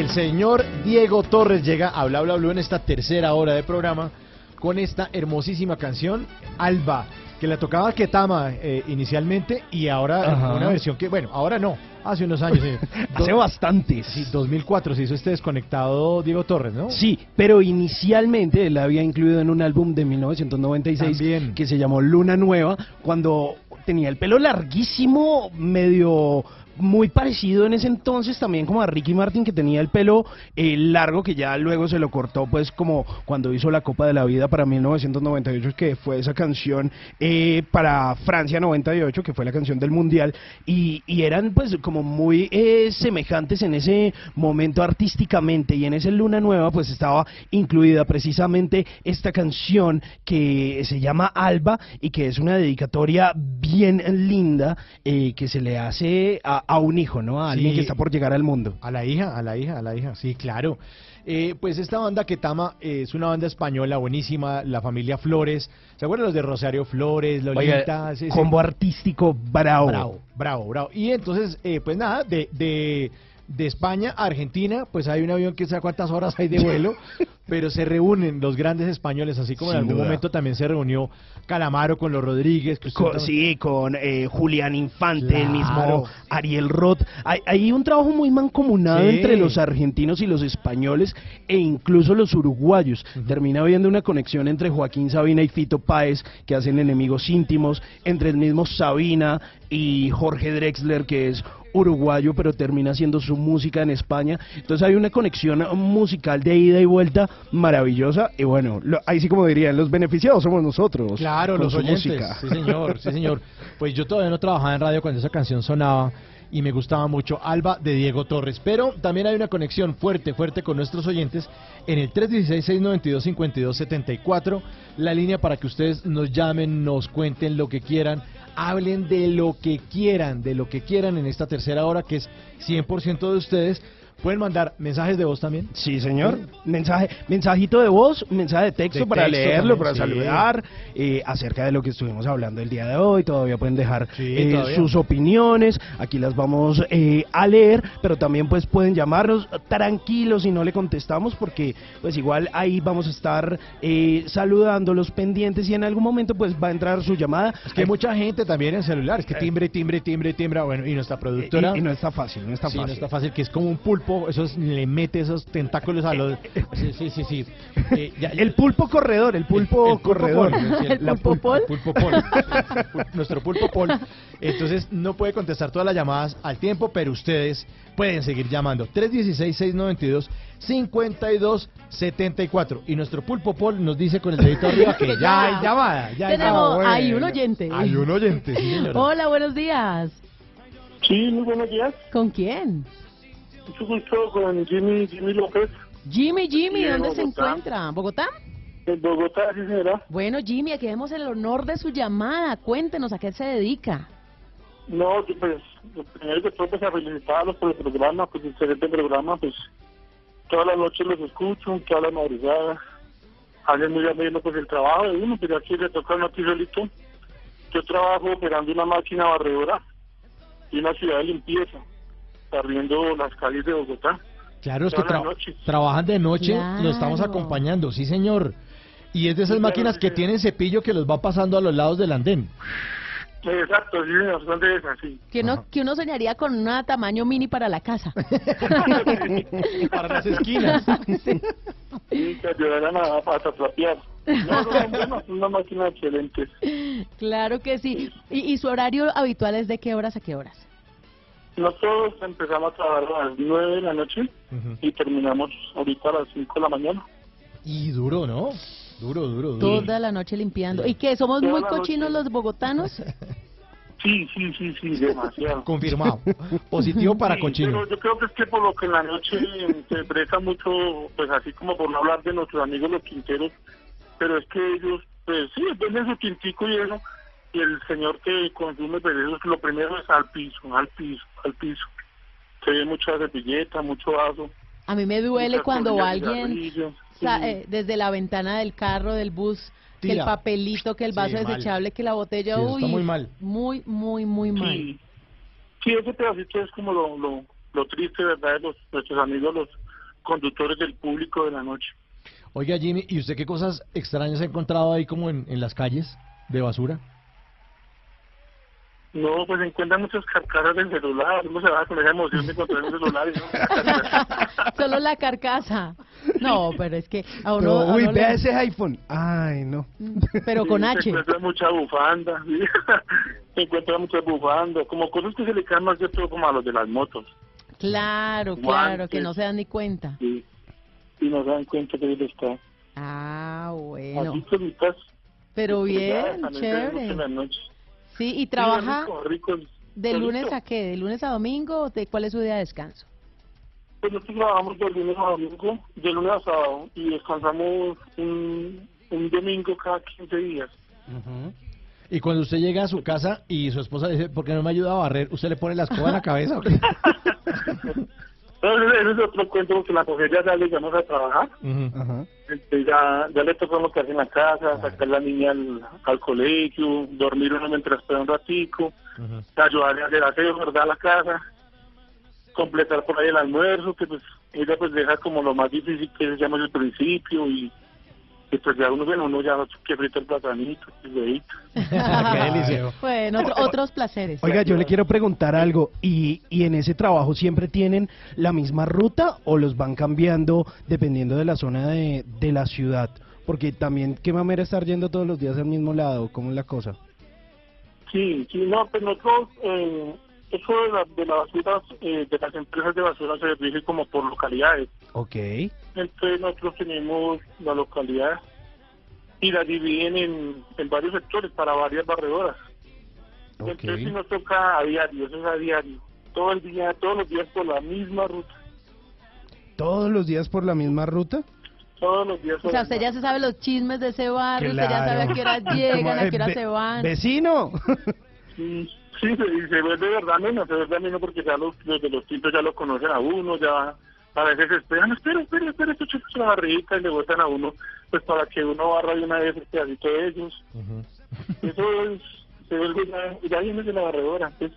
el señor Diego Torres llega a Bla Bla Blue en esta tercera hora de programa con esta hermosísima canción, Alba, que la tocaba Ketama eh, inicialmente y ahora Ajá. una versión que, bueno, ahora no, hace unos años. eh, Hace bastantes. Sí, 2004 se hizo este desconectado Diego Torres, ¿no? Sí, pero inicialmente la había incluido en un álbum de 1996 También. que se llamó Luna Nueva, cuando tenía el pelo larguísimo, medio muy parecido en ese entonces también como a Ricky Martin que tenía el pelo eh, largo que ya luego se lo cortó pues como cuando hizo la Copa de la Vida para 1998 que fue esa canción eh, para Francia 98 que fue la canción del Mundial. Y, eran pues como muy eh, semejantes en ese momento artísticamente. Y en ese Luna Nueva pues estaba incluida precisamente esta canción que se llama Alba y que es una dedicatoria bien linda eh, que se le hace a, a un hijo, ¿no? A alguien Sí. que está por llegar al mundo. A la hija, a la hija, a la hija, sí, claro. Eh, pues esta banda Ketama eh, es una banda española buenísima, la familia Flores. ¿Se acuerdan los de Rosario Flores, Lolita? Oiga, Sí, sí. combo artístico bravo. Bravo, bravo, bravo. Y entonces, eh, pues nada, de, de, de España a Argentina, pues hay un avión que sabe cuántas horas hay de vuelo, pero se reúnen los grandes españoles, así como en algún duda. momento también se reunió Calamaro con los Rodríguez. que usted Co- tam- sí, con eh, Julián Infante, el mismo Ariel Roth. Hay, hay un trabajo muy mancomunado Sí. entre los argentinos y los españoles e incluso los uruguayos. Termina habiendo una conexión entre Joaquín Sabina y Fito Páez, que hacen enemigos íntimos, entre el mismo Sabina y Jorge Drexler, que es uruguayo, pero termina haciendo su música en España. Entonces hay una conexión musical de ida y vuelta maravillosa. Y bueno, lo- ahí sí como dirían, los beneficiados somos nosotros. Claro, los oyentes. música. Sí, señor, sí, señor. Pues yo todavía no trabajaba en radio cuando esa canción sonaba y me gustaba mucho Alba de Diego Torres. Pero también hay una conexión fuerte, fuerte con nuestros oyentes en el 316-692-5274, la línea para que ustedes nos llamen, nos cuenten lo que quieran, hablen de lo que quieran, de lo que quieran en esta tercera hora que es 100% de ustedes. ¿Pueden mandar mensajes de voz también? Sí, señor. Mensaje, mensajito de voz, mensaje de texto De para texto leerlo, también, para sí. saludar, eh, acerca de lo que estuvimos hablando el día de hoy. Todavía pueden dejar Sí, eh, todavía. sus opiniones. Aquí las vamos eh, a leer, pero también pues pueden llamarnos tranquilos si no le contestamos, porque pues igual ahí vamos a estar eh, saludando los pendientes y en algún momento pues va a entrar su llamada. Es que hay mucha gente también en celulares, que timbre, timbre, timbre, timbre. Bueno, y nuestra productora. Y- y no está fácil, no está Sí, fácil. no está fácil, que es como un pulpo, esos le mete esos tentáculos a los. Sí, sí, sí. sí. Eh, ya- El pulpo corredor, el pulpo, corredor. pol, sí, ¿El la pulpo pul- pol? pulpo Nuestro pulpo pol. Entonces no puede contestar todas las llamadas al tiempo, pero ustedes pueden seguir llamando. 316-692-5274. Y nuestro pulpo pol nos dice con el dedito arriba que ya hay llamada. Ya hay Tenemos, llamada. hay un oyente. Hay un oyente, sí, señora. Hola, buenos días. Sí, muy buenos días. ¿Con quién? Mucho gusto con Jimmy, Jimmy López. Jimmy, Jimmy, ¿dónde se encuentra? ¿Bogotá? En Bogotá, sí, señora. Bueno, Jimmy, aquí vemos el honor de su llamada. Cuéntenos a qué se dedica. No, pues, lo primero que todo, pues, a felicitarlos por el programa, pues, excelente programa, pues, todas las noches los escucho, todas las madrugadas. Hacen muy ameno, pues, el trabajo de uno, pero aquí le toca a uno aquí solito. Yo trabajo operando una máquina barredora y una ciudad de limpieza, barriendo las calles de Bogotá. Claro, es que tra- trabajan de noche, Claro. lo estamos acompañando, sí señor. Y es de esas Sí, máquinas que tienen cepillo que los va pasando a los lados del andén. Exacto, sí, señor, son de esas, sí. Que uno, que uno soñaría con un tamaño mini para la casa. para las esquinas. Sí, que ayudarán a, a trapear. No, no, una máquina excelente. Claro que sí. ¿Y, y su horario habitual es de qué horas a qué horas? Nosotros empezamos a trabajar a las 9 de la noche y terminamos ahorita a las 5 de la mañana. Y duro, ¿no? Duro, duro, duro. Toda la noche limpiando. ¿Y que somos Toda muy cochinos noche. los bogotanos? Sí, sí, sí, sí, demasiado. Confirmado. Positivo para Sí, cochino. Pero yo creo que es que por lo que en la noche se presta mucho, pues así como por no hablar de nuestros amigos los quinteros, pero es que ellos, pues sí, venden su quintico y eso, y el señor que consume, pues eso es lo primero es al piso, al piso, al piso. Se ve mucha servilleta, mucho vaso. A mí me duele cuando alguien sa- eh, desde la ventana del carro, del bus, que el Tira. papelito, que el vaso Sí, mal. desechable, que la botella, Sí, eso está uy, muy mal. Muy, muy, muy mal. Sí, sí, ese pedacito es como lo, lo, lo triste, ¿verdad? De los, nuestros amigos, los conductores del público de la noche. Oiga, Jimmy, ¿y usted qué cosas extrañas ha encontrado ahí como en, en las calles de basura? No, pues encuentran muchas carcasas del celular. Uno se va con esa emoción de encontrar un celular. y no- Solo la carcasa. No, pero es que a uno... Pero, a uy, le- vea ese iPhone. Ay, no. Pero con H. Se encuentra mucha bufanda. sí. Se encuentra mucha bufanda. Como cosas que se le caen más que todo como a los de las motos. Claro, claro, que no se dan ni cuenta. Sí. Y no se dan cuenta que ahí está. Ah, bueno. Así. Pero bien, chévere. Sí, y trabaja Sí, rico, rico. de lunes a qué, de lunes a domingo, ¿de cuál es su día de descanso? Pues nosotros trabajamos de lunes a domingo, de lunes a sábado, y descansamos un, un domingo cada 15 días. Y cuando usted llega a su casa y su esposa dice, ¿por qué no me ayuda a barrer? ¿Usted le pone la escoba en la cabeza? o qué? Entonces, ese es otro cuento porque la mujer ya sale, ya no a trabajar. Este, ya, ya le toca lo que hace en la casa, sacar la niña al, al colegio, dormir uno mientras espera un ratico, ayudarle a hacer aseo, ¿verdad? A la casa, completar por ahí el almuerzo, que pues ella pues deja como lo más difícil que se llama el principio y, y pues ya uno, bueno, uno ya que frita el platanito, el. Qué. Bueno, otro- otros placeres. Oiga, yo le quiero preguntar algo. ¿Y, ¿Y en ese trabajo siempre tienen la misma ruta o los van cambiando dependiendo de la zona de, de la ciudad? Porque también, qué mamera estar yendo todos los días al mismo lado. ¿Cómo es la cosa? Sí, sí, no, pues nosotros, eh, eso de la, de la basura, eh, de las empresas de basura se rige como por localidades. Ok. Entonces nosotros tenemos la localidad y la dividen en, en varios sectores para varias barredoras. Entonces sí nos toca a diario, eso es a diario. Todo el día, todos los días por la misma ruta. ¿Todos los días por la misma ruta? Todos los días O sea, usted ya se sabe los chismes de ese barrio, usted ya Claro. sabe a qué hora llegan, a qué hora se van. ¡Vecino! Sí, Sí, se, y se vuelve verdad menos, se vuelve menos porque ya los, los de los tintos ya lo conocen a uno, ya a veces esperan, espera, espera, espera, esto chupa la barriguita y le botan a uno, pues para que uno barra de una vez el pedacito de ellos. Eso es, se vuelve ya, ya viene de la barredora. Pues.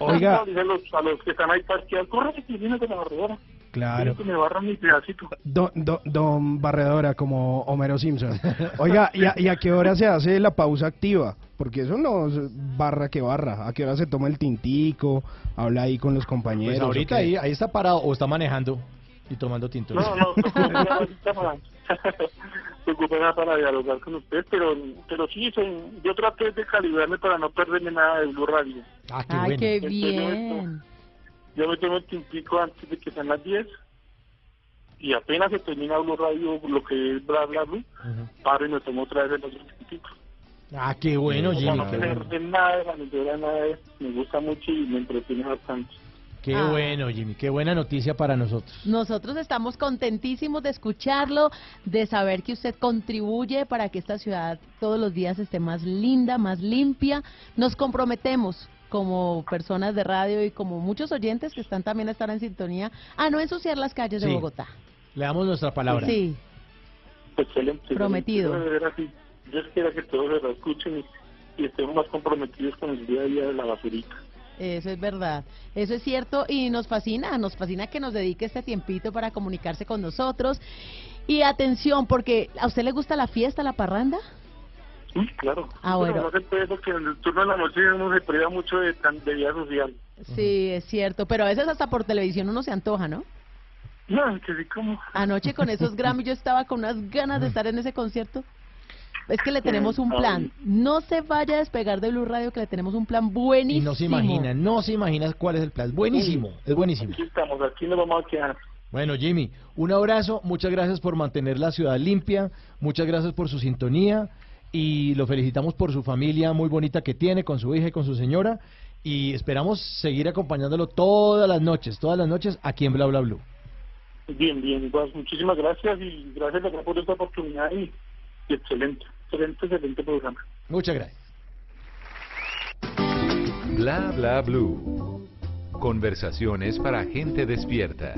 Oiga. A los, a los que están ahí parqueados, corre que viene de la barredora. Claro. Que me barran mi pedacito. Don, don, don Barredora, como Homero Simpson. Oiga, ¿y a, y a qué hora se hace la pausa activa? Porque eso no es barra que barra. ¿A qué hora se toma el tintico? Habla ahí con los compañeros. Pues ahorita ahí, ahí está parado o está manejando y tomando tinto. No, no, se ocupan para dialogar con usted, pero, pero sí, son- yo traté de calibrarme para no perderme nada de Blue Radio. Ah, qué Ay, bueno. qué bien. Yo me tomo el tintico antes de que sean las 10 y apenas se termina Blue Radio, lo que es bla bla bla, paro y me tomo otra vez el otro tintico. Ah, qué bueno, no, Jimmy. No qué bueno. perder nada de nada de- me gusta mucho y me entretiene bastante. Qué Ah. bueno, Jimmy. Qué buena noticia para nosotros. Nosotros estamos contentísimos de escucharlo, de saber que usted contribuye para que esta ciudad todos los días esté más linda, más limpia. Nos comprometemos como personas de radio y como muchos oyentes que están también a estar en sintonía a no ensuciar las calles de. Bogotá. Le damos nuestra palabra. Sí, Excelente. Prometido. Yo, espero que todos lo escuchen y, y estemos más comprometidos con el día a día de la basurita. eso es verdad. Eso es cierto y nos fascina, nos fascina que nos dedique este tiempito para comunicarse con nosotros. Y atención, porque ¿a usted le gusta la fiesta, la parranda? Sí, claro. Ah, bueno. no se puede porque en el turno de la noche uno se priva mucho de, de vida social. Sí, es cierto, pero a veces hasta por televisión uno se antoja, ¿no? No, que sí, como. Anoche con esos Grammy yo estaba con unas ganas de estar en ese concierto. Es que le tenemos un plan. No se vaya a despegar de Blue Radio, que le tenemos un plan Y buenísimo. no se imagina, no se imagina cuál es el plan. Buenísimo, es buenísimo. Aquí estamos, aquí nos vamos a quedar. Bueno, Jimmy, un abrazo, muchas gracias por mantener la ciudad limpia, muchas gracias por su sintonía y lo felicitamos por su familia muy bonita que tiene, con su hija y con su señora y esperamos seguir acompañándolo todas las noches, todas las noches aquí en Bla Bla Blue. Bien, bien, pues muchísimas gracias y gracias por esta oportunidad y, y excelente, excelente, excelente programa. Muchas gracias. Bla bla blue. Conversaciones para gente despierta.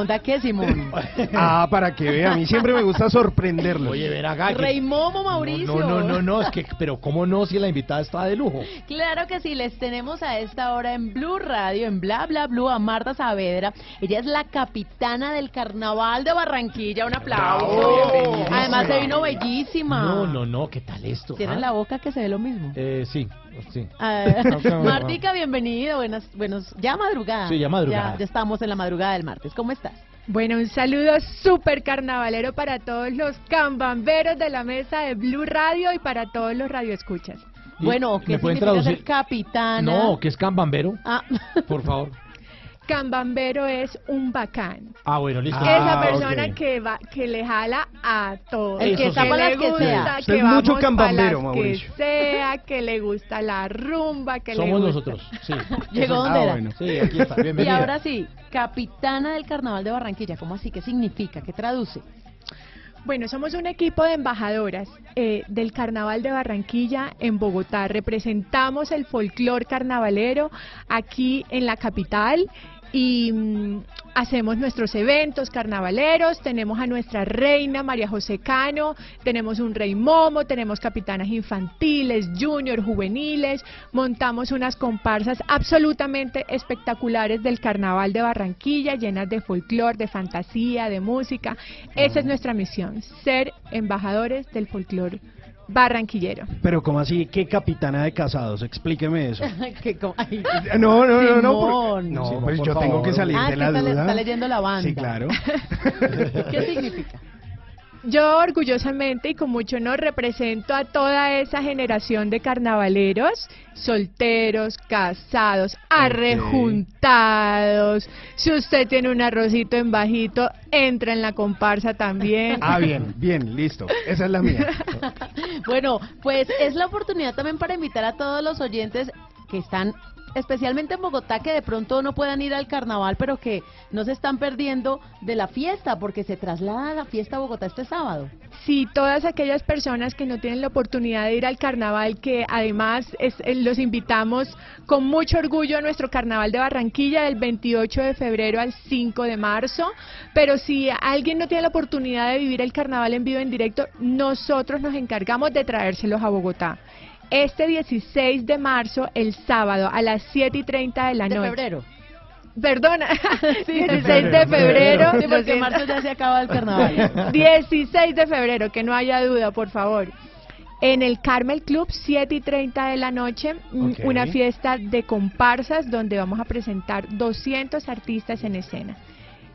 Marimonda, ¿qué, Simón? Ah, para que vea, a mí siempre me gusta sorprenderlos. Oye, ven acá. que- Rey Momo Mauricio. No, no, no, no, es que, pero ¿cómo no si la invitada está de lujo? Claro que sí, les tenemos a esta hora en Blue Radio, en Bla Bla Blue, a Marta Saavedra. Ella es la capitana del Carnaval de Barranquilla. Un aplauso. Además se vino bellísima. No, no, no, ¿qué tal esto? Tiene ah? la boca que se ve lo mismo. Eh, sí, sí. Ah, Martica, bienvenida. Buenas, buenos, ya madrugada. Sí, ya madrugada. Ya, ya estamos en la madrugada del martes. ¿Cómo estás? Bueno, un saludo súper carnavalero para todos los cambamberos de la mesa de Blue Radio y para todos los radioescuchas. Bueno, ¿qué ¿me pueden significa ser traducir? capitana? No, que es cambambero, Ah, por favor. Cambambero es un bacán. Ah, bueno, listo. Esa Ah, persona ok. que va, que le jala a todos. El que Eso tapa sí. las le que gusta, sea. Usted que es mucho vamos pa' cambambero, las Mauricio. Que sea, que le gusta la rumba, que le Somos gusta. nosotros, sí. Llegó Eso- donde ah, era. bueno. Sí, aquí está, y bienvenida. ahora sí, capitana del Carnaval de Barranquilla. ¿Cómo así? ¿Qué significa? ¿Qué traduce? Bueno, somos un equipo de embajadoras eh, del Carnaval de Barranquilla en Bogotá. Representamos el folclor carnavalero aquí en la capital y mm, hacemos nuestros eventos carnavaleros, tenemos a nuestra reina María José Cano, tenemos un rey momo, tenemos capitanas infantiles, junior, juveniles, montamos unas comparsas absolutamente espectaculares del carnaval de Barranquilla, llenas de folclore, de fantasía, de música. Esa es nuestra misión, ser embajadores del folclore barranquillero. Pero ¿cómo así? ¿Qué capitana de casados? Explíqueme eso. Como- ay, No, no, no, no. por-. No, Simón, pues yo tengo favor. que salir Ah, de la está, le- duda. está leyendo la banda. Sí, claro. ¿Qué significa? Yo orgullosamente y con mucho honor represento a toda esa generación de carnavaleros, solteros, casados, arrejuntados. Si usted tiene un arrocito en bajito, entra en la comparsa también. Ah, bien, bien, listo. Esa es la mía. Bueno, pues es la oportunidad también para invitar a todos los oyentes que están especialmente en Bogotá que de pronto no puedan ir al carnaval, pero que no se están perdiendo de la fiesta porque se traslada la fiesta a Bogotá este sábado. Sí, todas aquellas personas que no tienen la oportunidad de ir al carnaval, que además es- eh, los invitamos con mucho orgullo a nuestro carnaval de Barranquilla del 28 de febrero al 5 de marzo. Pero si alguien no tiene la oportunidad de vivir el carnaval en vivo en directo, nosotros nos encargamos de traérselos a Bogotá. Este 16 de marzo, el sábado, a las 7 y 30 de la De noche. febrero. Perdona, Sí, 16 de febrero. Sí, porque en marzo ya se acaba el carnaval. 16 de febrero, que no haya duda, por favor. En el Carmel Club, 7 y 30 de la noche, mm, Ok. una fiesta de comparsas donde vamos a presentar 200 artistas en escena.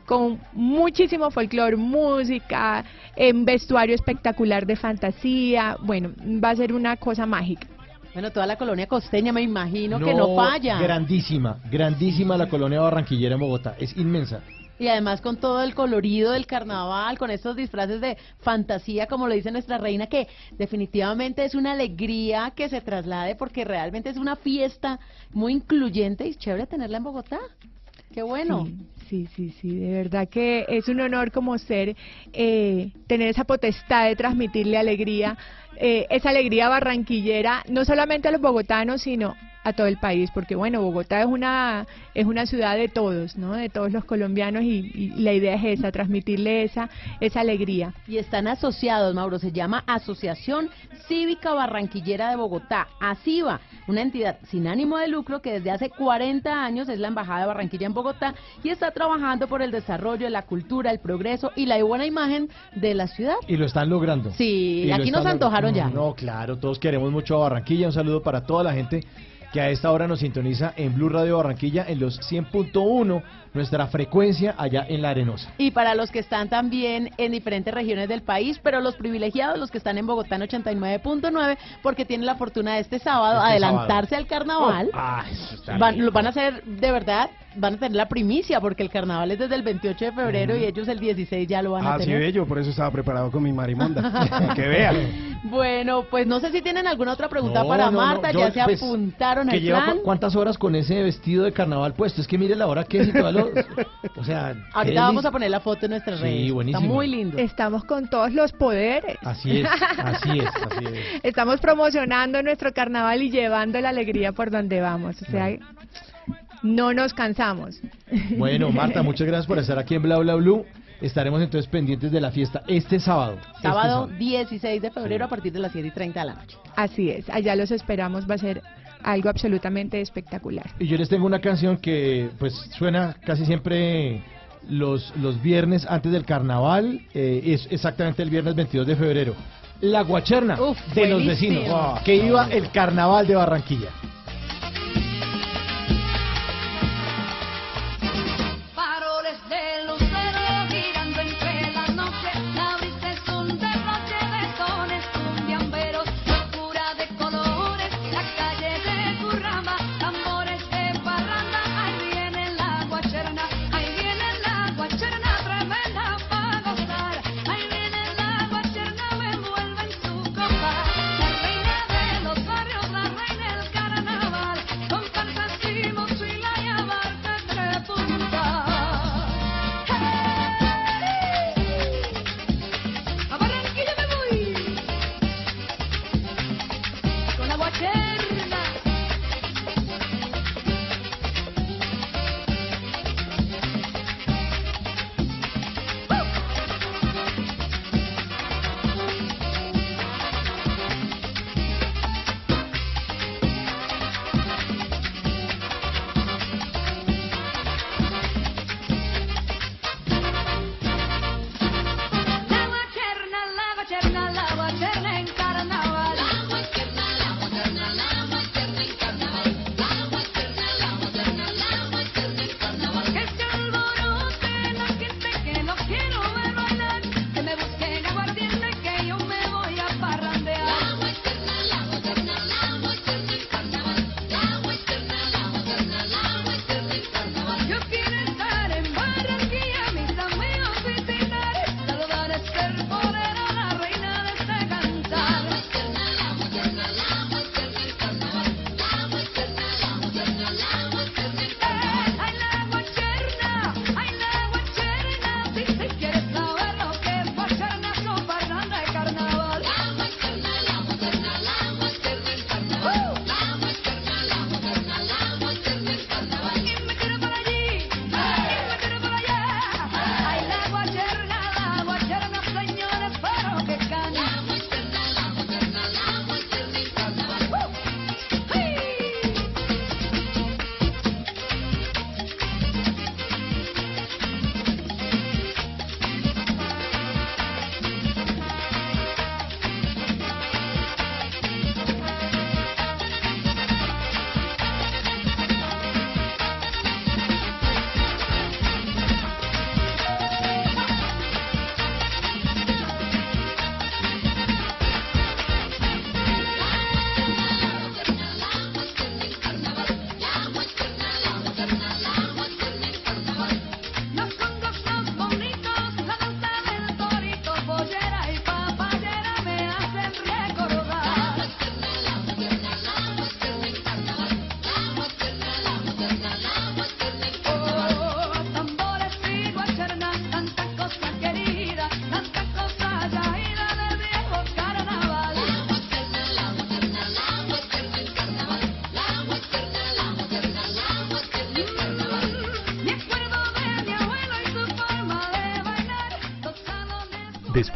Con muchísimo folclore, música, en vestuario espectacular de fantasía. Bueno, va a ser una cosa mágica. Bueno, toda la colonia costeña me imagino que no falla. Grandísima, grandísima la colonia barranquillera en Bogotá. Es inmensa. Y además con todo el colorido del carnaval, con estos disfraces de fantasía, como lo dice nuestra reina, que definitivamente es una alegría que se traslade porque realmente es una fiesta muy incluyente y chévere tenerla en Bogotá. Qué bueno. Sí, sí, sí, de verdad que es un honor como ser, eh, tener esa potestad de transmitirle alegría, eh, esa alegría barranquillera, no solamente a los bogotanos, sino a todo el país, porque bueno, Bogotá es una, es una ciudad de todos, ¿no? De todos los colombianos y, y la idea es esa, transmitirle esa, esa alegría. Y están asociados, Mauro, se llama Asociación Cívica Barranquillera de Bogotá, ACIBA, una entidad sin ánimo de lucro que desde hace 40 años es la Embajada de Barranquilla en Bogotá y está trabajando por el desarrollo, la cultura, el progreso y la buena imagen de la ciudad. Y lo están logrando. Sí, Y lo aquí nos antojaron ya. No, claro, todos queremos mucho a Barranquilla. Un saludo para toda la gente que a esta hora nos sintoniza en Blue Radio Barranquilla en los 100.1, nuestra frecuencia allá en La Arenosa. Y para los que están también en diferentes regiones del país, pero los privilegiados, los que están en Bogotá en 89.9, porque tienen la fortuna de este sábado Este adelantarse sábado. al carnaval. Oh, ah, van, lo van a hacer de verdad, van a tener la primicia, porque el carnaval es desde el 28 de febrero y ellos el 16 ya lo van a Ah, sí, tener. ve, yo por eso estaba preparado con mi marimonda. que vean. Bueno, pues no sé si tienen alguna otra pregunta No, para no, no, Marta, yo, ya se pues, apuntaron al lleva plan. cu- cuántas horas con ese vestido de carnaval puesto. Es que mire la hora que es y toda lo- O sea, Ahorita vamos a poner la foto en nuestras Sí, redes. buenísimo. Está muy lindo. Estamos con todos los poderes. Así es, así es, así es. Estamos promocionando nuestro carnaval y llevando la alegría por donde vamos. O sea, no nos cansamos. Bueno, Marta, muchas gracias por estar aquí en Bla Bla Blue. Estaremos entonces pendientes de la fiesta este sábado. Este Sábado 16 de febrero a partir de las 7 y 30 de la noche. Así es, allá los esperamos, va a ser algo absolutamente espectacular. Y yo les tengo una canción que pues suena casi siempre los, los viernes antes del carnaval, eh, es exactamente el viernes 22 de febrero. La Guacherna de los vecinos, que iba el carnaval de Barranquilla.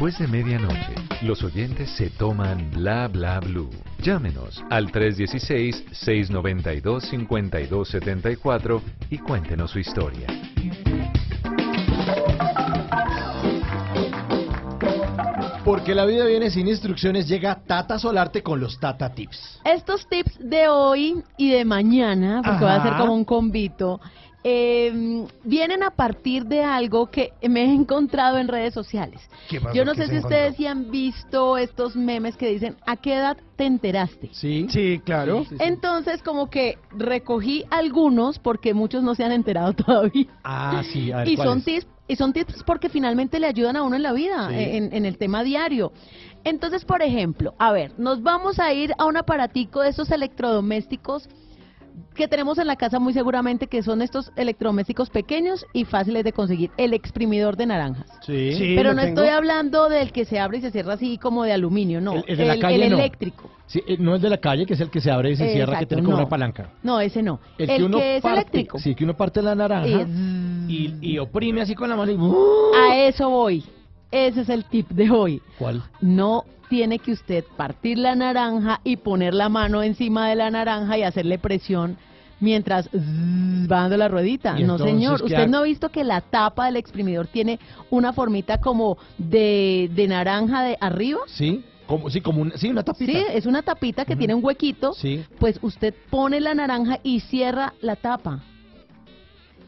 Después de medianoche, los oyentes se toman Bla Bla Blue. Llámenos al 316-692-5274 y cuéntenos su historia. Porque la vida viene sin instrucciones, llega Tata Solarte con los Tata Tips. Estos tips de hoy y de mañana, porque va a ser como un convito, eh, vienen a partir de algo que me he encontrado en redes sociales. Yo no ¿Qué sé si encontró? ustedes sí han visto estos memes que dicen, ¿a qué edad te enteraste? Sí. Sí, claro. Entonces, como que recogí algunos porque muchos no se han enterado todavía. Ah, sí, a ver, y ¿cuál son es? tips y son tips porque finalmente le ayudan a uno en la vida, Sí. en, en el tema diario. Entonces, por ejemplo, a ver, nos vamos a ir a un aparatico de estos electrodomésticos que tenemos en la casa muy seguramente, que son estos electrodomésticos pequeños y fáciles de conseguir, el exprimidor de naranjas. Sí. Pero lo no tengo. estoy hablando del que se abre y se cierra así como de aluminio, no, El- el de la calle, el no. eléctrico. Sí, eh, no el de la calle, que es el que se abre y se cierra, que tiene como no. una palanca. No, ese no. El, El, que uno que es parte, eléctrico. Sí, que uno parte la naranja Y- y, y oprime así con la mano y... A eso voy. Ese es el tip de hoy. ¿Cuál? No tiene que usted partir la naranja y poner la mano encima de la naranja y hacerle presión mientras zzz, va dando la ruedita. ¿Y No, señor. ¿Usted ha- no ha visto que la tapa del exprimidor tiene una formita como de, de naranja de arriba? Sí, como, sí, como una, sí, una tapita. Sí, es una tapita que tiene un huequito. Sí. Pues usted pone la naranja y cierra la tapa.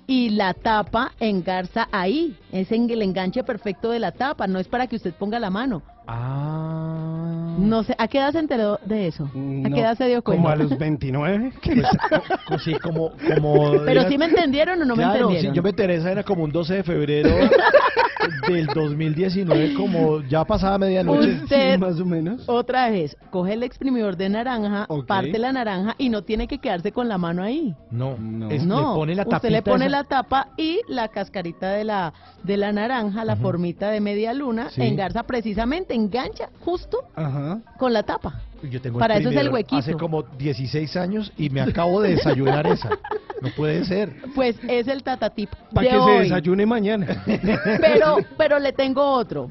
Y la tapa engarza ahí. Es en el enganche perfecto de la tapa. No es para que usted ponga la mano. Ah. No sé, ¿a qué edad se enteró de eso? ¿A No, qué edad se dio cuenta? Como a los 29. Pues, sí, como... como Pero era- sí me entendieron o no me claro, entendieron. sí, yo me enteré, esa era como un 12 de febrero del 2019, como ya pasada medianoche. Usted, más o menos. otra vez, coge el exprimidor de naranja, Ok. parte la naranja y no tiene que quedarse con la mano ahí. No, es- no, le pone la usted le pone esa- la tapa y la cascarita de la de la naranja, la formita de media luna, Sí. engarza precisamente, engancha justo Ajá. Con la tapa. Yo tengo Para eso es el huequito. Hace como 16 años y me acabo de desayunar esa. No puede ser. Pues es el tatatip Para que se hoy. desayune mañana. Pero pero le tengo otro.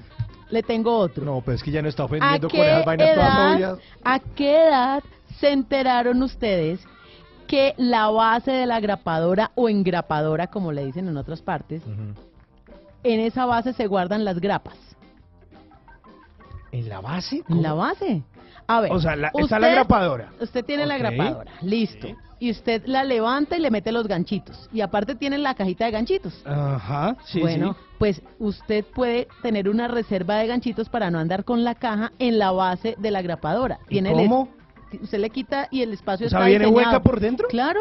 Le tengo otro. No, pues es que ya no está ¿A ofendiendo con qué, esas vainas todas edad, obvias. ¿A qué edad se enteraron ustedes que la base de la grapadora o engrapadora, como le dicen en otras partes, en esa base se guardan las grapas? ¿En la base? En la base. A ver. O sea, la- está la grapadora. Usted tiene la grapadora, listo. Y usted la levanta y le mete los ganchitos. Y aparte tiene la cajita de ganchitos. Ajá, sí, bueno, sí. pues usted puede tener una reserva de ganchitos para no andar con la caja en la base de la grapadora. ¿Y Tiene el cómo? usted le quita y el espacio O sea, está ¿viene diseñado. hueca por dentro? Claro.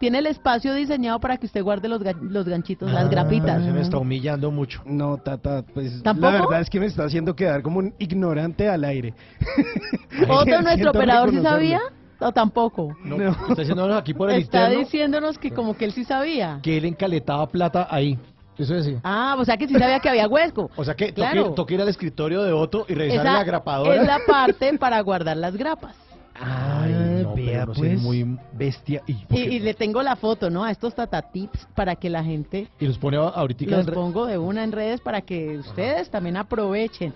Tiene el espacio diseñado para que usted guarde los, ga- los ganchitos, Ah, las grapitas. Se me está humillando mucho. No, Tata, pues ¿Tampoco? la verdad es que me está haciendo quedar como un ignorante al aire. ¿Otro nuestro operador sí sabía? ¿O tampoco? No, está haciéndonos aquí por el Está interno diciéndonos que como que él sí sabía. que él encaletaba plata ahí. Eso decía. Ah, o sea que sí sabía que había huesco. O sea que Claro. toque, toque ir al escritorio de Otto y revisar Esa la grapadora. es la parte para guardar las grapas. Ay, no, vea, pero no pues. soy muy bestia. Y, Y, y le tengo la foto, ¿no? A estos Tata Tips para que la gente y los pone ahorita los en re- pongo de una en redes para que ustedes también aprovechen.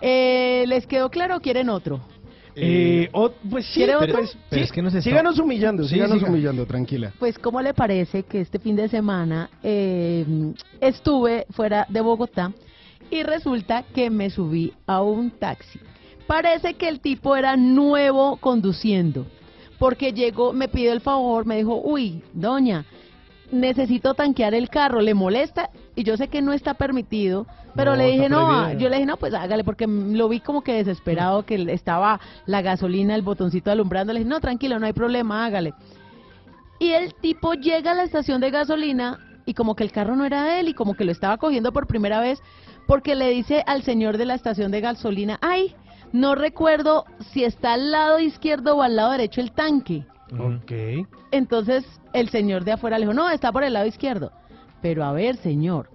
Eh, ¿Les quedó claro o quieren otro? Eh, o- pues sí, ¿Quiere pero, otro? pues, Pero sí, es que nos está- síganos humillando, Sí, síganos siga. humillando, tranquila. Pues, ¿cómo le parece que este fin de semana eh, estuve fuera de Bogotá y resulta que me subí a un taxi? Parece que el tipo era nuevo conduciendo, porque llegó, me pidió el favor, me dijo, uy, doña, necesito tanquear el carro, ¿le molesta? Y yo sé que no está permitido, pero No, le dije, no, yo le dije, no, pues hágale, porque lo vi como que desesperado, que estaba la gasolina, el botoncito alumbrando, le dije, no, tranquilo, no hay problema, hágale. Y el tipo llega a la estación de gasolina y como que el carro no era de él y como que lo estaba cogiendo por primera vez porque le dice al señor de la estación de gasolina, ay, no recuerdo si está al lado izquierdo o al lado derecho el tanque. Ok. Entonces el señor de afuera le dijo, no, está por el lado izquierdo. Pero a ver, señor,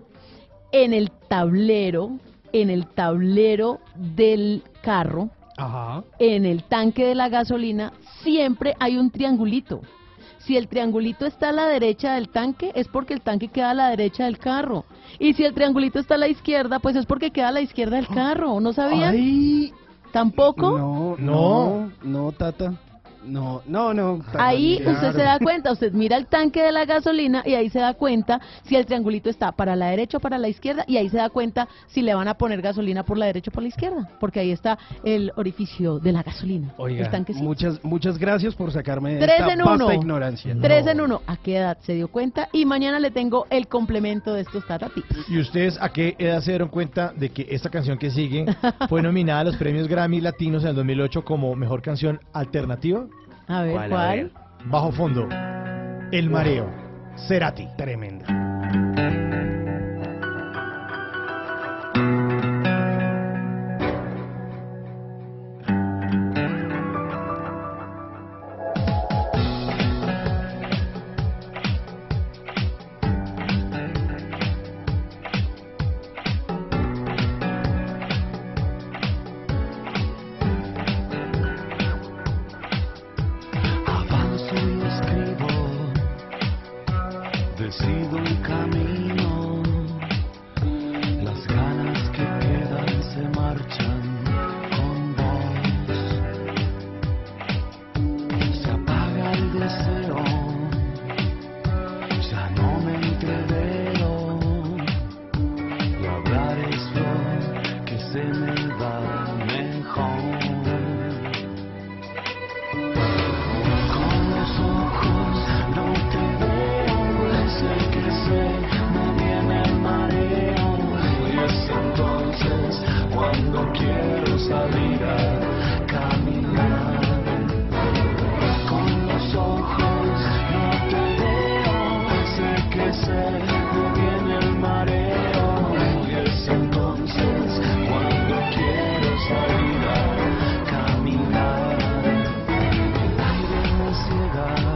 en el tablero, en el tablero del carro, Ajá. en el tanque de la gasolina, siempre hay un triangulito. Si el triangulito está a la derecha del tanque, es porque el tanque queda a la derecha del carro. Y si el triangulito está a la izquierda, pues es porque queda a la izquierda del carro. ¿No sabías? ¿Tampoco? No, no, no, Tata. No, no, no. Ahí Claro. usted se da cuenta, usted mira el tanque de la gasolina y ahí se da cuenta si el triangulito está para la derecha o para la izquierda y ahí se da cuenta si le van a poner gasolina por la derecha o por la izquierda, porque ahí está el orificio de la gasolina. Oiga, el tanquecito. muchas, muchas gracias por sacarme de Tres esta en uno. vasta ignorancia. Tres en uno. ¿A qué edad se dio cuenta? Y mañana le tengo el complemento de estos Tata Tips. ¿Y ustedes a qué edad se dieron cuenta de que esta canción que sigue fue nominada a los premios Grammy Latinos en el 2008 como mejor canción alternativa? A ver, ¿Cuál, a ¿cuál? ver? Bajo fondo. El mareo. Cerati. Tremenda. Me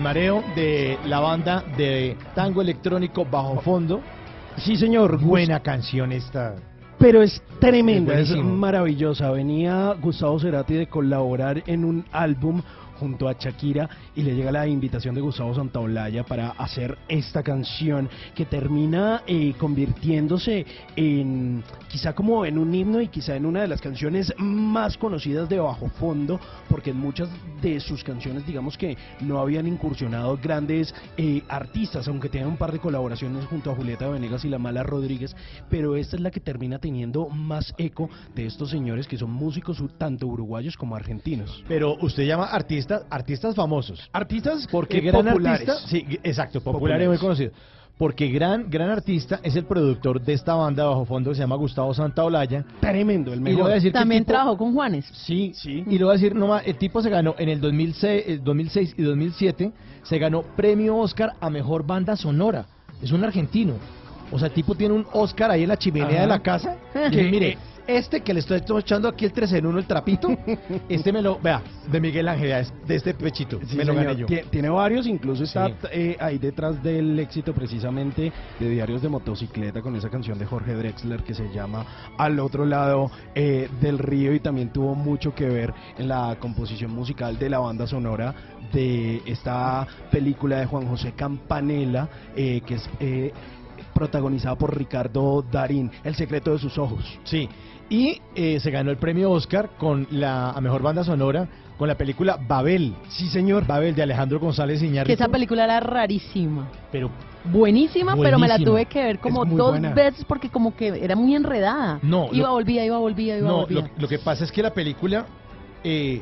El Mareo de la banda de tango electrónico Bajo Fondo. Sí, señor. Buena canción esta. Pero es tremenda, Es maravillosa. Venía Gustavo Cerati de colaborar en un álbum junto a Shakira y le llega la invitación de Gustavo Santaolalla para hacer esta canción que termina eh, convirtiéndose en quizá como en un himno y quizá en una de las canciones más conocidas de Bajo Fondo porque en muchas de sus canciones digamos que no habían incursionado grandes eh, artistas aunque tenían un par de colaboraciones junto a Julieta Venegas y La Mala Rodríguez pero esta es la que termina teniendo más eco de estos señores que son músicos tanto uruguayos como argentinos. Pero usted llama artistas, artistas famosos. Artistas Porque eh, gran populares. artista, sí, exacto, popular y muy conocido. Porque gran, gran artista es el productor de esta banda bajo fondo que se llama Gustavo Santaolalla. Tremendo, el Y mejor. voy a decir También tipo- trabajó con Juanes. Sí, sí. Y le voy a decir nomás, el tipo se ganó en el 2006, el 2006 y 2007, se ganó premio Oscar a mejor banda sonora. Es un argentino. O sea, el tipo tiene un Oscar ahí en la chimenea Ajá. de la casa. Que- Que mire, este que le estoy echando aquí el 13 en 1, el trapito, este me lo, vea, de Miguel Ángel, de este pechito, Sí, me lo señor. gané yo. Tie- Tiene varios, incluso está Sí. eh, ahí detrás del éxito precisamente de Diarios de Motocicleta con esa canción de Jorge Drexler que se llama Al otro lado eh, del río y también tuvo mucho que ver en la composición musical de la banda sonora de esta película de Juan José Campanella eh, que es eh, protagonizada por Ricardo Darín, El secreto de sus ojos. Sí, y eh, se ganó el premio Oscar con la a mejor banda sonora con la película Babel. Sí, señor. Babel de Alejandro González Que Iñárritu. esa película era rarísima. Pero buenísima, pero me la tuve que ver como dos buena. veces porque como que era muy enredada. No, iba, lo- volvía, iba, volvía, iba, No, volvía. lo, lo que pasa es que la película eh,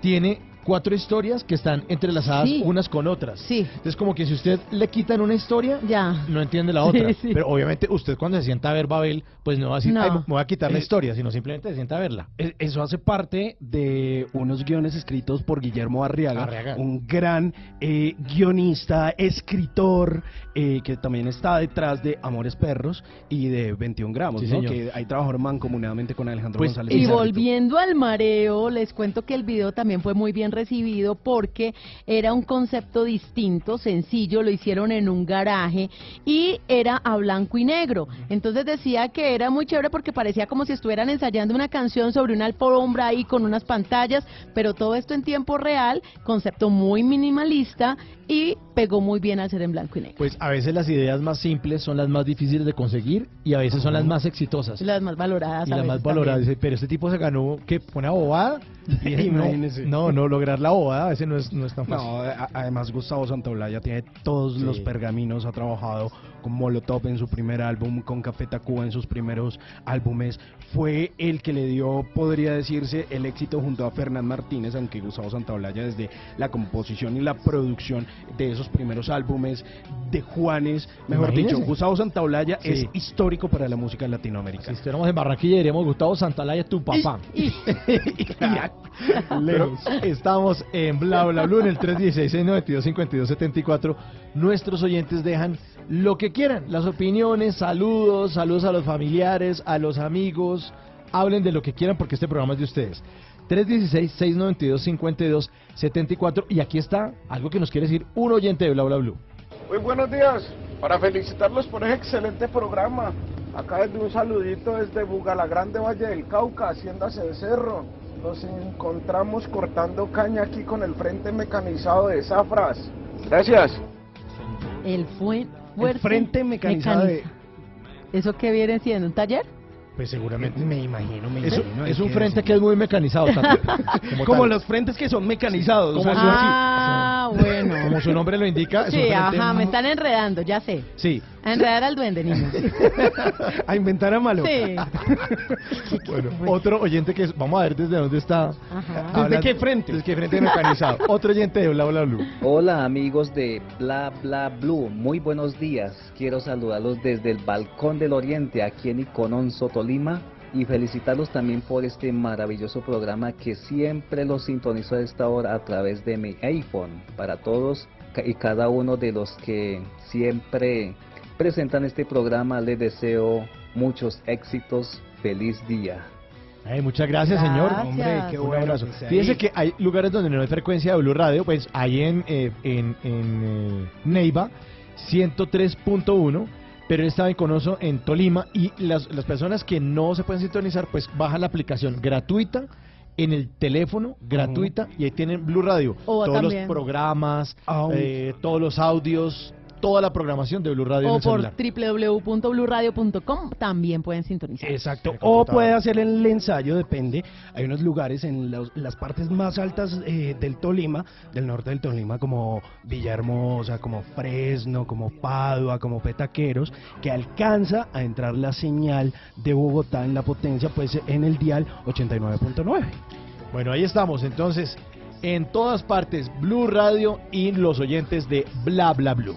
tiene cuatro historias que están entrelazadas Sí. unas con otras. Sí. Entonces como que si usted le quitan una historia, ya no entiende la otra. sí. Pero obviamente usted cuando se sienta a ver Babel, pues no va a decir, No. "Ay, me voy a quitar la Eh, historia, sino simplemente se sienta a verla. E- Eso hace parte de unos guiones escritos por Guillermo Arriaga, Arriaga. un gran eh, guionista, escritor, eh, que también está detrás de Amores Perros y de 21 gramos, Sí, ¿no? señor. que ahí trabajaron mancomunadamente con Alejandro Pues, González. Y Iñárritu. volviendo al mareo, les cuento que el video también fue muy bien recibido porque era un concepto distinto, sencillo, lo hicieron en un garaje y era a blanco y negro. Entonces decía que era muy chévere porque parecía como si estuvieran ensayando una canción sobre una alfombra ahí con unas pantallas, pero todo esto en tiempo real, concepto muy minimalista y pegó muy bien al ser en blanco y negro. Pues a veces las ideas más simples son las más difíciles de conseguir y a veces son las más exitosas. Las más valoradas. y a las veces más valoradas. también. Pero este tipo se ganó, ¿qué? ¿Una bobada? Y no, Imagínese. no, no, lograr la bobada a veces no es, no es tan fácil. No, además Gustavo Santaolalla tiene todos Sí. los pergaminos, ha trabajado con Molotov en su primer álbum, con Café Tacuba en sus primeros álbumes. Fue el que le dio, podría decirse, el éxito junto a Fernán Martínez, aunque Gustavo Santaolalla desde la composición y la producción de esos primeros álbumes de Juanes, mejor Imagínese. dicho, Gustavo Santaolalla Sí. es histórico para la música en Latinoamérica. Si estuviéramos en Barranquilla diríamos Gustavo Santalaya es tu papá. Pero estamos en Bla Bla Blue en el 316-692-5274. Nuestros oyentes dejan lo que quieran, las opiniones, saludos, saludos a los familiares, a los amigos. Hablen de lo que quieran porque este programa es de ustedes. 316-692-5274. Y aquí está algo que nos quiere decir un oyente de Bla Bla Blue. Muy buenos días. Para felicitarlos por ese excelente programa. Acá desde un saludito desde Bugalagrande, Valle del Cauca, Haciendas del Cerro. Nos encontramos cortando caña aquí con el frente mecanizado de Zafras. Gracias. El, fue, El frente mecanizado de- ¿Eso qué viene siendo? ¿Un taller? Pues seguramente. Me imagino, me Es, imagino. es es un frente que es muy mecanizado. Como, tal. los frentes que son mecanizados. Como o sea, su- Ah, bueno. Como su nombre lo indica, Sí, frente ajá, me están enredando, ya sé. Sí. A enredar al duende, niños. a inventar a malo. Sí. Bueno, otro oyente que es, vamos a ver desde dónde está. Ajá. hablando- Desde qué frente mecanizado. Otro oyente de Bla Bla Blue. Hola amigos de Bla Bla Blue, muy buenos días. Quiero saludarlos desde el Balcón del Oriente aquí en Icononso, Tolima y felicitarlos también por este maravilloso programa que siempre los sintonizo a esta hora a través de mi iPhone. Para todos ca- y cada uno de los que siempre presentan este programa les deseo muchos éxitos. Feliz día. Ay, muchas gracias, señor. Gracias. Hombre, qué Un buen abrazo. Fíjese que hay lugares donde no hay frecuencia de Blue Radio, pues hay en, eh, en, en eh, Neiva 103.1, pero él estaba en Conoso en Tolima y las, las personas que no se pueden sintonizar, pues bajan la aplicación gratuita en el teléfono, gratuita, y ahí tienen Blue Radio. Todos también- los programas, eh, todos los audios, toda la programación de Blue Radio en O el por celular. www.bluradio.com también pueden sintonizar. Exacto. O puede hacer el ensayo, depende. Hay unos lugares en los- las partes más altas eh, del Tolima, del norte del Tolima, como Villahermosa, como Fresno, como Padua, como Petaqueros, que alcanza a entrar la señal de Bogotá en la potencia, pues en el dial 89.9. Bueno, ahí estamos. Entonces, en todas partes, Blue Radio y los oyentes de Bla Bla Blue.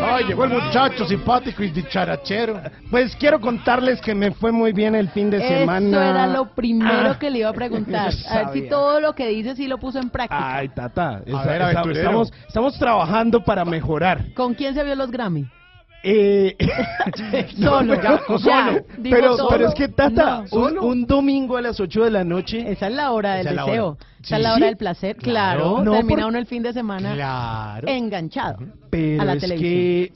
Ay, llegó el muchacho simpático y dicharachero. Pues quiero contarles que me fue muy bien el fin de Eso semana. era lo primero Ah. que le iba a preguntar. A ver si todo lo que dice sí lo puso en práctica. Ay, tata. A ver, aventurero. estamos, estamos trabajando para mejorar. ¿Con quién se vio los Grammy? Eh, Solo, ya, solo. ya, dijo pero, solo. pero es que Tata, No. un, un domingo a las 8 de la noche. Esa es la hora del la deseo. hora. Esa es la hora del placer. Claro, No, termina por- uno el fin de semana Claro. enganchado Pero a la es televisión. que,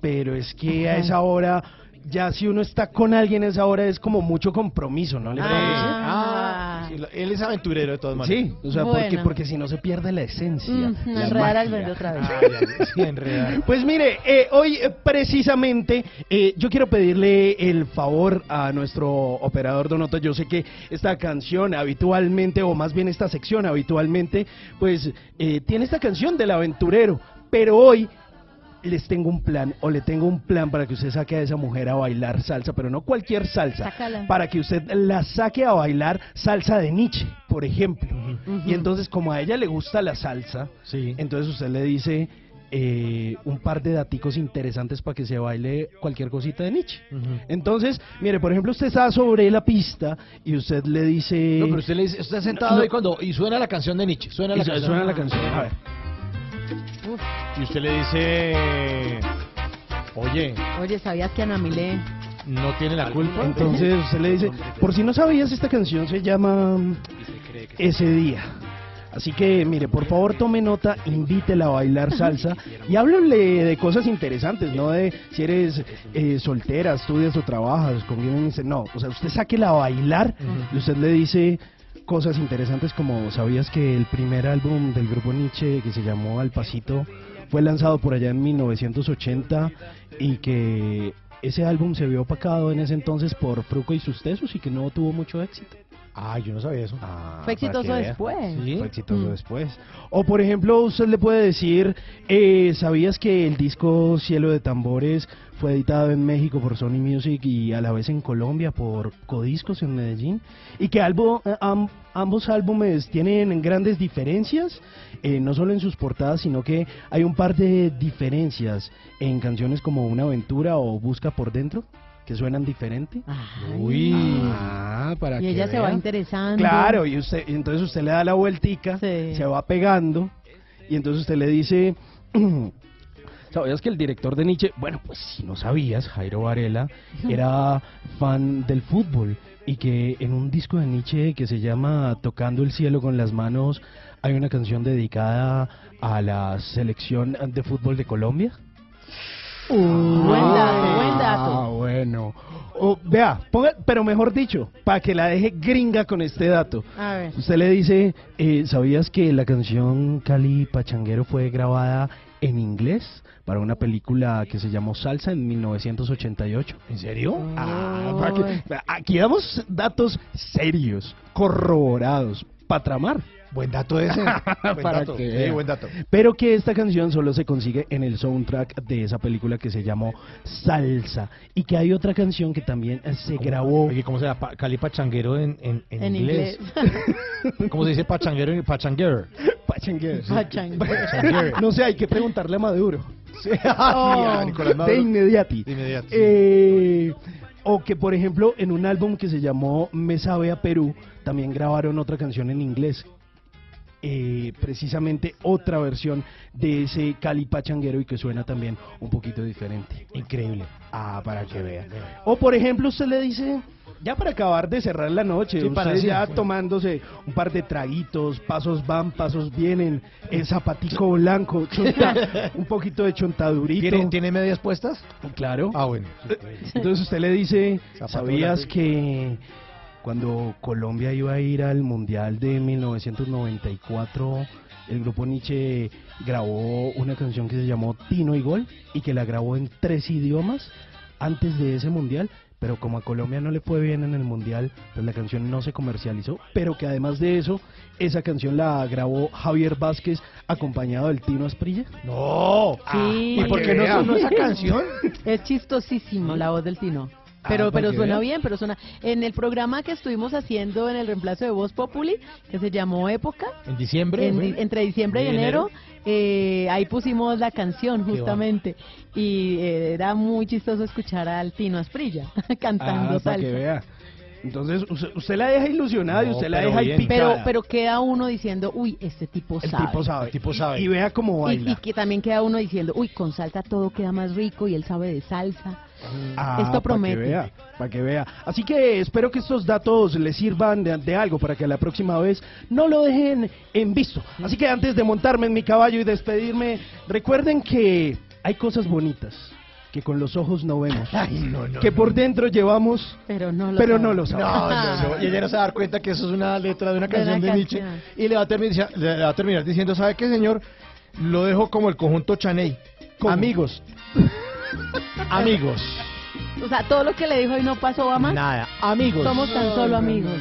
pero es que a esa hora, ya si uno está con alguien a esa hora es como mucho compromiso, ¿no le parece? Ah. Sí, lo- él es aventurero de todas maneras. Sí, o sea, porque, Bueno. porque si no se pierde la esencia. Mm, la enredar al verde otra vez. Ay, ay, sí, enredar. Pues mire, eh, hoy eh, precisamente eh, yo quiero pedirle el favor a nuestro operador Donoto. Yo sé que esta canción habitualmente, o más bien esta sección habitualmente, pues eh, tiene esta canción del aventurero. Pero hoy les tengo un plan, o le tengo un plan para que usted saque a esa mujer a bailar salsa, pero no cualquier salsa. Sácala. Para que usted la saque a bailar salsa de Nietzsche, por ejemplo. Y entonces, como a ella le gusta la salsa, entonces usted le dice eh, un par de daticos interesantes para que se baile cualquier cosita de Nietzsche. Entonces, mire, por ejemplo, usted está sobre la pista y usted le dice... No, pero usted le dice, usted está sentado No, ahí cuando y suena la canción de Nietzsche, suena la canción. suena la canción. A ver. Y usted le dice, "Oye, Oye, ¿sabías que Ana Milé no tiene la culpa." Entonces usted le dice, por si no sabías, esta canción se llama Ese Día. Así que, mire, por favor tome nota, invítela a bailar salsa y háblenle de cosas interesantes, no de si eres eh, soltera, estudias o trabajas, con quién dice, no, o sea, usted sáquela a bailar y usted le dice cosas interesantes como, ¿sabías que el primer álbum del grupo Nietzsche, que se llamó Al Pasito, fue lanzado por allá en 1980 y que ese álbum se vio opacado en ese entonces por Fruco y sus tesos y que no tuvo mucho éxito. Ah, yo no sabía eso. Fue exitoso después. Fue exitoso Mm. después. O por ejemplo, usted le puede decir, eh, ¿sabías que el disco Cielo de Tambores fue editado en México por Sony Music y a la vez en Colombia por Codiscos en Medellín? Y que albo- eh, am- ambos álbumes tienen grandes diferencias, eh, no solo en sus portadas, sino que hay un par de diferencias en canciones como Una aventura o Busca por dentro, que suenan diferente. Uy. Ah, para Y que ella se va interesando. Claro, y usted, y entonces usted le da la vueltica, se va pegando, y entonces usted le dice, ¿sabías que el director de Nietzsche, bueno, pues si no sabías, Jairo Varela, era fan del fútbol, y que en un disco de Nietzsche que se llama Tocando el cielo con las manos, hay una canción dedicada a la selección de fútbol de Colombia? Buen dato, buen dato. Ah, bueno. Vea, ponga, pero mejor dicho, para que la deje gringa con este dato. A ver. Usted le dice, eh, ¿sabías que la canción Cali Pachanguero fue grabada en inglés para una película que se llamó Salsa en 1988? ¿En serio? Ah, para que- aquí damos datos serios, corroborados, para tramar. Buen dato ese. Buen Para dato. que Sí, buen dato. Pero que esta canción solo se consigue en el soundtrack de esa película que se llamó Salsa. Y que hay otra canción que también eh, se grabó. Oye, ¿cómo se llama? Pa- Cali Pachanguero en, en, en, En inglés. inglés. ¿Cómo se dice pachanguero en pachanguero? Pachanguero. Pachanguero. No sé, hay que preguntarle a Maduro. Oh. a Nicolás Maduro. De inmediati. De inmediati. Eh, o que, por ejemplo, en un álbum que se llamó Me Sabe a Perú, también grabaron otra canción en inglés. Eh, precisamente otra versión de ese Cali Pachanguero y que suena también un poquito diferente. Increíble. Ah, para que vea. O por ejemplo, usted le dice, ya para acabar de cerrar la noche, Sí, usted para ya sí. tomándose un par de traguitos, pasos van, pasos vienen, el zapatico blanco, chonta- un poquito de chontadurito. ¿Tiene, ¿Tiene medias puestas? Claro. Ah, bueno. Entonces usted le dice, ¿sabías que cuando Colombia iba a ir al Mundial de 1994, el grupo Nietzsche grabó una canción que se llamó Tino y Gol y que la grabó en tres idiomas antes de ese Mundial? Pero como a Colombia no le fue bien en el Mundial, pues la canción no se comercializó, pero que además de eso, esa canción la grabó Javier Vázquez acompañado del Tino Asprilla. No. Sí. ¿Y por qué no sonó esa canción? Es chistosísimo la voz del Tino. Ah, Pero, pero suena bien, pero suena. En el programa que estuvimos haciendo en el reemplazo de Voz Populi, que se llamó Época, En diciembre. entre diciembre y ¿En enero, eh, ahí pusimos la canción justamente. Y eh, era muy chistoso escuchar al Tino Asprilla cantando Ah, salsa. que vea. Entonces, usted, usted la deja ilusionada y usted la deja bien. Pero, pero queda uno diciendo, uy, este tipo el sabe. tipo sabe. El tipo sabe. Y, y vea cómo Y, baila. y que también queda uno diciendo, uy, con salsa todo queda más rico y él sabe de salsa. Ah, Esto promete. Para que vea, para que vea. Así que espero que estos datos le sirvan de, de algo para que la próxima vez no lo dejen en visto. Así que antes de montarme en mi caballo y despedirme, recuerden que hay cosas bonitas que con los ojos no vemos. que por dentro llevamos, pero no lo pero sabe. no lo sabemos. No, no, no. Y ella no se va a dar cuenta que eso es una letra de una De canción una de Nietzsche. canción. Y le va, a terminar, le va a terminar diciendo, ¿sabe qué, señor? Lo dejo como el conjunto Chaney. Amigos. Amigos. O sea, todo lo que le dijo y no pasó más. Nada. Amigos. Somos tan solo amigos.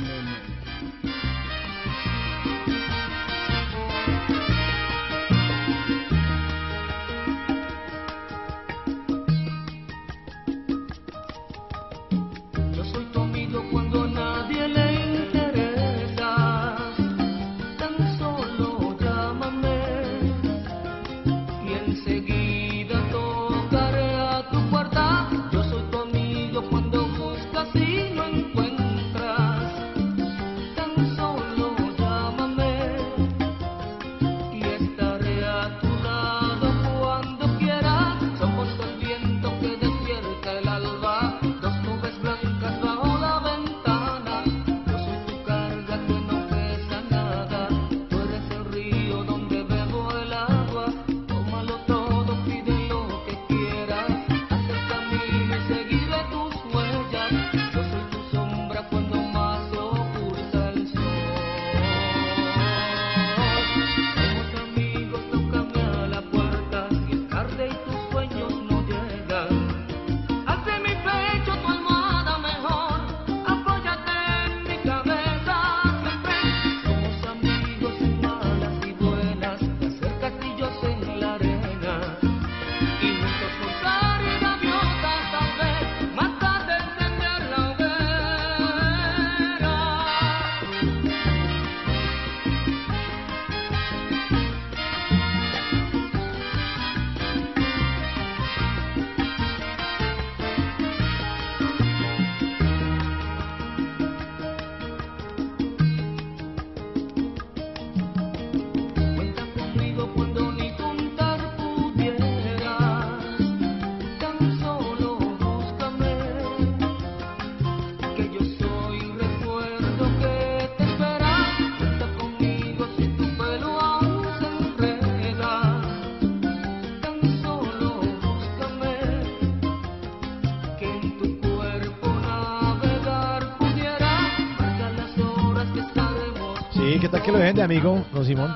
Que lo dejen de amigo, don Simón?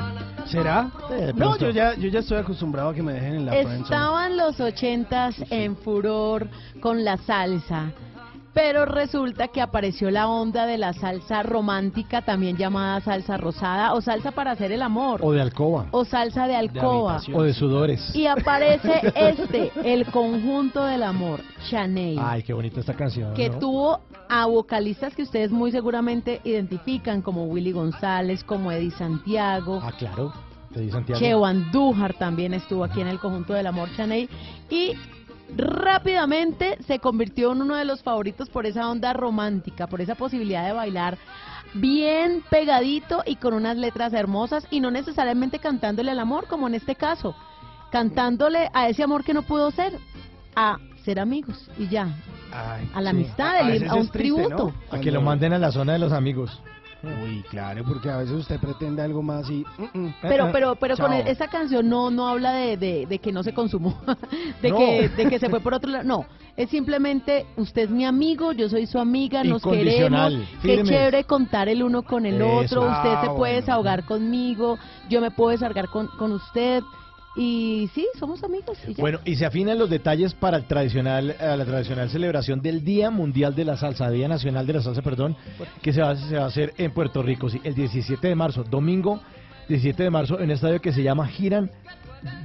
¿Será? de No, yo ya, yo ya estoy acostumbrado a que me dejen en la friendzone. Estaban los ochentas en furor con la salsa, pero resulta que apareció la onda de la salsa romántica, también llamada salsa rosada, o salsa para hacer el amor, O de alcoba. o salsa de alcoba. O de sudores. Y aparece este, el conjunto del amor, Chaney. Ay, qué bonita esta canción. que ¿no? tuvo a vocalistas que ustedes muy seguramente identifican como Willy González, como Eddie Santiago, Ah, claro. Di Santiago. Cheo Andújar también estuvo aquí en el conjunto del amor Chaney y rápidamente se convirtió en uno de los favoritos por esa onda romántica, por esa posibilidad de bailar bien pegadito y con unas letras hermosas y no necesariamente cantándole al amor como en este caso, cantándole a ese amor que no pudo ser, a ser amigos y ya, a la amistad, ir a un tributo. A que lo manden a la zona de los amigos. Uy, claro, porque a veces usted pretende algo más y... mm, mm. Pero, pero, pero con Chao. e- esa canción no, no habla de, de, de que no se consumó, de No. que, de que se fue por otro lado. No, es simplemente usted es mi amigo, yo soy su amiga, nos Incondicional, queremos. Qué chévere contar el uno con el Eso. otro. Usted Ah, se puede bueno. desahogar conmigo, yo me puedo desahogar con, con usted. Y sí, somos amigos. y. Bueno, y se afinan los detalles para el tradicional, eh, la tradicional celebración del Día Mundial de la Salsa, Día Nacional de la Salsa, perdón, que se va, se va a hacer en Puerto Rico, sí, el 17 de marzo, domingo 17 de marzo, en un estadio que se llama Giran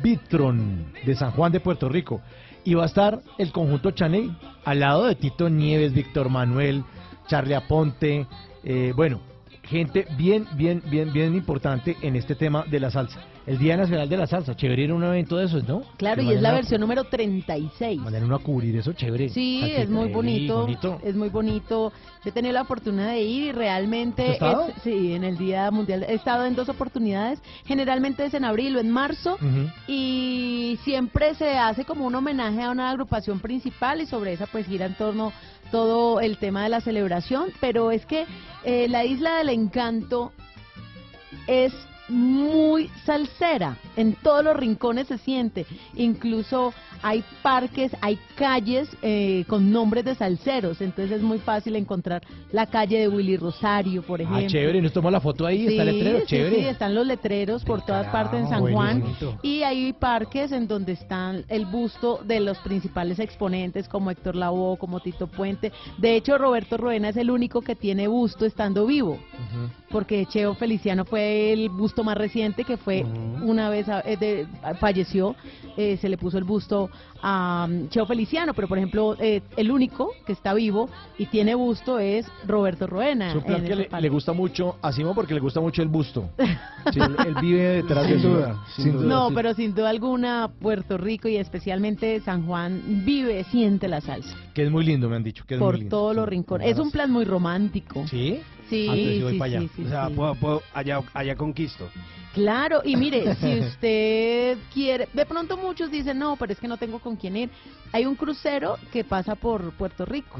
Vitron de San Juan de Puerto Rico. Y va a estar el conjunto Chaney al lado de Tito Nieves, Víctor Manuel, Charlie Aponte, eh, bueno, gente bien, bien, bien, bien importante en este tema de la salsa. El Día Nacional de la Salsa. Chévere ir a un evento de esos, ¿no? Claro, y es la versión número 36. Vayan uno a cubrir eso, chévere. Sí, es muy bonito, bonito. es muy bonito. Yo he tenido la oportunidad de ir y realmente, ¿Has estado? es- sí, en el Día Mundial he estado en dos oportunidades. Generalmente es en abril o en marzo y siempre se hace como un homenaje a una agrupación principal y sobre esa pues gira en torno todo el tema de la celebración. Pero es que eh, la Isla del Encanto es muy salsera, en todos los rincones se siente, incluso hay parques, hay calles eh, con nombres de salseros, entonces es muy fácil encontrar la calle de Willy Rosario, por ejemplo. Ah, chévere. Nos tomó la foto ahí. está el Sí, letrero. sí, Chévere. sí, están los letreros por todas partes en San Juan y hay parques en donde están el busto de los principales exponentes como Héctor Lavoe, como Tito Puente. De hecho, Roberto Roena es el único que tiene busto estando vivo, porque Cheo Feliciano fue el busto más reciente que fue una vez a- eh, de- falleció, eh, se le puso el busto a um, Cheo Feliciano, pero por ejemplo, eh, el único que está vivo y tiene busto es Roberto Roena. Es plan en que le, le gusta mucho a Simón porque le gusta mucho el busto. Sí, él, él vive detrás de Sin duda, sin duda. No, sí. pero sin duda alguna Puerto Rico y especialmente San Juan vive, siente la salsa Que es muy lindo, me han dicho. Que es muy por lindo. todos los rincones. Es un plan muy romántico. ¿Sí? Sí, sí voy sí, para allá. sí, sí, O sea, sí. puedo, puedo- allá, allá conquisto. Claro, y mire, si usted quiere, de pronto muchos dicen, no, pero es que no tengo con quién ir. Hay un crucero que pasa por Puerto Rico.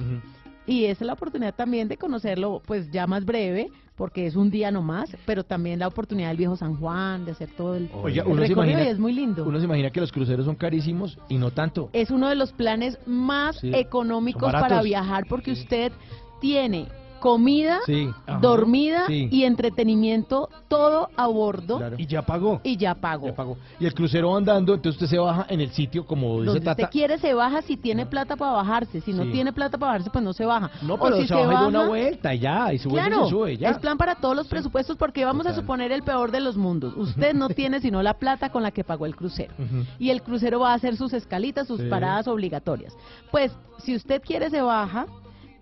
Y esa es la oportunidad también de conocerlo, pues ya más breve, porque es un día nomás, pero también la oportunidad del viejo San Juan, de hacer todo el, el uno se, recorrido imagina, y es muy lindo. uno se imagina que los cruceros son carísimos y no tanto. es uno de los planes más Sí, económicos para viajar porque usted tiene comida, Sí. Ajá. dormida Sí. y entretenimiento todo a bordo Claro. Y ya pagó. y ya pagó. Y el crucero va andando, entonces usted se baja en el sitio, como dice Donde Tata. usted quiere se baja si tiene plata para bajarse, si no Sí. tiene plata para bajarse pues no se baja. No, O pero si se baja y da una baja- vuelta y ya, y se vuelve y Claro, se sube, ya. es plan para todos los presupuestos porque vamos a suponer el peor de los mundos. Usted no tiene sino la plata con la que pagó el crucero. Y el crucero va a hacer sus escalitas, sus paradas obligatorias. Pues si usted quiere se baja,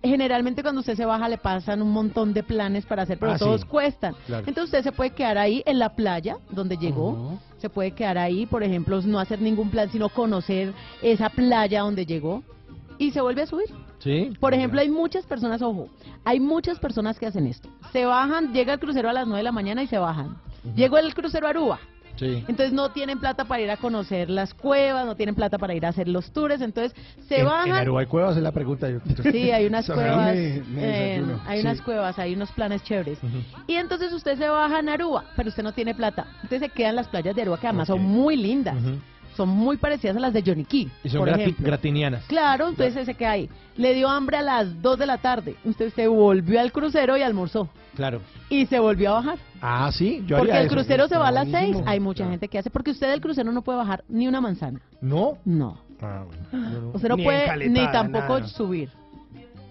generalmente cuando usted se baja le pasan un montón de planes para hacer, pero Ah, sí. todos cuestan. Claro. Entonces usted se puede quedar ahí en la playa donde llegó, se puede quedar ahí, por ejemplo, no hacer ningún plan, sino conocer esa playa donde llegó y se vuelve a subir. Sí. Por ejemplo, hay muchas personas, ojo, hay muchas personas que hacen esto. Se bajan, llega el crucero a las 9 de la mañana y se bajan. Llegó el crucero a Aruba. Sí. Entonces no tienen plata para ir a conocer las cuevas, no tienen plata para ir a hacer los tours, entonces se En- En bajan. Aruba hay cuevas, es la pregunta. yo. Sí, hay unas cuevas, me- me eh, hay Sí. unas cuevas, hay unos planes chéveres. Y entonces usted se baja en Aruba, pero usted no tiene plata. Entonces se quedan las playas de Aruba que además son muy lindas. Son muy parecidas a las de Johnny Key, Y son por grati- ejemplo. gratinianas. Claro, entonces se queda ahí. Le dio hambre a las 2 de la tarde. Usted se volvió al crucero y almorzó. Claro. Y se volvió a bajar. Ah, sí, yo Porque haría el eso. crucero se va a las Buenísimo. 6. Hay mucha gente que hace. Porque usted del crucero no puede bajar ni una manzana. ¿No? No. Ah, bueno. Usted no Ni puede ni tampoco nada. subir.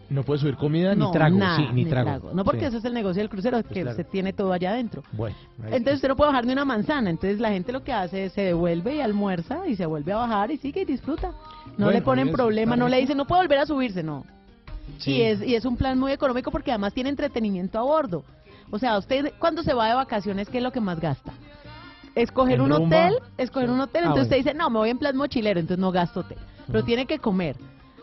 No puede subir comida no, ni trago. nada, sí, ni, trago. No, porque Sí. eso es el negocio del crucero, que claro. usted tiene todo allá adentro. Bueno. Entonces usted no puede bajar ni una manzana. Entonces la gente lo que hace es se devuelve y almuerza y se vuelve a bajar y sigue y disfruta. No Bueno, le ponen problema, no le dicen no puede volver a subirse, no. Sí. Y, es, y es un plan muy económico porque además tiene entretenimiento a bordo. O sea, usted cuando se va de vacaciones, ¿qué es lo que más gasta? Escoger un rumba. hotel, escoger un hotel, Ah, entonces bueno. usted dice, no, me voy en plan mochilero, entonces no gasto hotel. Pero tiene que comer.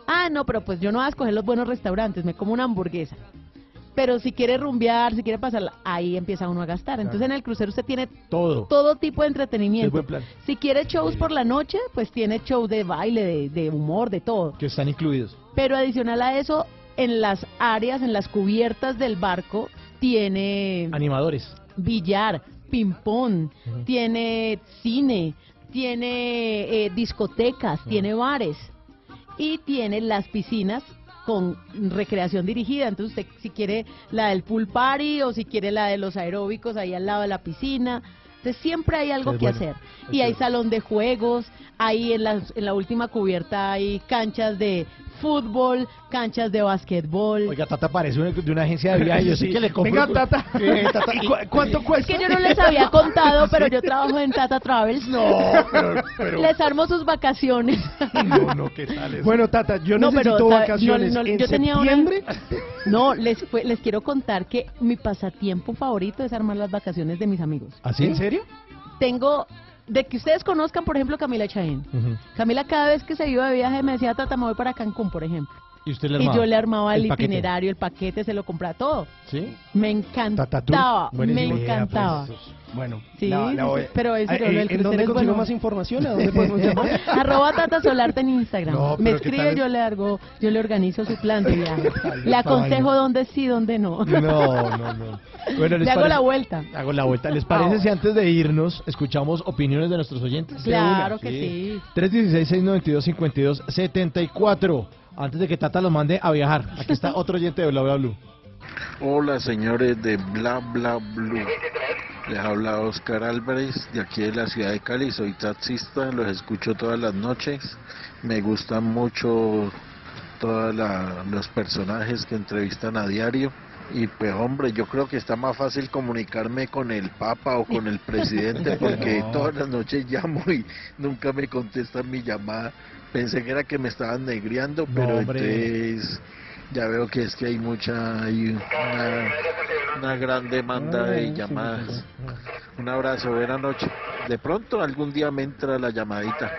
Ah, no, pero pues yo no voy a escoger los buenos restaurantes, me como una hamburguesa. Pero si quiere rumbear, si quiere pasarla, ahí empieza uno a gastar. Entonces en el crucero usted tiene Todo. todo tipo de Es entretenimiento. buen plan. Si quiere shows por la noche, pues tiene shows de baile, de, de humor, de todo. Que están incluidos. Pero adicional a eso, en las áreas, en las cubiertas del barco, tiene Animadores. billar, ping-pong, tiene cine, tiene eh, discotecas, tiene bares y tiene las piscinas con recreación dirigida. Entonces usted si quiere la del pool party o si quiere la de los aeróbicos ahí al lado de la piscina. Entonces siempre hay algo Es que bueno, hacer. Y hay salón de juegos, ahí en la, en la última cubierta hay canchas de fútbol, canchas de basquetbol. Oiga, Tata parece una- de una agencia de viajes. Yo sí Sí. que le compro. Venga, Tata. Eh, Tata, ¿y cu- ¿Cuánto Es cuesta? que yo no les había contado, pero yo trabajo en Tata Travels. No, pero, pero- Les armo sus vacaciones. No, no, ¿qué tal eso? Bueno, Tata, yo No, pero, necesito ¿sabe? vacaciones. No, no, en yo tenía una- septiembre. No, les, fue- les quiero contar que mi pasatiempo favorito es armar las vacaciones de mis amigos. ¿Así? ¿En serio? tengo, de que ustedes conozcan, por ejemplo, Camila Chaín. Camila cada vez que se iba de viaje me decía, Tata, me voy para Cancún, por ejemplo. Y usted le Y armaba yo le armaba el, itinerario, el paquete, se lo compraba todo. ¿Sí? Me encantaba, me Buenísimo. encantaba. Bueno, Sí, la- la sí, voy- sí, pero lo eh, del ¿En dónde consigo bueno. más información? ¿A dónde podemos llamar? Arroba Tata Solarte en Instagram. No, me pero ¿qué escribe, yo le hago, yo le organizo su plan de viaje. Le aconsejo vaina. dónde sí, dónde no. No, no, no. Bueno, ¿les Le hago parece- la vuelta. Hago la vuelta. ¿Les parece Ah. si antes de irnos escuchamos opiniones de nuestros oyentes? Claro que sí. 316-692-5274. Antes de que Tata los mande a viajar. Aquí está otro oyente de Bla Bla Blue. Hola señores de Bla Bla Blue. Les habla Oscar Álvarez de aquí de la ciudad de Cali. Soy taxista, los escucho todas las noches. Me gustan mucho todos los personajes que entrevistan a diario. Y pues hombre, yo creo que está más fácil comunicarme con el Papa o con el presidente porque No. todas las noches llamo y nunca me contestan mi llamada. Pensé que era que me estaban negriando, pero hombre. entonces ya veo que es que hay mucha, hay una, una gran demanda de llamadas. Un abrazo, buena noche. De pronto algún día me entra la llamadita.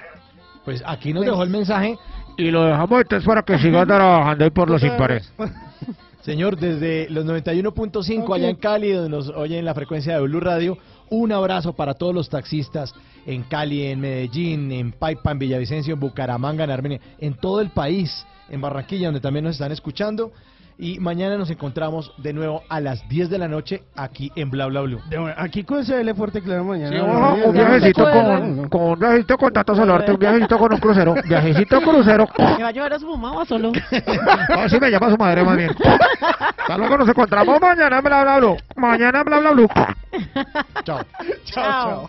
Pues aquí nos dejó el mensaje. Y lo dejamos entonces para que siga trabajando ahí por los impares. Señor, desde los 91.5 allá en Cali, donde nos oyen en la frecuencia de Blue Radio, un abrazo para todos los taxistas en Cali, en Medellín, en Paipa, en Villavicencio, en Bucaramanga, en Armenia, en todo el país, en Barranquilla, donde también nos están escuchando. Y mañana nos encontramos de nuevo a las 10 de la noche aquí en Bla Bla Blue. Aquí con CL Fuerte Claro mañana. Sí, ojo, un viajecito con, con un viajecito con Tata Solarte, un viajecito con un crucero, viajecito crucero. ¿Me va a llevar a su mamá o solo? A si me llama su madre más bien. Hasta luego, nos encontramos mañana en Bla Bla Blue. Mañana en Bla Bla Blue. Chao. Chao.